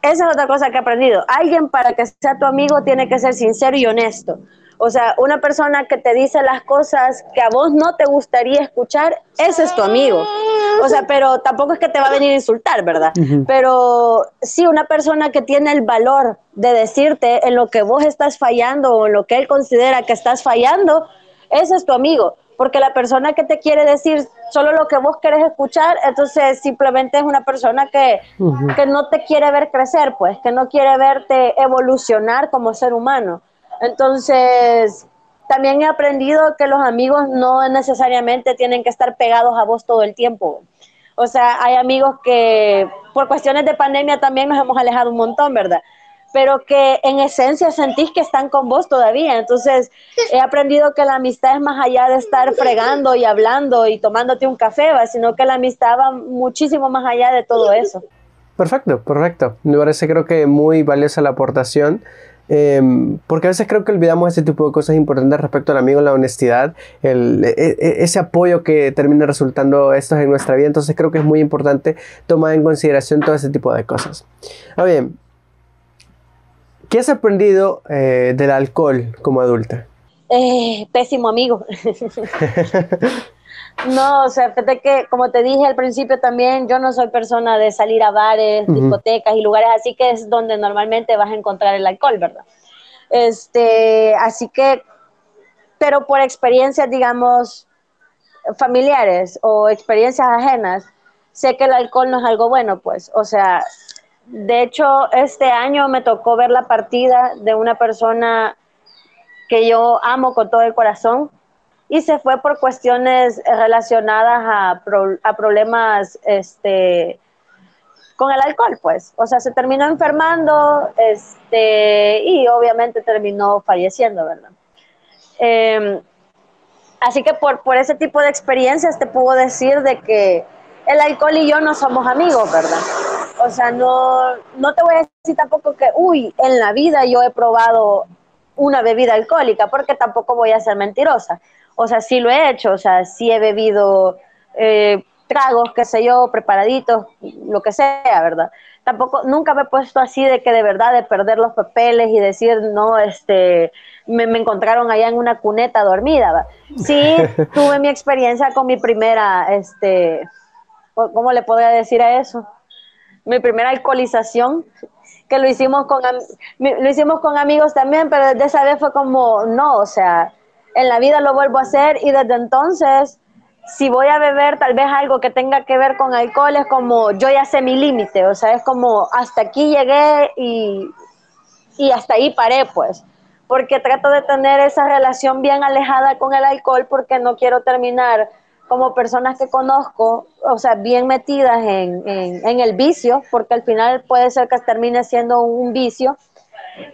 esa es otra cosa que he aprendido. Alguien para que sea tu amigo tiene que ser sincero y honesto. O sea, una persona que te dice las cosas que a vos no te gustaría escuchar, ese es tu amigo. O sea, pero tampoco es que te va a venir a insultar, ¿verdad? Pero sí, una persona que tiene el valor de decirte en lo que vos estás fallando o en lo que él considera que estás fallando, ese es tu amigo, porque la persona que te quiere decir solo lo que vos querés escuchar, entonces simplemente es una persona que, que no te quiere ver crecer, pues, que no quiere verte evolucionar como ser humano. Entonces, también he aprendido que los amigos no necesariamente tienen que estar pegados a vos todo el tiempo. O sea, hay amigos que por cuestiones de pandemia también nos hemos alejado un montón, ¿verdad? Pero que en esencia sentís que están con vos todavía. Entonces, he aprendido que la amistad es más allá de estar fregando y hablando y tomándote un café, sino que la amistad va muchísimo más allá de todo eso. Perfecto, perfecto. Me parece creo que muy valiosa la aportación. Em, porque a veces creo que olvidamos ese tipo de cosas importantes respecto al amigo, la honestidad, el, e, e, ese apoyo que termina resultando esto en nuestra vida. Entonces creo que es muy importante tomar en consideración todo ese tipo de cosas. Ahora bien, ¿Qué has aprendido eh, del alcohol como adulta? Eh, pésimo amigo. no, o sea, fíjate que, como te dije al principio también, yo no soy persona de salir a bares, discotecas y lugares así que es donde normalmente vas a encontrar el alcohol, ¿verdad? Este, así que, pero por experiencias, digamos, familiares o experiencias ajenas, sé que el alcohol no es algo bueno, pues, o sea, de hecho, este año me tocó ver la partida de una persona que yo amo con todo el corazón y se fue por cuestiones relacionadas a, a problemas este, con el alcohol, pues. O sea, se terminó enfermando este, y obviamente terminó falleciendo, ¿verdad? Em, así que por, por ese tipo de experiencias te puedo decir de que el alcohol y yo no somos amigos, ¿verdad? O sea, no, no te voy a decir tampoco que, uy, en la vida yo he probado una bebida alcohólica, porque tampoco voy a ser mentirosa o sea, sí lo he hecho, o sea, sí he bebido eh, tragos, qué sé yo, preparaditos, lo que sea, ¿verdad? Tampoco, nunca me he puesto así de que de verdad de perder los papeles y decir, no, este, me, encontraron allá en una cuneta dormida, ¿va? Sí, tuve mi experiencia con mi primera, este, ¿cómo le podría decir a eso? Mi primera alcoholización, que lo hicimos con, lo hicimos con amigos también, pero desde esa vez fue como, no, o sea, en la vida lo vuelvo a hacer y desde entonces, si voy a beber tal vez algo que tenga que ver con alcohol, es como yo ya sé mi límite, o sea, es como hasta aquí llegué y, y hasta ahí paré, pues, porque trato de tener esa relación bien alejada con el alcohol porque no quiero terminar como personas que conozco, o sea, bien metidas en, en, en el vicio, porque al final puede ser que termine siendo un vicio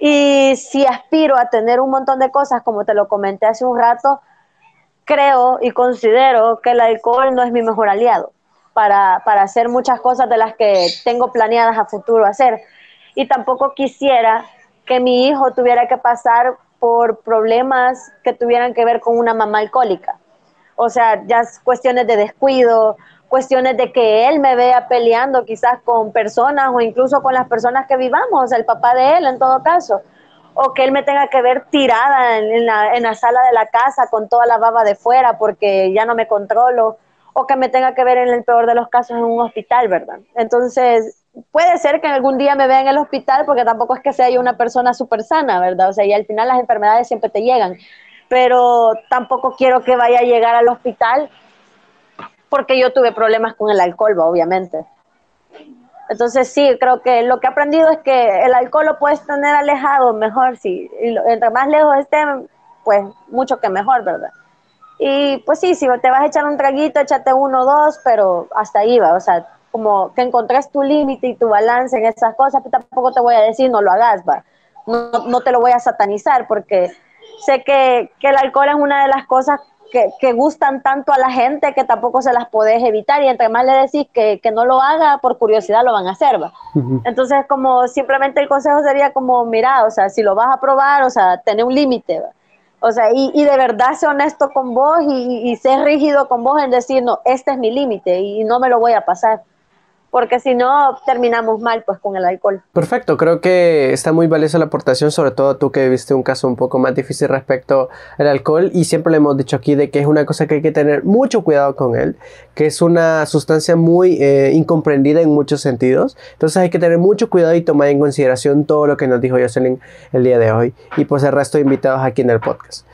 y si aspiro a tener un montón de cosas, como te lo comenté hace un rato, creo y considero que el alcohol no es mi mejor aliado para, para hacer muchas cosas de las que tengo planeadas a futuro hacer. Y tampoco quisiera que mi hijo tuviera que pasar por problemas que tuvieran que ver con una mamá alcohólica. O sea, ya cuestiones de descuido, cuestiones de que él me vea peleando quizás con personas o incluso con las personas que vivamos, el papá de él en todo caso, o que él me tenga que ver tirada en, la, en la sala de la casa con toda la baba de fuera porque ya no me controlo, o que me tenga que ver en el peor de los casos en un hospital, ¿verdad? Entonces, puede ser que algún día me vea en el hospital porque tampoco es que sea yo una persona súper sana, ¿verdad? O sea, y al final las enfermedades siempre te llegan, pero tampoco quiero que vaya a llegar al hospital porque yo tuve problemas con el alcohol, obviamente. Entonces sí, creo que lo que he aprendido es que el alcohol lo puedes tener alejado mejor, si entre más lejos esté, pues mucho que mejor, ¿verdad? Y pues sí, si te vas a echar un traguito, échate uno o dos, pero hasta ahí va, o sea, como que encontrés tu límite y tu balance en esas cosas, pero tampoco te voy a decir no lo hagas, va. No, no te lo voy a satanizar porque sé que, que el alcohol es una de las cosas que, gustan tanto a la gente que tampoco se las podés evitar. Y entre más le decís que, no lo haga, por curiosidad lo van a hacer, ¿va? Entonces, como simplemente el consejo sería como, mira, o sea, si lo vas a probar, o sea, tener un límite, O sea, y, y, de verdad sé honesto con vos y, y sé rígido con vos en decir, no, este es mi límite y no me lo voy a pasar porque si no terminamos mal pues con el alcohol. Perfecto, creo que está muy valiosa la aportación, sobre todo tú que viste un caso un poco más difícil respecto al alcohol y siempre le hemos dicho aquí de que es una cosa que hay que tener mucho cuidado con él, que es una sustancia muy eh, incomprendida en muchos sentidos, entonces hay que tener mucho cuidado y tomar en consideración todo lo que nos dijo Jocelyn el día de hoy y pues el resto de invitados aquí en el podcast.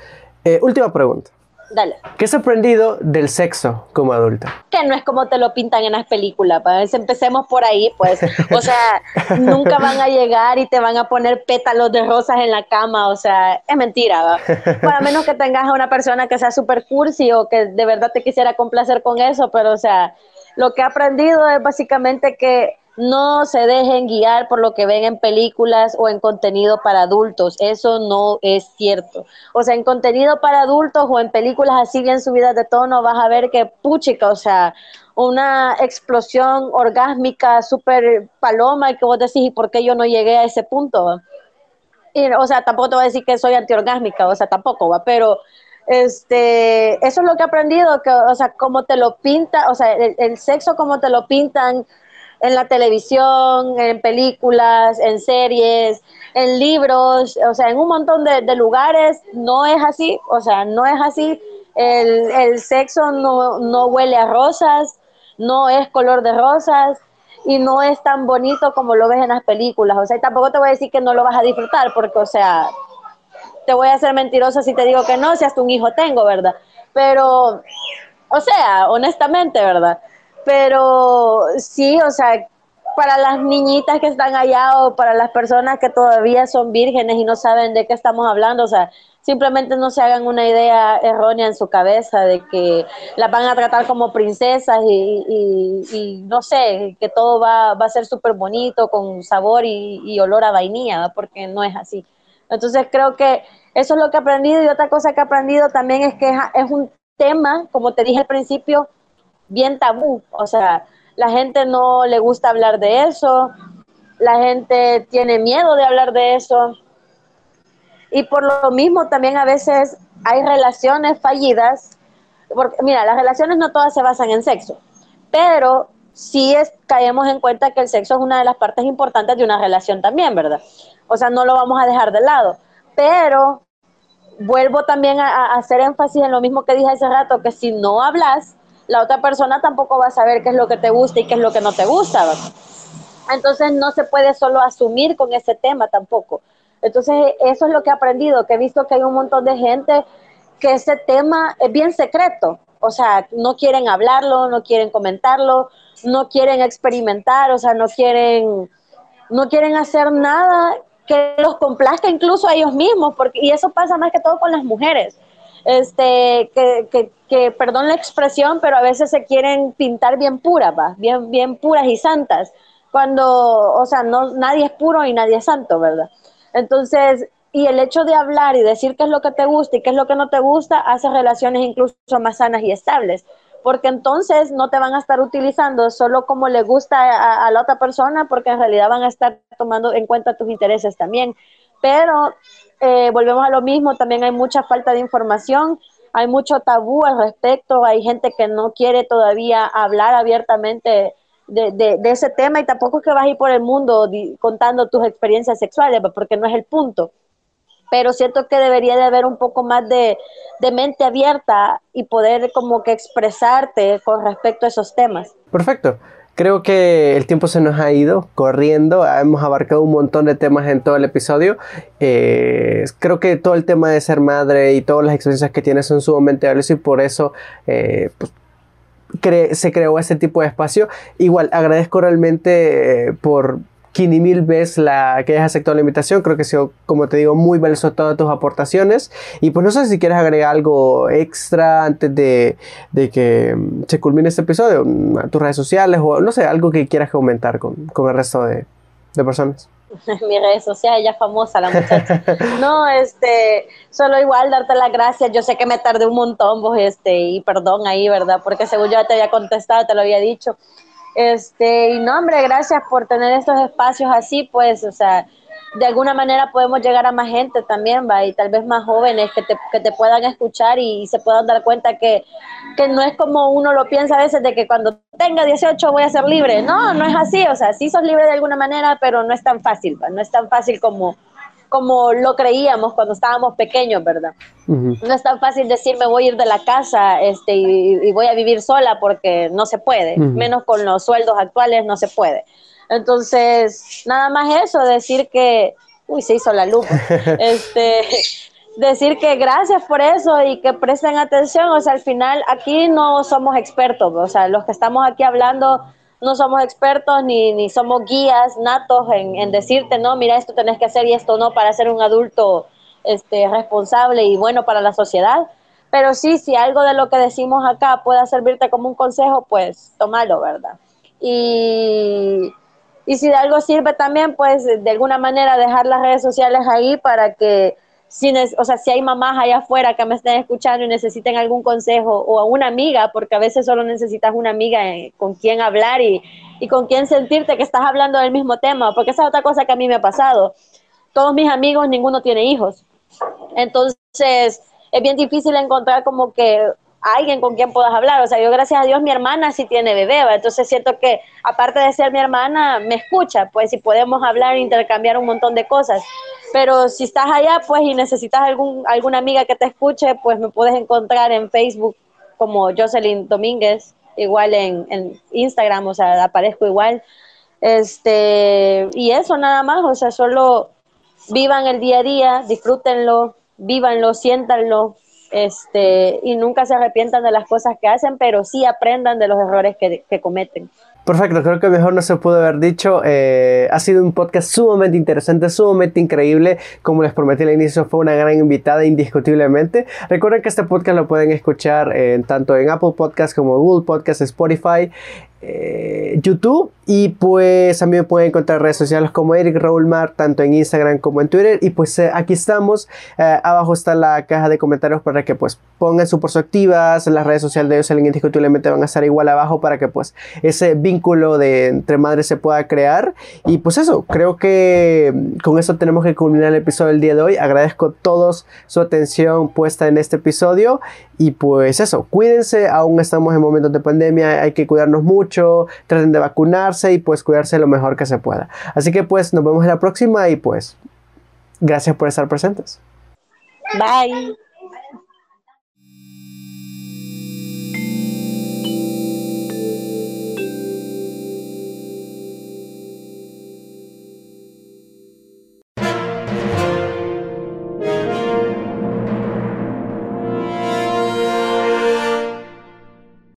Eh, última pregunta. Dale. ¿Qué has aprendido del sexo como adulta? Que no es como te lo pintan en las películas. Pues. Empecemos por ahí, pues. O sea, nunca van a llegar y te van a poner pétalos de rosas en la cama. O sea, es mentira. ¿va? Bueno, a menos que tengas a una persona que sea súper cursi o que de verdad te quisiera complacer con eso. Pero, o sea, lo que he aprendido es básicamente que no se dejen guiar por lo que ven en películas o en contenido para adultos. Eso no es cierto. O sea, en contenido para adultos o en películas así bien subidas de tono, vas a ver que puchica, o sea, una explosión orgásmica súper paloma y que vos decís, ¿y por qué yo no llegué a ese punto? O sea, tampoco te voy a decir que soy antiorgásmica, o sea, tampoco va, pero este, eso es lo que he aprendido, que, o sea, como te lo pinta, o sea, el sexo como te lo pintan en la televisión, en películas, en series, en libros, o sea, en un montón de, lugares, no es así, o sea, no es así. El, sexo no, no huele a rosas, no es color de rosas y no es tan bonito como lo ves en las películas. O sea, y tampoco te voy a decir que no lo vas a disfrutar, porque, o sea, te voy a hacer mentirosa si te digo que no, si hasta un hijo tengo, ¿verdad? Pero, o sea, honestamente, ¿verdad? Pero sí, o sea, para las niñitas que están allá o para las personas que todavía son vírgenes y no saben de qué estamos hablando, o sea, simplemente no se hagan una idea errónea en su cabeza de que las van a tratar como princesas y, no sé, que todo va, a ser súper bonito, con sabor y, olor a vainilla, porque no es así. Entonces creo que eso es lo que he aprendido y otra cosa que he aprendido también es que es un tema, como te dije al principio, bien tabú. O sea, la gente no le gusta hablar de eso, la gente tiene miedo de hablar de eso y por lo mismo también a veces hay relaciones fallidas, porque mira, las relaciones no todas se basan en sexo, pero sí es, caemos en cuenta que el sexo es una de las partes importantes de una relación también, ¿verdad? O sea, no lo vamos a dejar de lado, pero vuelvo también a, hacer énfasis en lo mismo que dije hace rato, que si no hablas, la otra persona tampoco va a saber qué es lo que te gusta y qué es lo que no te gusta. Entonces no se puede solo asumir con ese tema tampoco. Entonces, eso es lo que he aprendido, que he visto que hay un montón de gente que ese tema es bien secreto, o sea, no quieren hablarlo, no quieren comentarlo, no quieren experimentar, o sea, no quieren, no quieren hacer nada que los complazca incluso a ellos mismos, porque, y eso pasa más que todo con las mujeres, este, que, que, que perdón la expresión, pero a veces se quieren pintar bien puras, bien, bien puras y santas, cuando, o sea, no, nadie es puro y nadie es santo, ¿verdad? Entonces, y el hecho de hablar y decir qué es lo que te gusta y qué es lo que no te gusta hace relaciones incluso más sanas y estables, porque entonces no te van a estar utilizando solo como le gusta a, la otra persona, porque en realidad van a estar tomando en cuenta tus intereses también. Pero eh, volvemos a lo mismo, también hay mucha falta de información, hay mucho tabú al respecto, hay gente que no quiere todavía hablar abiertamente de, ese tema y tampoco es que vas a ir por el mundo contando tus experiencias sexuales, pues, porque no es el punto. Pero siento que debería de haber un poco más de mente abierta y poder como que expresarte con respecto a esos temas. Perfecto. Creo que el tiempo se nos ha ido corriendo, hemos abarcado un montón de temas en todo el episodio. Eh, creo que todo el tema de ser madre y todas las experiencias que tienes son sumamente valiosos y por eso eh, pues, se creó ese tipo de espacio. Igual, agradezco realmente eh, por 500 mil veces la, que hayas aceptado la invitación. Creo que ha sido, como te digo, muy valioso todas tus aportaciones. Y pues no sé si quieres agregar algo extra antes de, de que mm, se culmine este episodio, mm, a tus redes sociales o no sé, algo que quieras comentar con, con el resto de, de personas. mi redes sociales, ya famosa la muchacha. No, este, solo igual darte las gracias. Yo sé que me tardé un montón, vos, este, y perdón ahí, ¿verdad? Porque según yo te había contestado, te lo había dicho. Este, y no, hombre, gracias por tener estos espacios así, pues, o sea, de alguna manera podemos llegar a más gente también, va, y tal vez más jóvenes que te, que te puedan escuchar y, se puedan dar cuenta que, que, no es como uno lo piensa a veces de que cuando tenga 18 voy a ser libre. No, no es así, o sea, sí sos libre de alguna manera, pero no es tan fácil, no es tan fácil como, como lo creíamos cuando estábamos pequeños, ¿verdad? No es tan fácil decir me voy a ir de la casa este, y, voy a vivir sola porque no se puede, menos con los sueldos actuales no se puede. Entonces, nada más eso, decir que, uy, se hizo la luz, este, decir que gracias por eso y que presten atención, o sea, al final aquí no somos expertos, o sea, los que estamos aquí hablando no somos expertos ni, ni somos guías natos en, en, decirte, no, mira, esto tenés que hacer y esto no para ser un adulto este, responsable y bueno para la sociedad. Pero sí, si algo de lo que decimos acá pueda servirte como un consejo, pues tómalo, ¿verdad? Y y si de algo sirve también, pues de alguna manera dejar las redes sociales ahí para que, si, o sea, si hay mamás allá afuera que me estén escuchando y necesiten algún consejo o a una amiga, porque a veces solo necesitas una amiga eh, con quien hablar y, y con quien sentirte que estás hablando del mismo tema, porque esa es otra cosa que a mí me ha pasado. Todos mis amigos, ninguno tiene hijos. Entonces, es bien difícil encontrar como que alguien con quien puedas hablar. O sea, yo gracias a Dios mi hermana sí tiene bebé, entonces siento que aparte de ser mi hermana, me escucha, pues si podemos hablar, intercambiar un montón de cosas. Pero si estás allá, pues y necesitas algún, alguna amiga que te escuche, pues me puedes encontrar en Facebook como Jocelyn Domínguez, igual en, Instagram, o sea, aparezco igual. Este, y eso nada más, o sea, solo vivan el día a día, disfrútenlo, vívanlo, siéntanlo, este, y nunca se arrepientan de las cosas que hacen, pero sí aprendan de los errores que, que cometen. Perfecto, creo que mejor no se pudo haber dicho. Eh, ha sido un podcast sumamente interesante, sumamente increíble. Como les prometí al inicio, fue una gran invitada indiscutiblemente. Recuerden que este podcast lo pueden escuchar en, tanto en Apple Podcasts como Google Podcasts, Spotify. Eh, YouTube. Y pues también me pueden encontrar redes sociales como Eric Raulmar tanto en Instagram como en Twitter. Y pues eh, aquí estamos. Eh, abajo está la caja de comentarios para que pues pongan su activas las redes sociales de ellos indiscutiblemente van a estar igual abajo para que pues ese vínculo de entre madres se pueda crear. Y pues eso creo que con eso tenemos que culminar el episodio del día de hoy. Agradezco a todos su atención puesta en este episodio. Y pues eso cuídense. Aún estamos en momentos de pandemia hay que cuidarnos traten de vacunarse y pues cuidarse lo mejor que se pueda. Así que pues nos vemos en la próxima y pues gracias por estar presentes. Bye.